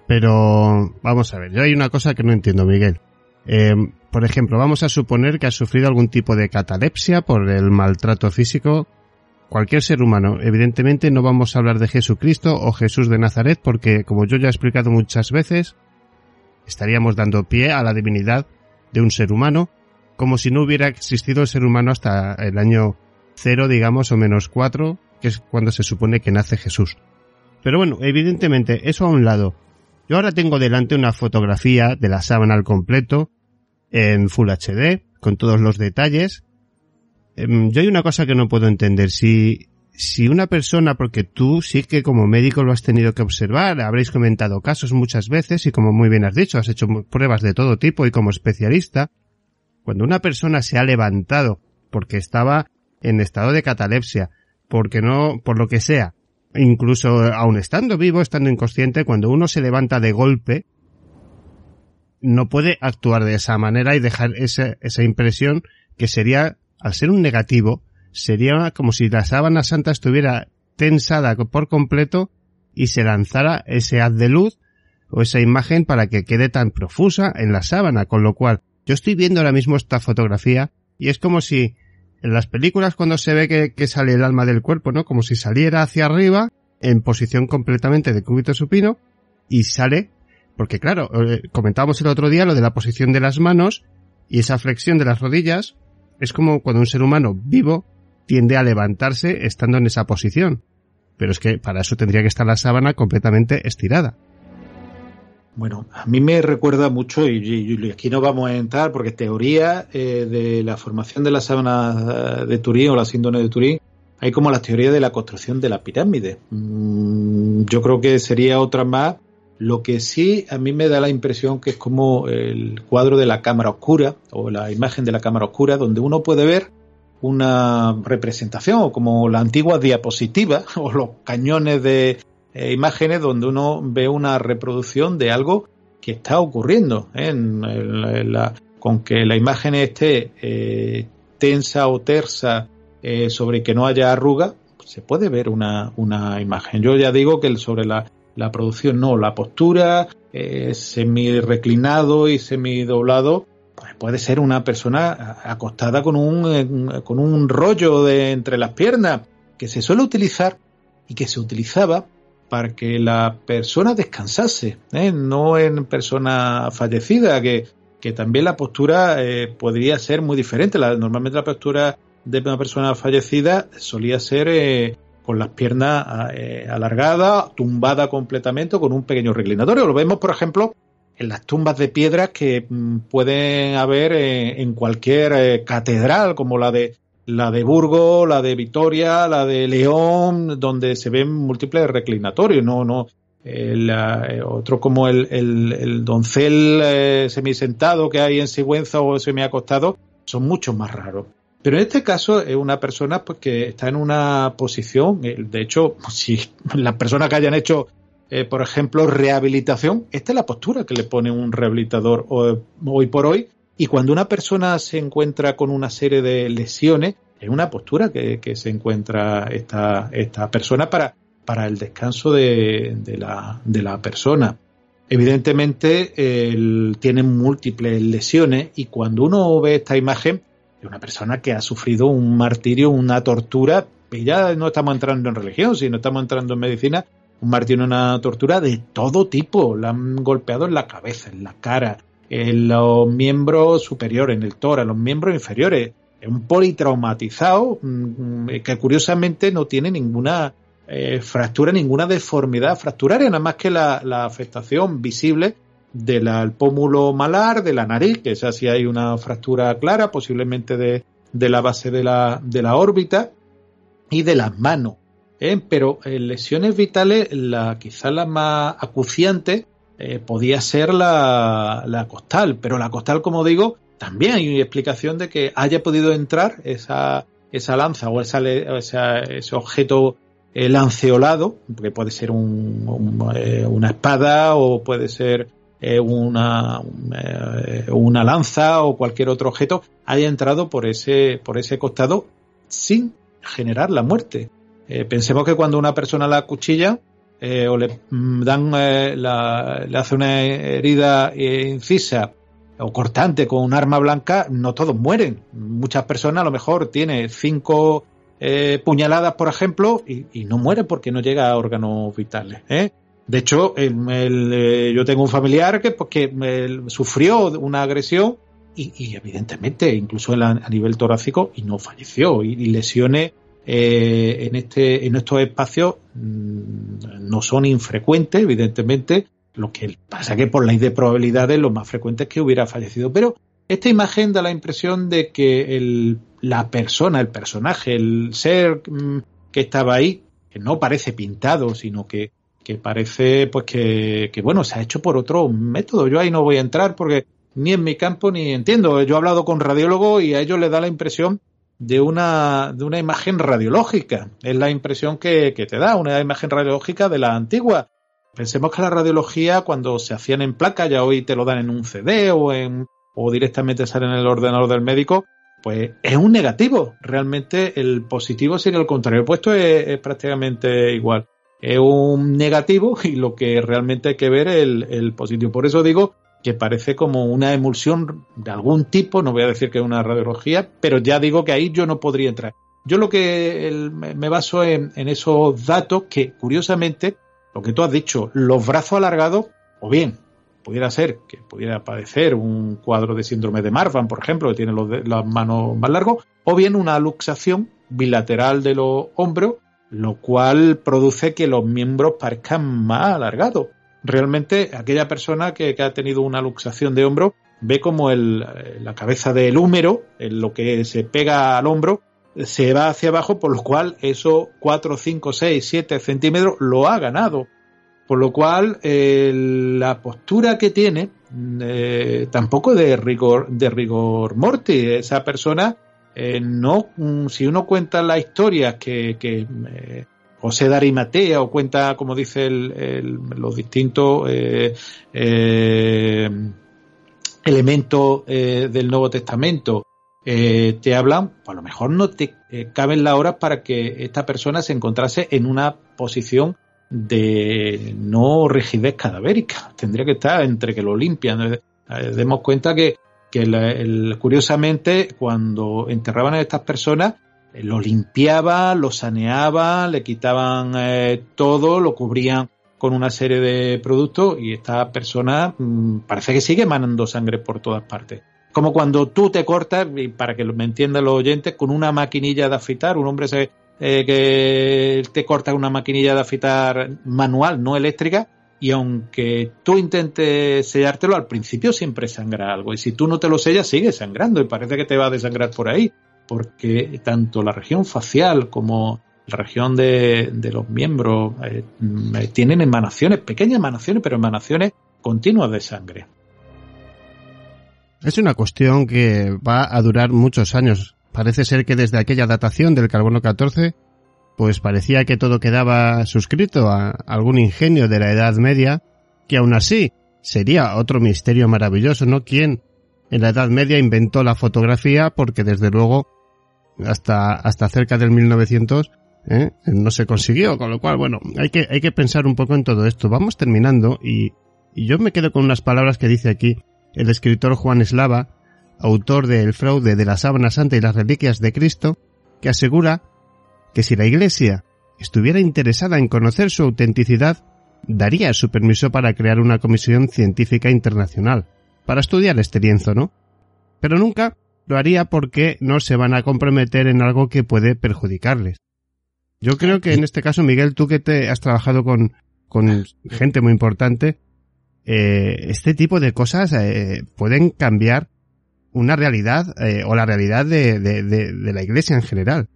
Pero vamos a ver, yo hay una cosa que no entiendo, Miguel. Eh, por ejemplo, vamos a suponer que ha sufrido algún tipo de catalepsia por el maltrato físico. Cualquier ser humano, evidentemente no vamos a hablar de Jesucristo o Jesús de Nazaret porque, como yo ya he explicado muchas veces, estaríamos dando pie a la divinidad de un ser humano, como si no hubiera existido el ser humano hasta el año cero, digamos, o menos cuatro, que es cuando se supone que nace Jesús. Pero bueno, evidentemente, eso a un lado. Yo ahora tengo delante una fotografía de la sábana al completo, en Full HD, con todos los detalles. Yo hay una cosa que no puedo entender. Si, si una persona, porque tú sí que como médico lo has tenido que observar, habréis comentado casos muchas veces y como muy bien has dicho, has hecho pruebas de todo tipo y como especialista, cuando una persona se ha levantado porque estaba en estado de catalepsia, porque no, por lo que sea, incluso aun estando vivo, estando inconsciente, cuando uno se levanta de golpe, no puede actuar de esa manera y dejar esa, esa impresión que sería, al ser un negativo, sería como si la sábana santa estuviera tensada por completo y se lanzara ese haz de luz o esa imagen para que quede tan profusa en la sábana, con lo cual yo estoy viendo ahora mismo esta fotografía y es como si en las películas cuando se ve que, sale el alma del cuerpo, ¿no? Como si saliera hacia arriba en posición completamente de cúbito supino y sale, porque claro, eh, comentábamos el otro día lo de la posición de las manos y esa flexión de las rodillas es como cuando un ser humano vivo tiende a levantarse estando en esa posición. Pero es que para eso tendría que estar la sábana completamente estirada. Bueno, a mí me recuerda mucho, y, aquí no vamos a entrar, porque teoría eh, de la formación de la sábana de Turín o la síndrome de Turín, hay como la teoría de la construcción de la pirámide. Mm, yo creo que sería otra más. Lo que sí a mí me da la impresión que es como el cuadro de la cámara oscura o la imagen de la cámara oscura, donde uno puede ver una representación o como la antigua diapositiva o los cañones de, eh, imágenes donde uno ve una reproducción de algo que está ocurriendo ¿eh? la, con que la imagen esté eh, tensa o tersa sobre que no haya arruga se puede ver una, una imagen yo ya digo que sobre la, la producción no la postura semi reclinado y semi doblado pues puede ser una persona acostada con un con un rollo entre las piernas que se suele utilizar y que se utilizaba para que la persona descansase, ¿eh? no en persona fallecida, que, que también la postura eh, podría ser muy diferente. Normalmente la postura de una persona fallecida solía ser eh, con las piernas alargadas, tumbada completamente, con un pequeño reclinatorio. Lo vemos, por ejemplo, en las tumbas de piedras que mm, pueden haber en cualquier catedral, como la de la de Burgos, la de Vitoria, la de León, donde se ven múltiples reclinatorios, no, no, el, uh, otro como el, el, el doncel eh, semisentado que hay en Sigüenza o semiacostado, son mucho más raros. Pero en este caso es una persona pues, que está en una posición, de hecho, si las personas que hayan hecho, eh, por ejemplo, rehabilitación, esta es la postura que le pone un rehabilitador hoy por hoy, y cuando una persona se encuentra con una serie de lesiones, es una postura que, se encuentra esta, esta persona para, para el descanso de, de, la, de la persona. Evidentemente, él tiene múltiples lesiones y cuando uno ve esta imagen de una persona que ha sufrido un martirio, una tortura, y ya no estamos entrando en religión, sino estamos entrando en medicina, un martirio, una tortura de todo tipo. La han golpeado en la cabeza, en la cara, en los miembros superiores, en el tórax, los miembros inferiores. Es un politraumatizado que curiosamente no tiene ninguna eh, fractura, ninguna deformidad fracturaria, nada más que la, afectación visible del pómulo malar, de la nariz, que es así hay una fractura clara, posiblemente de, de la base de la, de la órbita, y de las manos. ¿eh? Pero en lesiones vitales, la, quizá la más acuciante eh, podía ser la, costal, pero la costal, como digo, también hay una explicación de que haya podido entrar esa, esa lanza o esa, ese objeto eh, lanceolado, que puede ser un, eh, una espada o puede ser una, una lanza o cualquier otro objeto, haya entrado por ese, por ese costado sin generar la muerte. Pensemos que cuando una persona la cuchilla o le dan la, le hace una herida incisa o cortante con un arma blanca, no todos mueren. Muchas personas a lo mejor tiene cinco eh, puñaladas, por ejemplo, y, no muere porque no llega a órganos vitales. ¿eh? De hecho, eh, yo tengo un familiar que, pues, sufrió una agresión y, evidentemente, incluso a, nivel torácico, y no falleció. Y lesiones eh, en, este, en estos espacios mmm, no son infrecuentes, evidentemente. Lo que pasa que por ley de probabilidades lo más frecuente es que hubiera fallecido. Pero esta imagen da la impresión de que el, la persona, el personaje, el ser mmm, que estaba ahí, que no parece pintado, sino que, que parece pues que, que, bueno, se ha hecho por otro método. Yo ahí no voy a entrar porque ni en mi campo ni entiendo. Yo he hablado con radiólogos y a ellos les da la impresión de una, de una imagen radiológica. Es la impresión que, que te da, una imagen radiológica de la antigua. Pensemos que la radiología, cuando se hacían en placa, ya hoy te lo dan en un CD o en, o directamente sale en el ordenador del médico, pues es un negativo. Realmente el positivo sería el contrario. Puesto es, es prácticamente igual. Es un negativo y lo que realmente hay que ver es el, el, positivo. Por eso digo que parece como una emulsión de algún tipo, no voy a decir que es una radiología, pero ya digo que ahí yo no podría entrar. Yo lo que me baso en, esos datos que, curiosamente, lo que tú has dicho, los brazos alargados, o bien pudiera ser que pudiera padecer un cuadro de síndrome de Marfan, por ejemplo, que tiene las manos más largos, o bien una luxación bilateral de los hombros, lo cual produce que los miembros parezcan más alargados. Realmente, aquella persona que, que ha tenido una luxación de hombro ve como el, la cabeza del húmero, en lo que se pega al hombro, se va hacia abajo, por lo cual esos 4, 5, 6, 7 centímetros lo ha ganado. Por lo cual, la postura que tiene eh, tampoco de rigor, de rigor mortis. Esa persona, eh, no, si uno cuenta las historias que, que eh, José de Arimatea o cuenta, como dice el, los distintos elementos del Nuevo Testamento, te hablan, a lo mejor no te caben las horas para que esta persona se encontrase en una posición de no rigidez cadavérica. Tendría que estar entre que lo limpian. Demos cuenta que, el, curiosamente cuando enterraban a estas personas lo limpiaban, lo saneaban, le quitaban eh, todo, lo cubrían con una serie de productos y esta persona mmm, parece que sigue emanando sangre por todas partes. Como cuando tú te cortas, y para que me entiendan los oyentes, con una maquinilla de afeitar, un hombre se, eh, que te corta una maquinilla de afeitar manual, no eléctrica, y aunque tú intentes sellártelo, al principio siempre sangra algo. Y si tú no te lo sellas, sigue sangrando y parece que te va a desangrar por ahí. Porque tanto la región facial como la región de, los miembros eh, tienen emanaciones, pequeñas emanaciones, pero emanaciones continuas de sangre. Es una cuestión que va a durar muchos años. Parece ser que desde aquella datación del carbono 14, pues parecía que todo quedaba suscrito a algún ingenio de la Edad Media, que aún así sería otro misterio maravilloso, ¿no? ¿Quién en la Edad Media inventó la fotografía? Porque desde luego hasta, hasta cerca del 1900 ¿eh? no se consiguió, con lo cual, bueno, hay que, hay que pensar un poco en todo esto. Vamos terminando y, y yo me quedo con unas palabras que dice aquí el escritor Juan Eslava, autor de El fraude de la sábana santa y las reliquias de Cristo, que asegura que si la Iglesia estuviera interesada en conocer su autenticidad, daría su permiso para crear una comisión científica internacional, para estudiar este lienzo, ¿no? Pero nunca lo haría porque no se van a comprometer en algo que puede perjudicarles. Yo creo que en este caso, Miguel, tú que te has trabajado con, con gente muy importante, eh, este tipo de cosas eh, pueden cambiar una realidad eh, o la realidad de, de, la iglesia en general.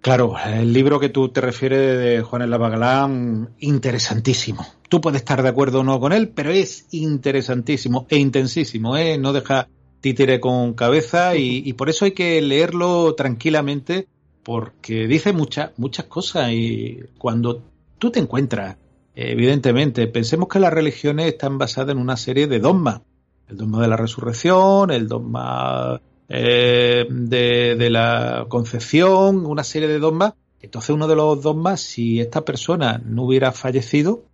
Claro, el libro que tú te refieres de Juan Lavagalán, interesantísimo. Tú puedes estar de acuerdo o no con él, pero es interesantísimo e intensísimo, ¿eh? No deja títere con cabeza y, y por eso hay que leerlo tranquilamente porque dice muchas, muchas cosas y cuando tú te encuentras, evidentemente, pensemos que las religiones están basadas en una serie de dogmas. El dogma de la resurrección, el dogma eh, de, de, la concepción, una serie de dogmas. Entonces uno de los dogmas, si esta persona no hubiera fallecido,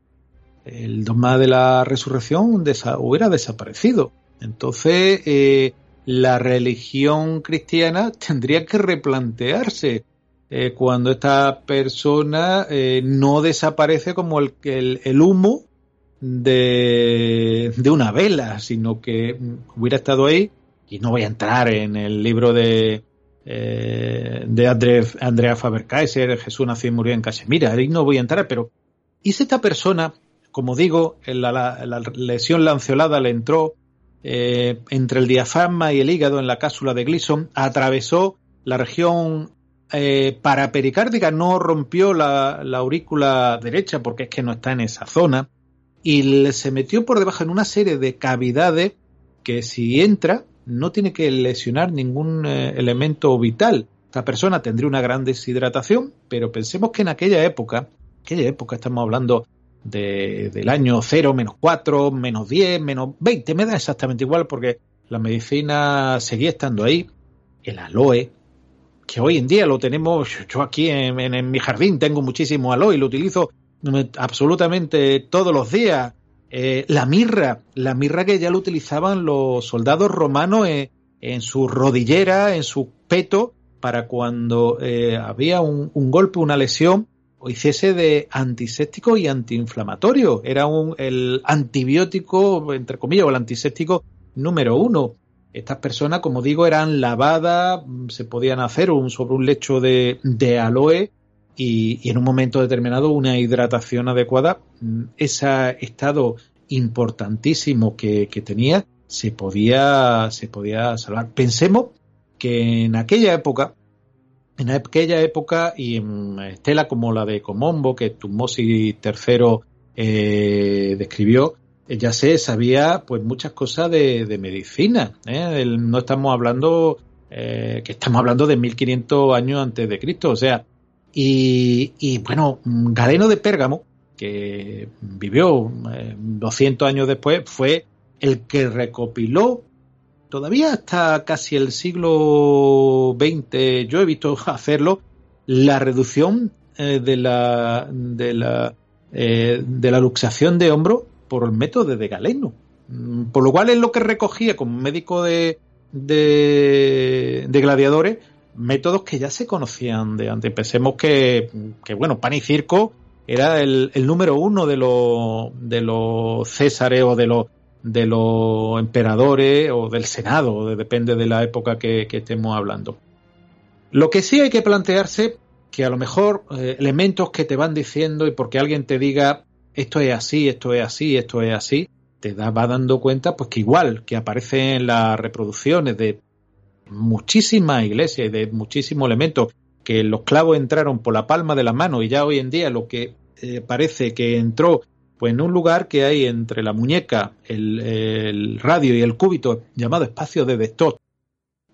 el dogma de la resurrección desa hubiera desaparecido. Entonces, eh, la religión cristiana tendría que replantearse eh, cuando esta persona eh, no desaparece como el, humo de, una vela, sino que hubiera estado ahí, y no voy a entrar en el libro de, de André, Andrea Faber-Kaiser, Jesús nació y murió en Casemira, ahí no voy a entrar, pero ¿y si esta persona, como digo, la, la, la lesión lanceolada le entró eh, entre el diafragma y el hígado en la cápsula de Gleason, atravesó la región eh, parapericárdica, no rompió la, la, aurícula derecha porque es que no está en esa zona, y se metió por debajo en una serie de cavidades que si entra no tiene que lesionar ningún eh, elemento vital. Esta persona tendría una gran deshidratación, pero pensemos que en aquella época, aquella época estamos hablando de, del año 0, menos 4, menos 10, menos 20, me da exactamente igual porque la medicina seguía estando ahí. El aloe, que hoy en día lo tenemos, yo aquí en, mi jardín tengo muchísimo aloe, lo utilizo absolutamente todos los días. Eh, la mirra, la mirra que ya lo utilizaban los soldados romanos en, en su rodillera, en su peto, para cuando eh, había un, un golpe, una lesión, o hiciese de antiséptico y antiinflamatorio. Era un, el antibiótico, entre comillas, o el antiséptico número uno. Estas personas, como digo, eran lavadas, se podían hacer sobre un lecho de, de aloe y, en un momento determinado una hidratación adecuada. Ese estado importantísimo que, que tenía se podía, se podía salvar. Pensemos que en aquella época en aquella época y en estela como la de Comombo, que Tutmosis III eh, describió, ya se sabía pues muchas cosas de, de medicina. ¿eh? No estamos hablando eh, que estamos hablando de 1500 años antes de Cristo, o sea, y, y bueno, Galeno de Pérgamo, que vivió 200 años después, fue el que recopiló todavía hasta casi el siglo XX, yo he visto hacerlo, la reducción eh, de la de la eh, de la luxación de hombro por el método de Galeno. Mm, por lo cual es lo que recogía como médico de, de, de gladiadores métodos que ya se conocían de antes. Pensemos que, que bueno, pan y circo era el, el número uno de los de los césares o de los de los emperadores o del Senado, depende de la época que, estemos hablando. Lo que sí hay que plantearse, que a lo mejor eh, elementos que te van diciendo y porque alguien te diga esto es así, esto es así, esto es así, te da, va dando cuenta pues que igual que aparece en las reproducciones de muchísimas iglesias y de muchísimos elementos que los clavos entraron por la palma de la mano y ya hoy en día lo que eh, parece que entró pues en un lugar que hay entre la muñeca, el, radio y el cúbito llamado espacio de Destot,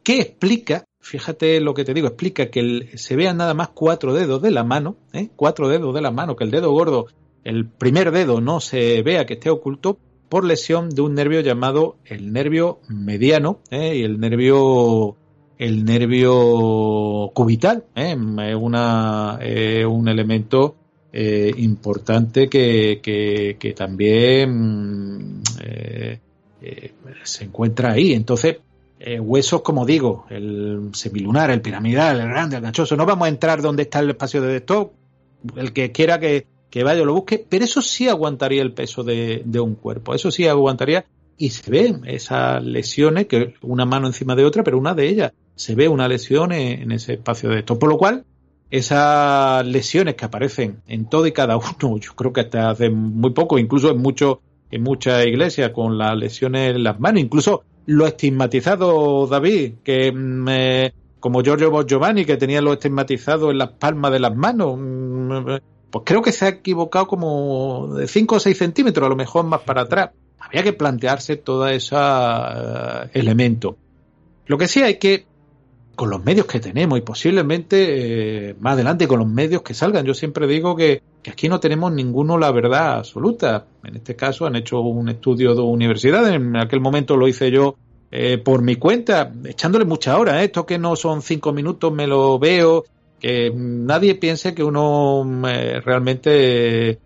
que explica, fíjate lo que te digo, explica que se vean nada más cuatro dedos de la mano, ¿eh? cuatro dedos de la mano, que el dedo gordo, el primer dedo no se vea que esté oculto por lesión de un nervio llamado el nervio mediano ¿eh? y el nervio el nervio cubital, ¿eh? una, un elemento eh, importante que, que, también eh, eh, se encuentra ahí. Entonces, eh, huesos, como digo, el semilunar, el piramidal, el grande, el gachoso, no vamos a entrar donde está el espacio de stock, el que quiera que, que vaya lo busque, pero eso sí aguantaría el peso de, de un cuerpo, eso sí aguantaría. Y se ven esas lesiones, que una mano encima de otra, pero una de ellas. Se ve una lesión en ese espacio de esto. Por lo cual, esas lesiones que aparecen en todo y cada uno, yo creo que hasta hace muy poco, incluso en muchos en muchas iglesias con las lesiones en las manos, incluso lo estigmatizado David, que mm, eh, como Giorgio Giovanni, que tenía lo estigmatizado en las palmas de las manos, mm, pues creo que se ha equivocado como de 5 o 6 centímetros, a lo mejor más para atrás. Había que plantearse todo ese eh, elemento. Lo que sí hay que con los medios que tenemos y posiblemente eh, más adelante con los medios que salgan. Yo siempre digo que, aquí no tenemos ninguno la verdad absoluta. En este caso han hecho un estudio de universidad, en aquel momento lo hice yo eh, por mi cuenta, echándole mucha hora. ¿eh? Esto que no son cinco minutos me lo veo, que nadie piense que uno realmente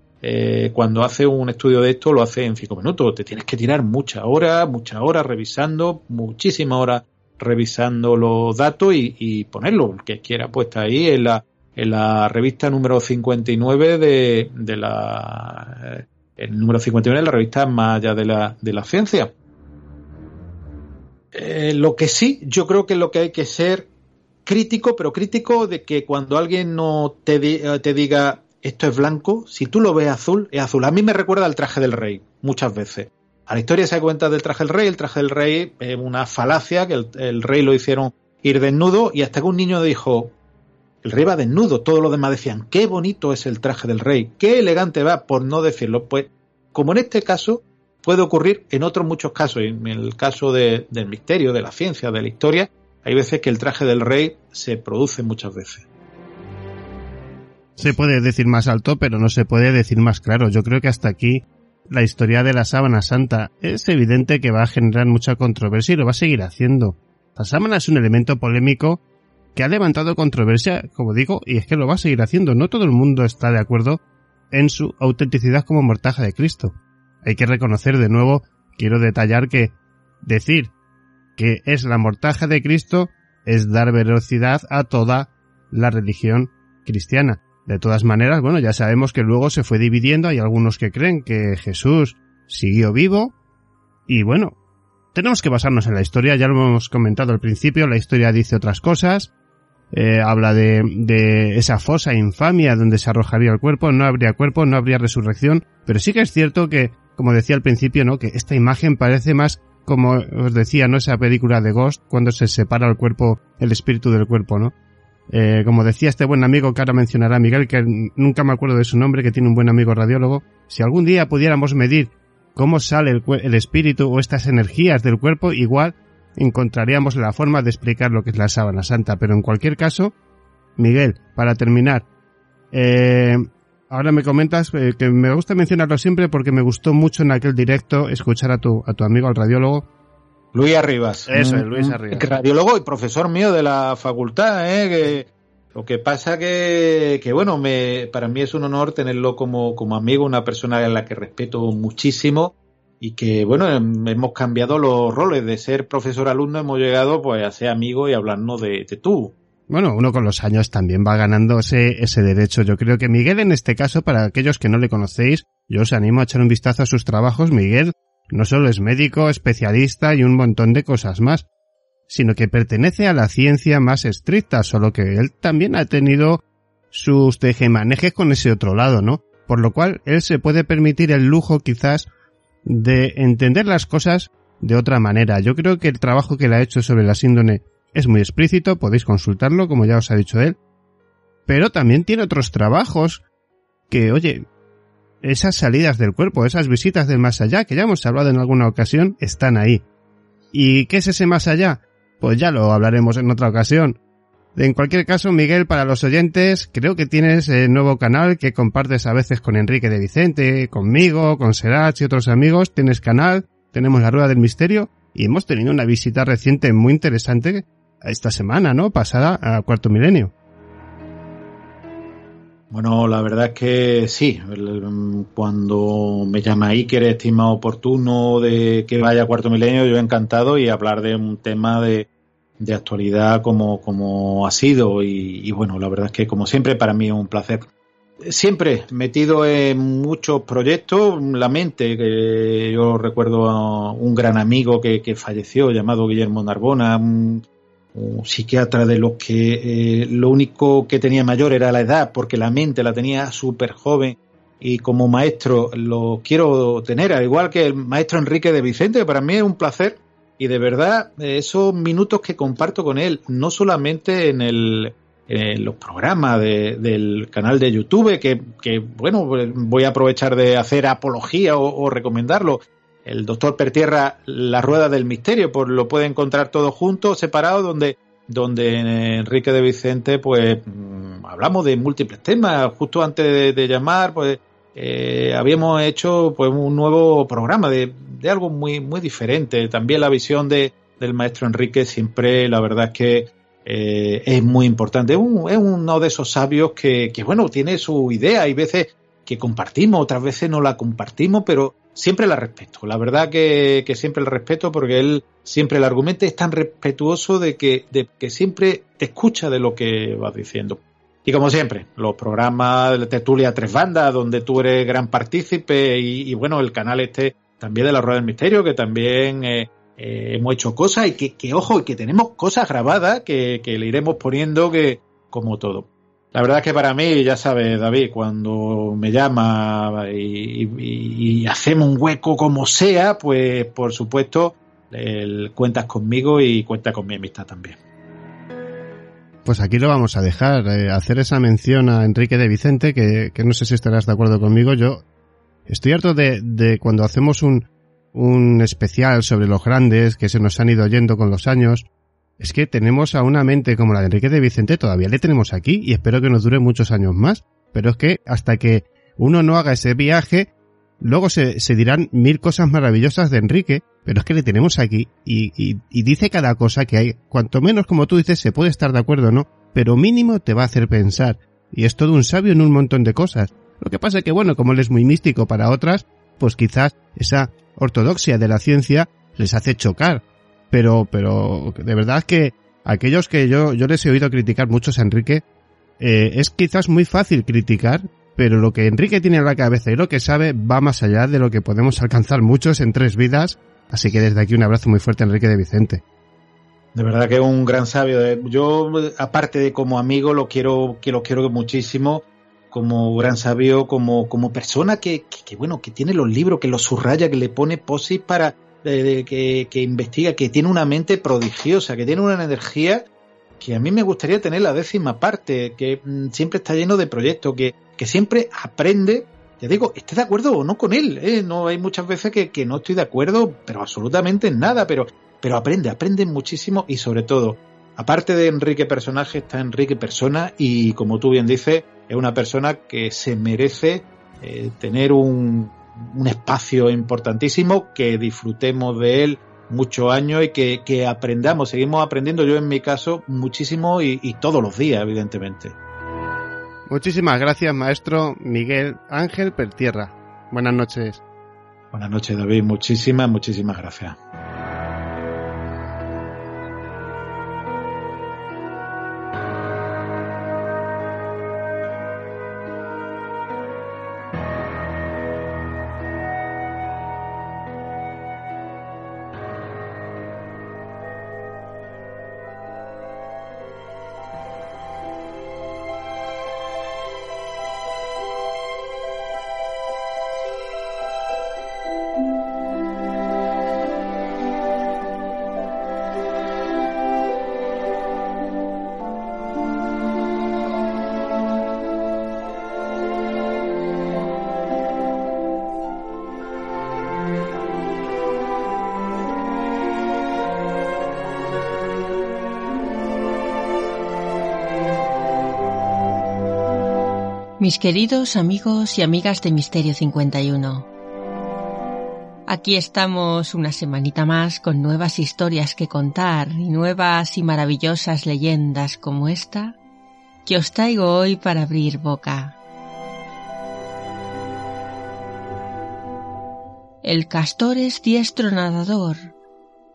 cuando hace un estudio de esto lo hace en cinco minutos. Te tienes que tirar muchas horas, muchas horas revisando, muchísimas horas revisando los datos y, ponerlo, el que quiera, puesta ahí en la, en la revista número 59 de, de la, el número 59 de la revista más allá de la, de la ciencia. Eh, lo que sí, yo creo que lo que hay que ser crítico, pero crítico de que cuando alguien no te, te diga esto es blanco, si tú lo ves azul, es azul. A mí me recuerda al traje del rey, muchas veces. A la historia se cuenta del traje del rey. El traje del rey es una falacia, que el, rey lo hicieron ir desnudo y hasta que un niño dijo, el rey va desnudo, todos los demás decían, qué bonito es el traje del rey, qué elegante va, por no decirlo. Pues como en este caso puede ocurrir en otros muchos casos, en el caso del misterio, de la ciencia, de la historia, hay veces que el traje del rey se produce muchas veces. Se puede decir más alto, pero no se puede decir más claro. Yo creo que hasta aquí la historia de la sábana santa. Es evidente que va a generar mucha controversia y lo va a seguir haciendo. La sábana es un elemento polémico que ha levantado controversia, como digo, y es que lo va a seguir haciendo. No todo el mundo está de acuerdo en su autenticidad como mortaja de Cristo. Hay que reconocer de nuevo, quiero detallar que decir que es la mortaja de Cristo es dar velocidad a toda la religión cristiana. De todas maneras, bueno, ya sabemos que luego se fue dividiendo, hay algunos que creen que Jesús siguió vivo, y bueno, tenemos que basarnos en la historia, ya lo hemos comentado al principio, la historia dice otras cosas, eh, habla de, de esa fosa infamia donde se arrojaría el cuerpo, no habría cuerpo, no habría resurrección, pero sí que es cierto que, como decía al principio, ¿no? que esta imagen parece más como os decía, ¿no? Esa película de Ghost, cuando se separa el cuerpo, el espíritu del cuerpo, ¿no? Eh, como decía este buen amigo que ahora mencionará Miguel, que nunca me acuerdo de su nombre, que tiene un buen amigo radiólogo, si algún día pudiéramos medir cómo sale el, espíritu o estas energías del cuerpo, igual encontraríamos la forma de explicar lo que es la sábana santa. Pero en cualquier caso, Miguel, para terminar, eh, ahora me comentas eh, que me gusta mencionarlo siempre porque me gustó mucho en aquel directo escuchar a tu, a tu amigo, al radiólogo, Luis Arribas. Eso es, Luis Arribas. Radiólogo y profesor mío de la facultad, ¿eh? Que, lo que pasa que, que bueno, me, para mí es un honor tenerlo como, como amigo, una persona a la que respeto muchísimo y que, bueno, hemos cambiado los roles de ser profesor-alumno, hemos llegado pues a ser amigo y hablarnos de, de tú. Bueno, uno con los años también va ganando ese, ese derecho. Yo creo que Miguel en este caso, para aquellos que no le conocéis, yo os animo a echar un vistazo a sus trabajos. Miguel no solo es médico, especialista y un montón de cosas más, sino que pertenece a la ciencia más estricta, solo que él también ha tenido sus tejemanejes con ese otro lado, ¿no? Por lo cual él se puede permitir el lujo quizás de entender las cosas de otra manera. Yo creo que el trabajo que él ha hecho sobre la síndrome es muy explícito, podéis consultarlo, como ya os ha dicho él. Pero también tiene otros trabajos que, oye, esas salidas del cuerpo, esas visitas del más allá, que ya hemos hablado en alguna ocasión, están ahí. ¿Y qué es ese más allá? Pues ya lo hablaremos en otra ocasión. En cualquier caso, Miguel, para los oyentes, creo que tienes el nuevo canal que compartes a veces con Enrique de Vicente, conmigo, con Serach y otros amigos. Tienes canal, tenemos la Rueda del Misterio y hemos tenido una visita reciente muy interesante esta semana, ¿no? Pasada a Cuarto Milenio. Bueno, la verdad es que sí. Cuando me llama Iker, estima oportuno de que vaya Cuarto Milenio, yo encantado y hablar de un tema de, de actualidad como, como ha sido. Y, y, bueno, la verdad es que como siempre para mí es un placer. Siempre metido en muchos proyectos, la mente, que yo recuerdo a un gran amigo que, que falleció llamado Guillermo Narbona, psiquiatra de los que eh, lo único que tenía mayor era la edad, porque la mente la tenía súper joven y como maestro lo quiero tener, al igual que el maestro Enrique de Vicente, para mí es un placer y de verdad esos minutos que comparto con él, no solamente en el los programas de, del canal de YouTube, que, bueno, voy a aprovechar de hacer apología o recomendarlo. El doctor Pertierra, La Rueda del Misterio, pues lo puede encontrar todo junto, separado, donde, donde Enrique de Vicente, pues mm, hablamos de múltiples temas. Justo antes de, llamar, pues eh, habíamos hecho pues un nuevo programa de, de algo muy, muy diferente. También la visión de, del maestro Enrique siempre, la verdad es que eh, es muy importante. Un, es, uno de esos sabios que, que, bueno, tiene su idea. Hay veces que compartimos, otras veces no la compartimos, pero siempre la respeto. La verdad que, que siempre la respeto porque él siempre el argumento es tan respetuoso de que, de que siempre te escucha de lo que vas diciendo. Y como siempre, los programas de Tertulia Tres Bandas, donde tú eres gran partícipe, y, y bueno, el canal este también de la Rueda del Misterio, que también eh, eh, hemos hecho cosas y que, que, ojo, que tenemos cosas grabadas que, que, le iremos poniendo que, como todo. La verdad es que para mí, ya sabes, David, cuando me llama y, hacemos un hueco como sea, pues por supuesto, cuentas conmigo y cuenta con mi amistad también. Pues aquí lo vamos a dejar, eh, hacer esa mención a Enrique de Vicente, que, que, no sé si estarás de acuerdo conmigo. Yo estoy harto de, de cuando hacemos un, un especial sobre los grandes que se nos han ido yendo con los años. Es que tenemos a una mente como la de Enrique de Vicente, todavía le tenemos aquí y espero que nos dure muchos años más. Pero es que hasta que uno no haga ese viaje, luego se, dirán mil cosas maravillosas de Enrique, pero es que le tenemos aquí y, dice cada cosa que hay. Cuanto menos, como tú dices, se puede estar de acuerdo o no, pero mínimo te va a hacer pensar. Y es todo un sabio en un montón de cosas. Lo que pasa es que, bueno, como él es muy místico para otras, pues quizás esa ortodoxia de la ciencia les hace chocar. Pero, pero, de verdad que aquellos que yo, yo les he oído criticar muchos a Enrique, eh, es quizás muy fácil criticar, pero lo que Enrique tiene en la cabeza y lo que sabe va más allá de lo que podemos alcanzar muchos en tres vidas. Así que desde aquí un abrazo muy fuerte a Enrique de Vicente. De verdad que es un gran sabio. Yo, aparte de como amigo, lo quiero, que lo quiero muchísimo como gran sabio, como, como persona que, que, que, bueno, que tiene los libros, que los subraya, que le pone posis para, eh, que, que, investiga, que tiene una mente prodigiosa, que tiene una energía que a mí me gustaría tener la décima parte, que mm, siempre está lleno de proyectos, que, que siempre aprende, ya digo, esté de acuerdo o no con él, ¿eh? no hay muchas veces que, que no estoy de acuerdo, pero absolutamente en nada, pero, pero aprende, aprende muchísimo y sobre todo, aparte de Enrique personaje, está Enrique persona y como tú bien dices, es una persona que se merece eh, tener un, un, espacio importantísimo, que disfrutemos de él muchos años y que, que, aprendamos, seguimos aprendiendo, yo en mi caso, muchísimo y, y todos los días, evidentemente. Muchísimas gracias, maestro Miguel Ángel Pertierra. Buenas noches. Buenas noches, David. Muchísimas, muchísimas gracias. Mis queridos amigos y amigas de Misterio 51. Aquí estamos una semanita más con nuevas historias que contar y nuevas y maravillosas leyendas como esta que os traigo hoy para abrir boca. El castor es diestro nadador,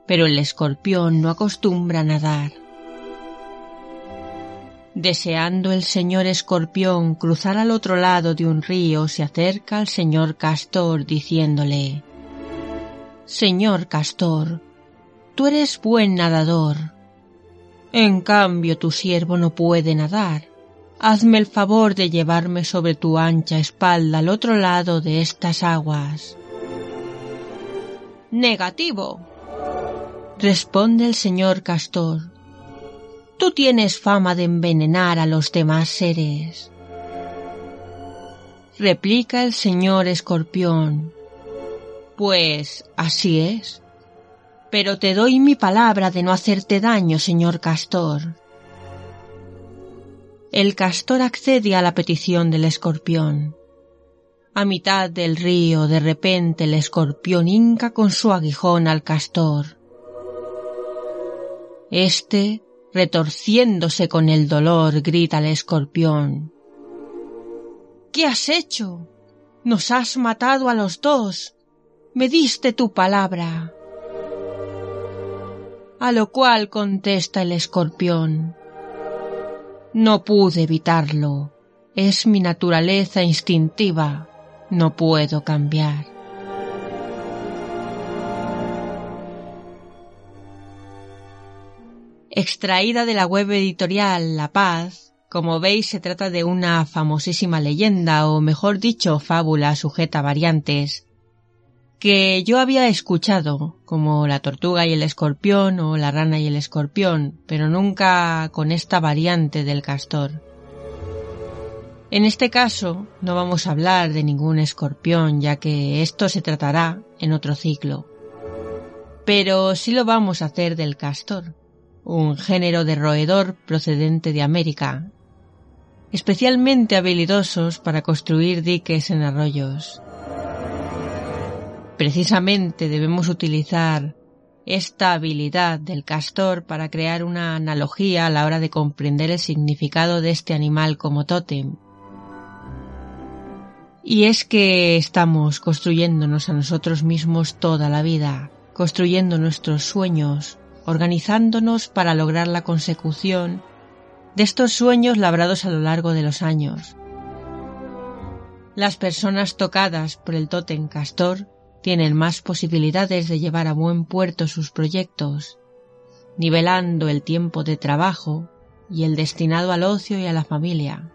pero el escorpión no acostumbra nadar. Deseando el señor escorpión cruzar al otro lado de un río, se acerca al señor castor diciéndole Señor castor, tú eres buen nadador. En cambio tu siervo no puede nadar. hazme el favor de llevarme sobre tu ancha espalda al otro lado de estas aguas. Negativo, responde el señor Castor. Tú tienes fama de envenenar a los demás seres. Replica el señor Escorpión. Pues así es. Pero te doy mi palabra de no hacerte daño, señor Castor. El castor accede a la petición del escorpión. A mitad del río, de repente, el escorpión hinca con su aguijón al castor. Este, retorciéndose con el dolor, grita al escorpión. ¿Qué has hecho? Nos has matado a los dos. Me diste tu palabra. A lo cual contesta el escorpión. No pude evitarlo. Es mi naturaleza instintiva. No puedo cambiar. Extraída de la web editorial La Paz, como veis se trata de una famosísima leyenda, o mejor dicho, fábula sujeta a variantes, que yo había escuchado, como la tortuga y el escorpión o la rana y el escorpión, pero nunca con esta variante del castor. En este caso no vamos a hablar de ningún escorpión, ya que esto se tratará en otro ciclo. Pero sí lo vamos a hacer del castor, un género de roedor procedente de América, especialmente habilidosos para construir diques en arroyos. Precisamente debemos utilizar esta habilidad del castor para crear una analogía a la hora de comprender el significado de este animal como tótem. Y es que estamos construyéndonos a nosotros mismos toda la vida, construyendo nuestros sueños, organizándonos para lograr la consecución de estos sueños labrados a lo largo de los años. Las personas tocadas por el tótem castor tienen más posibilidades de llevar a buen puerto sus proyectos, nivelando el tiempo de trabajo y el destinado al ocio y a la familia.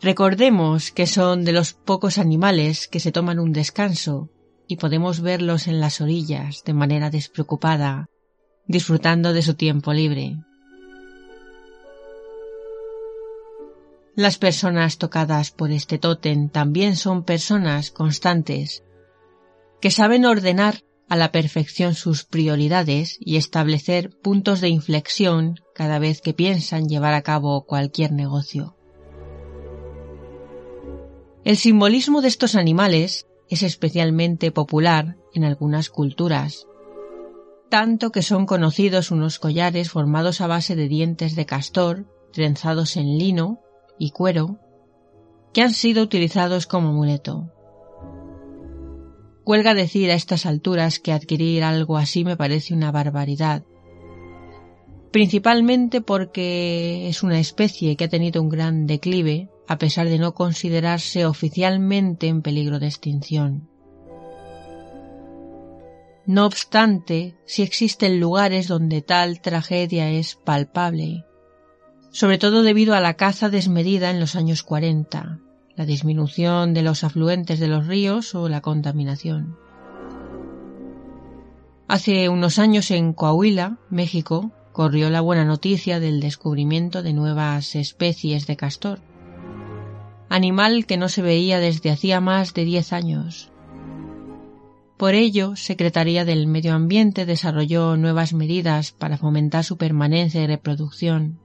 Recordemos que son de los pocos animales que se toman un descanso y podemos verlos en las orillas de manera despreocupada, disfrutando de su tiempo libre. Las personas tocadas por este tótem también son personas constantes, que saben ordenar a la perfección sus prioridades y establecer puntos de inflexión cada vez que piensan llevar a cabo cualquier negocio. El simbolismo de estos animales es especialmente popular en algunas culturas, tanto que son conocidos unos collares formados a base de dientes de castor, trenzados en lino, y cuero que han sido utilizados como amuleto. Cuelga decir a estas alturas que adquirir algo así me parece una barbaridad, principalmente porque es una especie que ha tenido un gran declive a pesar de no considerarse oficialmente en peligro de extinción. No obstante, si existen lugares donde tal tragedia es palpable, sobre todo debido a la caza desmedida en los años 40, la disminución de los afluentes de los ríos o la contaminación. Hace unos años en Coahuila, México, corrió la buena noticia del descubrimiento de nuevas especies de castor, animal que no se veía desde hacía más de diez años. Por ello, Secretaría del Medio Ambiente desarrolló nuevas medidas para fomentar su permanencia y reproducción.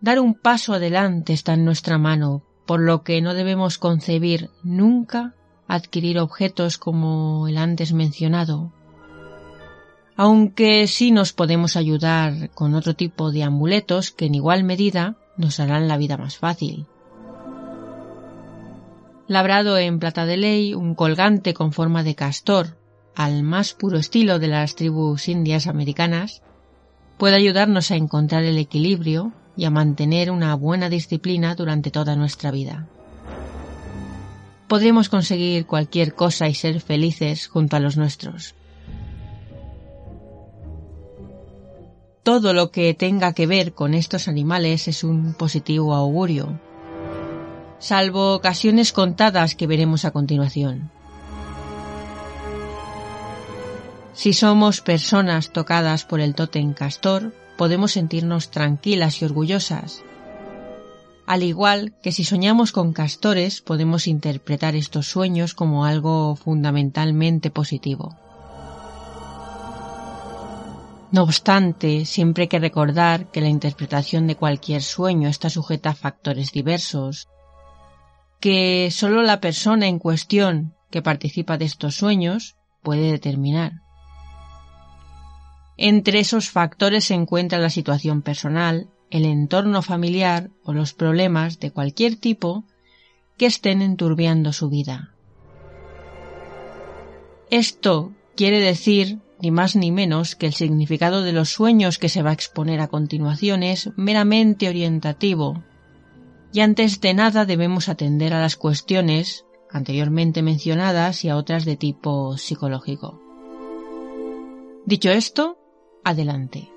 Dar un paso adelante está en nuestra mano, por lo que no debemos concebir nunca adquirir objetos como el antes mencionado. Aunque sí nos podemos ayudar con otro tipo de amuletos que en igual medida nos harán la vida más fácil. Labrado en plata de ley, un colgante con forma de castor, al más puro estilo de las tribus indias americanas, puede ayudarnos a encontrar el equilibrio y a mantener una buena disciplina durante toda nuestra vida. Podremos conseguir cualquier cosa y ser felices junto a los nuestros. Todo lo que tenga que ver con estos animales es un positivo augurio, salvo ocasiones contadas que veremos a continuación. Si somos personas tocadas por el tótem castor, podemos sentirnos tranquilas y orgullosas. Al igual que si soñamos con castores, podemos interpretar estos sueños como algo fundamentalmente positivo. No obstante, siempre hay que recordar que la interpretación de cualquier sueño está sujeta a factores diversos, que solo la persona en cuestión que participa de estos sueños puede determinar. Entre esos factores se encuentra la situación personal, el entorno familiar o los problemas de cualquier tipo que estén enturbiando su vida. Esto quiere decir ni más ni menos que el significado de los sueños que se va a exponer a continuación es meramente orientativo, y antes de nada debemos atender a las cuestiones anteriormente mencionadas y a otras de tipo psicológico. Dicho esto, adelante.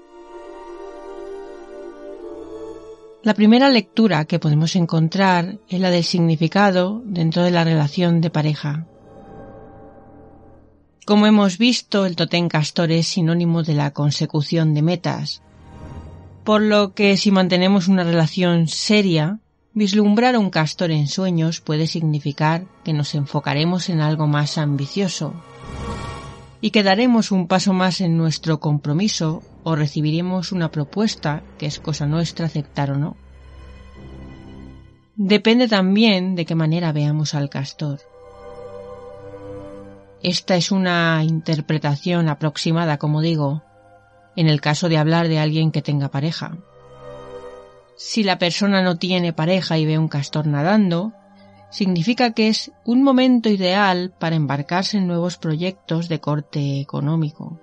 La primera lectura que podemos encontrar es la del significado dentro de la relación de pareja. Como hemos visto, el totén castor es sinónimo de la consecución de metas, por lo que si mantenemos una relación seria, vislumbrar un castor en sueños puede significar que nos enfocaremos en algo más ambicioso y que daremos un paso más en nuestro compromiso o recibiremos una propuesta que es cosa nuestra aceptar o no. Depende también de qué manera veamos al castor. Esta es una interpretación aproximada, como digo, en el caso de hablar de alguien que tenga pareja. Si la persona no tiene pareja y ve un castor nadando, significa que es un momento ideal para embarcarse en nuevos proyectos de corte económico.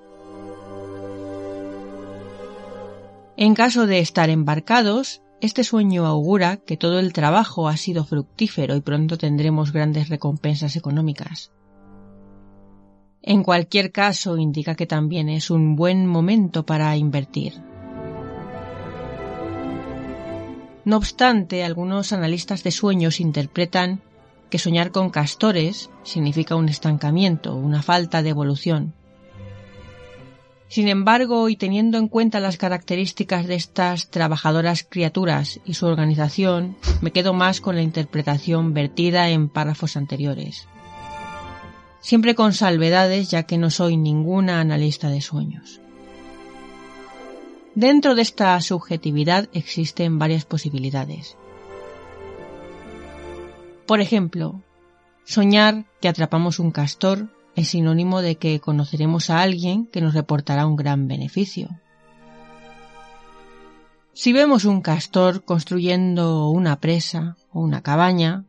En caso de estar embarcados, este sueño augura que todo el trabajo ha sido fructífero y pronto tendremos grandes recompensas económicas. En cualquier caso, indica que también es un buen momento para invertir. No obstante, algunos analistas de sueños interpretan que soñar con castores significa un estancamiento, una falta de evolución. Sin embargo, y teniendo en cuenta las características de estas trabajadoras criaturas y su organización, me quedo más con la interpretación vertida en párrafos anteriores siempre con salvedades ya que no soy ninguna analista de sueños. Dentro de esta subjetividad existen varias posibilidades. Por ejemplo, soñar que atrapamos un castor es sinónimo de que conoceremos a alguien que nos reportará un gran beneficio. Si vemos un castor construyendo una presa o una cabaña,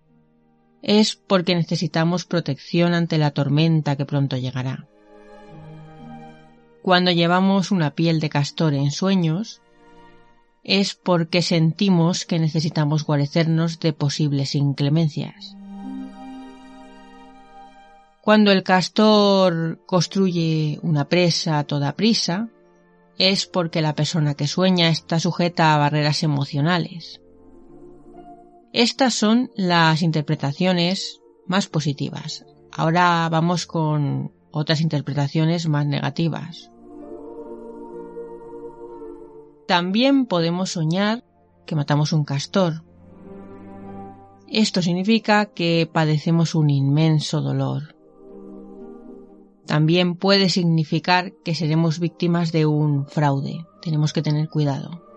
es porque necesitamos protección ante la tormenta que pronto llegará. Cuando llevamos una piel de castor en sueños, es porque sentimos que necesitamos guarecernos de posibles inclemencias. Cuando el castor construye una presa a toda prisa, es porque la persona que sueña está sujeta a barreras emocionales. Estas son las interpretaciones más positivas. Ahora vamos con otras interpretaciones más negativas. También podemos soñar que matamos un castor. Esto significa que padecemos un inmenso dolor. También puede significar que seremos víctimas de un fraude. Tenemos que tener cuidado.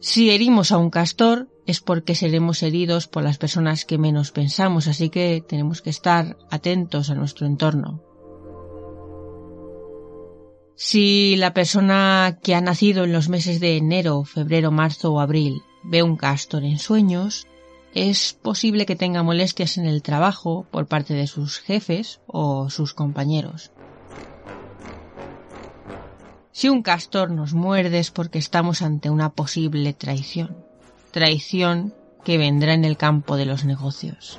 Si herimos a un castor es porque seremos heridos por las personas que menos pensamos, así que tenemos que estar atentos a nuestro entorno. Si la persona que ha nacido en los meses de enero, febrero, marzo o abril ve un castor en sueños, es posible que tenga molestias en el trabajo por parte de sus jefes o sus compañeros. Si un castor nos muerde es porque estamos ante una posible traición. Traición que vendrá en el campo de los negocios.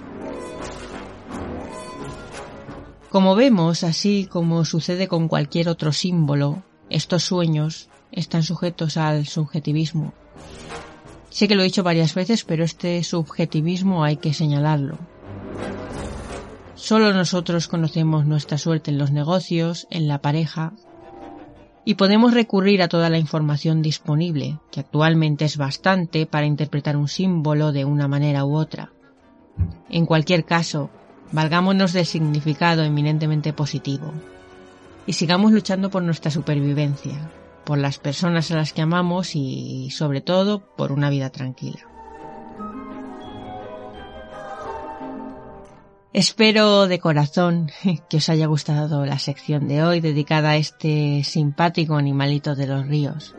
Como vemos, así como sucede con cualquier otro símbolo, estos sueños están sujetos al subjetivismo. Sé que lo he dicho varias veces, pero este subjetivismo hay que señalarlo. Solo nosotros conocemos nuestra suerte en los negocios, en la pareja, y podemos recurrir a toda la información disponible, que actualmente es bastante para interpretar un símbolo de una manera u otra. En cualquier caso, valgámonos del significado eminentemente positivo y sigamos luchando por nuestra supervivencia, por las personas a las que amamos y, sobre todo, por una vida tranquila. Espero de corazón que os haya gustado la sección de hoy dedicada a este simpático animalito de los ríos.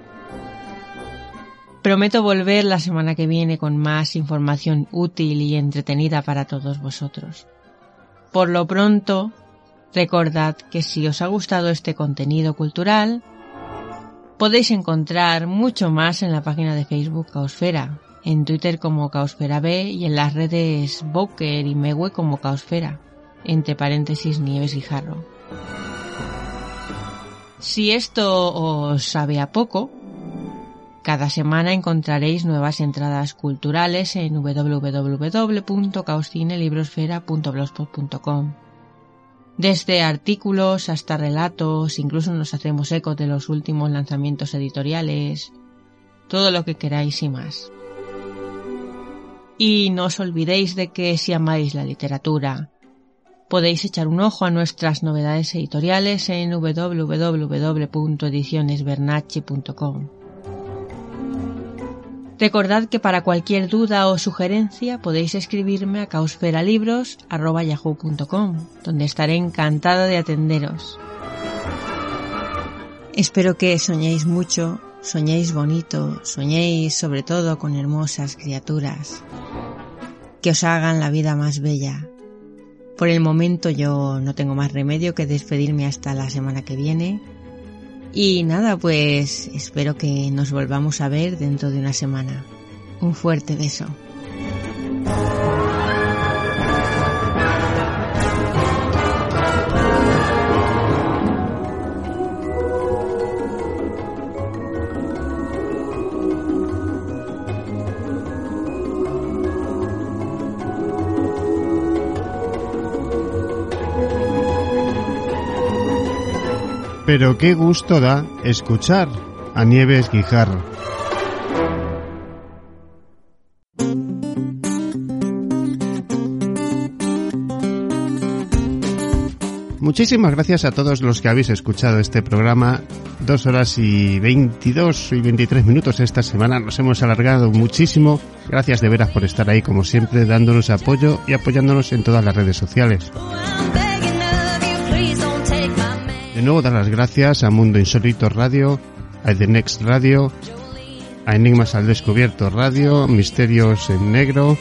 Prometo volver la semana que viene con más información útil y entretenida para todos vosotros. Por lo pronto, recordad que si os ha gustado este contenido cultural, podéis encontrar mucho más en la página de Facebook Caosfera, en Twitter como Caosfera B y en las redes Boker y Mewe como Caosfera, entre paréntesis Nieves y Jarro. Si esto os sabe a poco, cada semana encontraréis nuevas entradas culturales en www.causcinelibrosfera.blogspot.com. Desde artículos hasta relatos, incluso nos hacemos eco de los últimos lanzamientos editoriales, todo lo que queráis y más. Y no os olvidéis de que si amáis la literatura, podéis echar un ojo a nuestras novedades editoriales en www.edicionesbernache.com. Recordad que para cualquier duda o sugerencia podéis escribirme a causferalibros.yahoo.com, donde estaré encantada de atenderos. Espero que soñéis mucho soñéis bonito, soñéis sobre todo con hermosas criaturas que os hagan la vida más bella. Por el momento yo no tengo más remedio que despedirme hasta la semana que viene. Y nada, pues espero que nos volvamos a ver dentro de una semana. Un fuerte beso. Pero qué gusto da escuchar a Nieves Guijarro. Muchísimas gracias a todos los que habéis escuchado este programa. Dos horas y 22 y 23 minutos esta semana. Nos hemos alargado muchísimo. Gracias de veras por estar ahí como siempre, dándonos apoyo y apoyándonos en todas las redes sociales. De nuevo dar las gracias a Mundo Insólito Radio, a The Next Radio, a Enigmas al Descubierto Radio, Misterios en Negro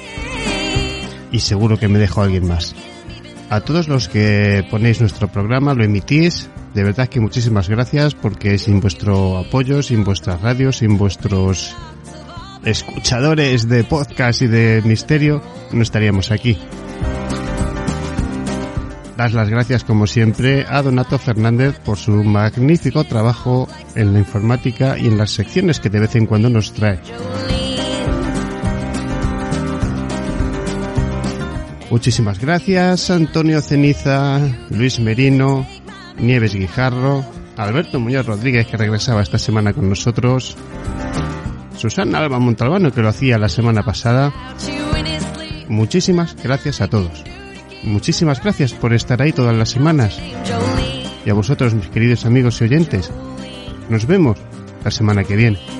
y seguro que me dejo alguien más. A todos los que ponéis nuestro programa, lo emitís, de verdad que muchísimas gracias porque sin vuestro apoyo, sin vuestras radios, sin vuestros escuchadores de podcast y de misterio, no estaríamos aquí. Dar las gracias como siempre a Donato Fernández por su magnífico trabajo en la informática y en las secciones que de vez en cuando nos trae. Muchísimas gracias Antonio Ceniza, Luis Merino, Nieves Guijarro, Alberto Muñoz Rodríguez que regresaba esta semana con nosotros, Susana Alba Montalbano que lo hacía la semana pasada. Muchísimas gracias a todos. Muchísimas gracias por estar ahí todas las semanas. Y a vosotros, mis queridos amigos y oyentes, nos vemos la semana que viene.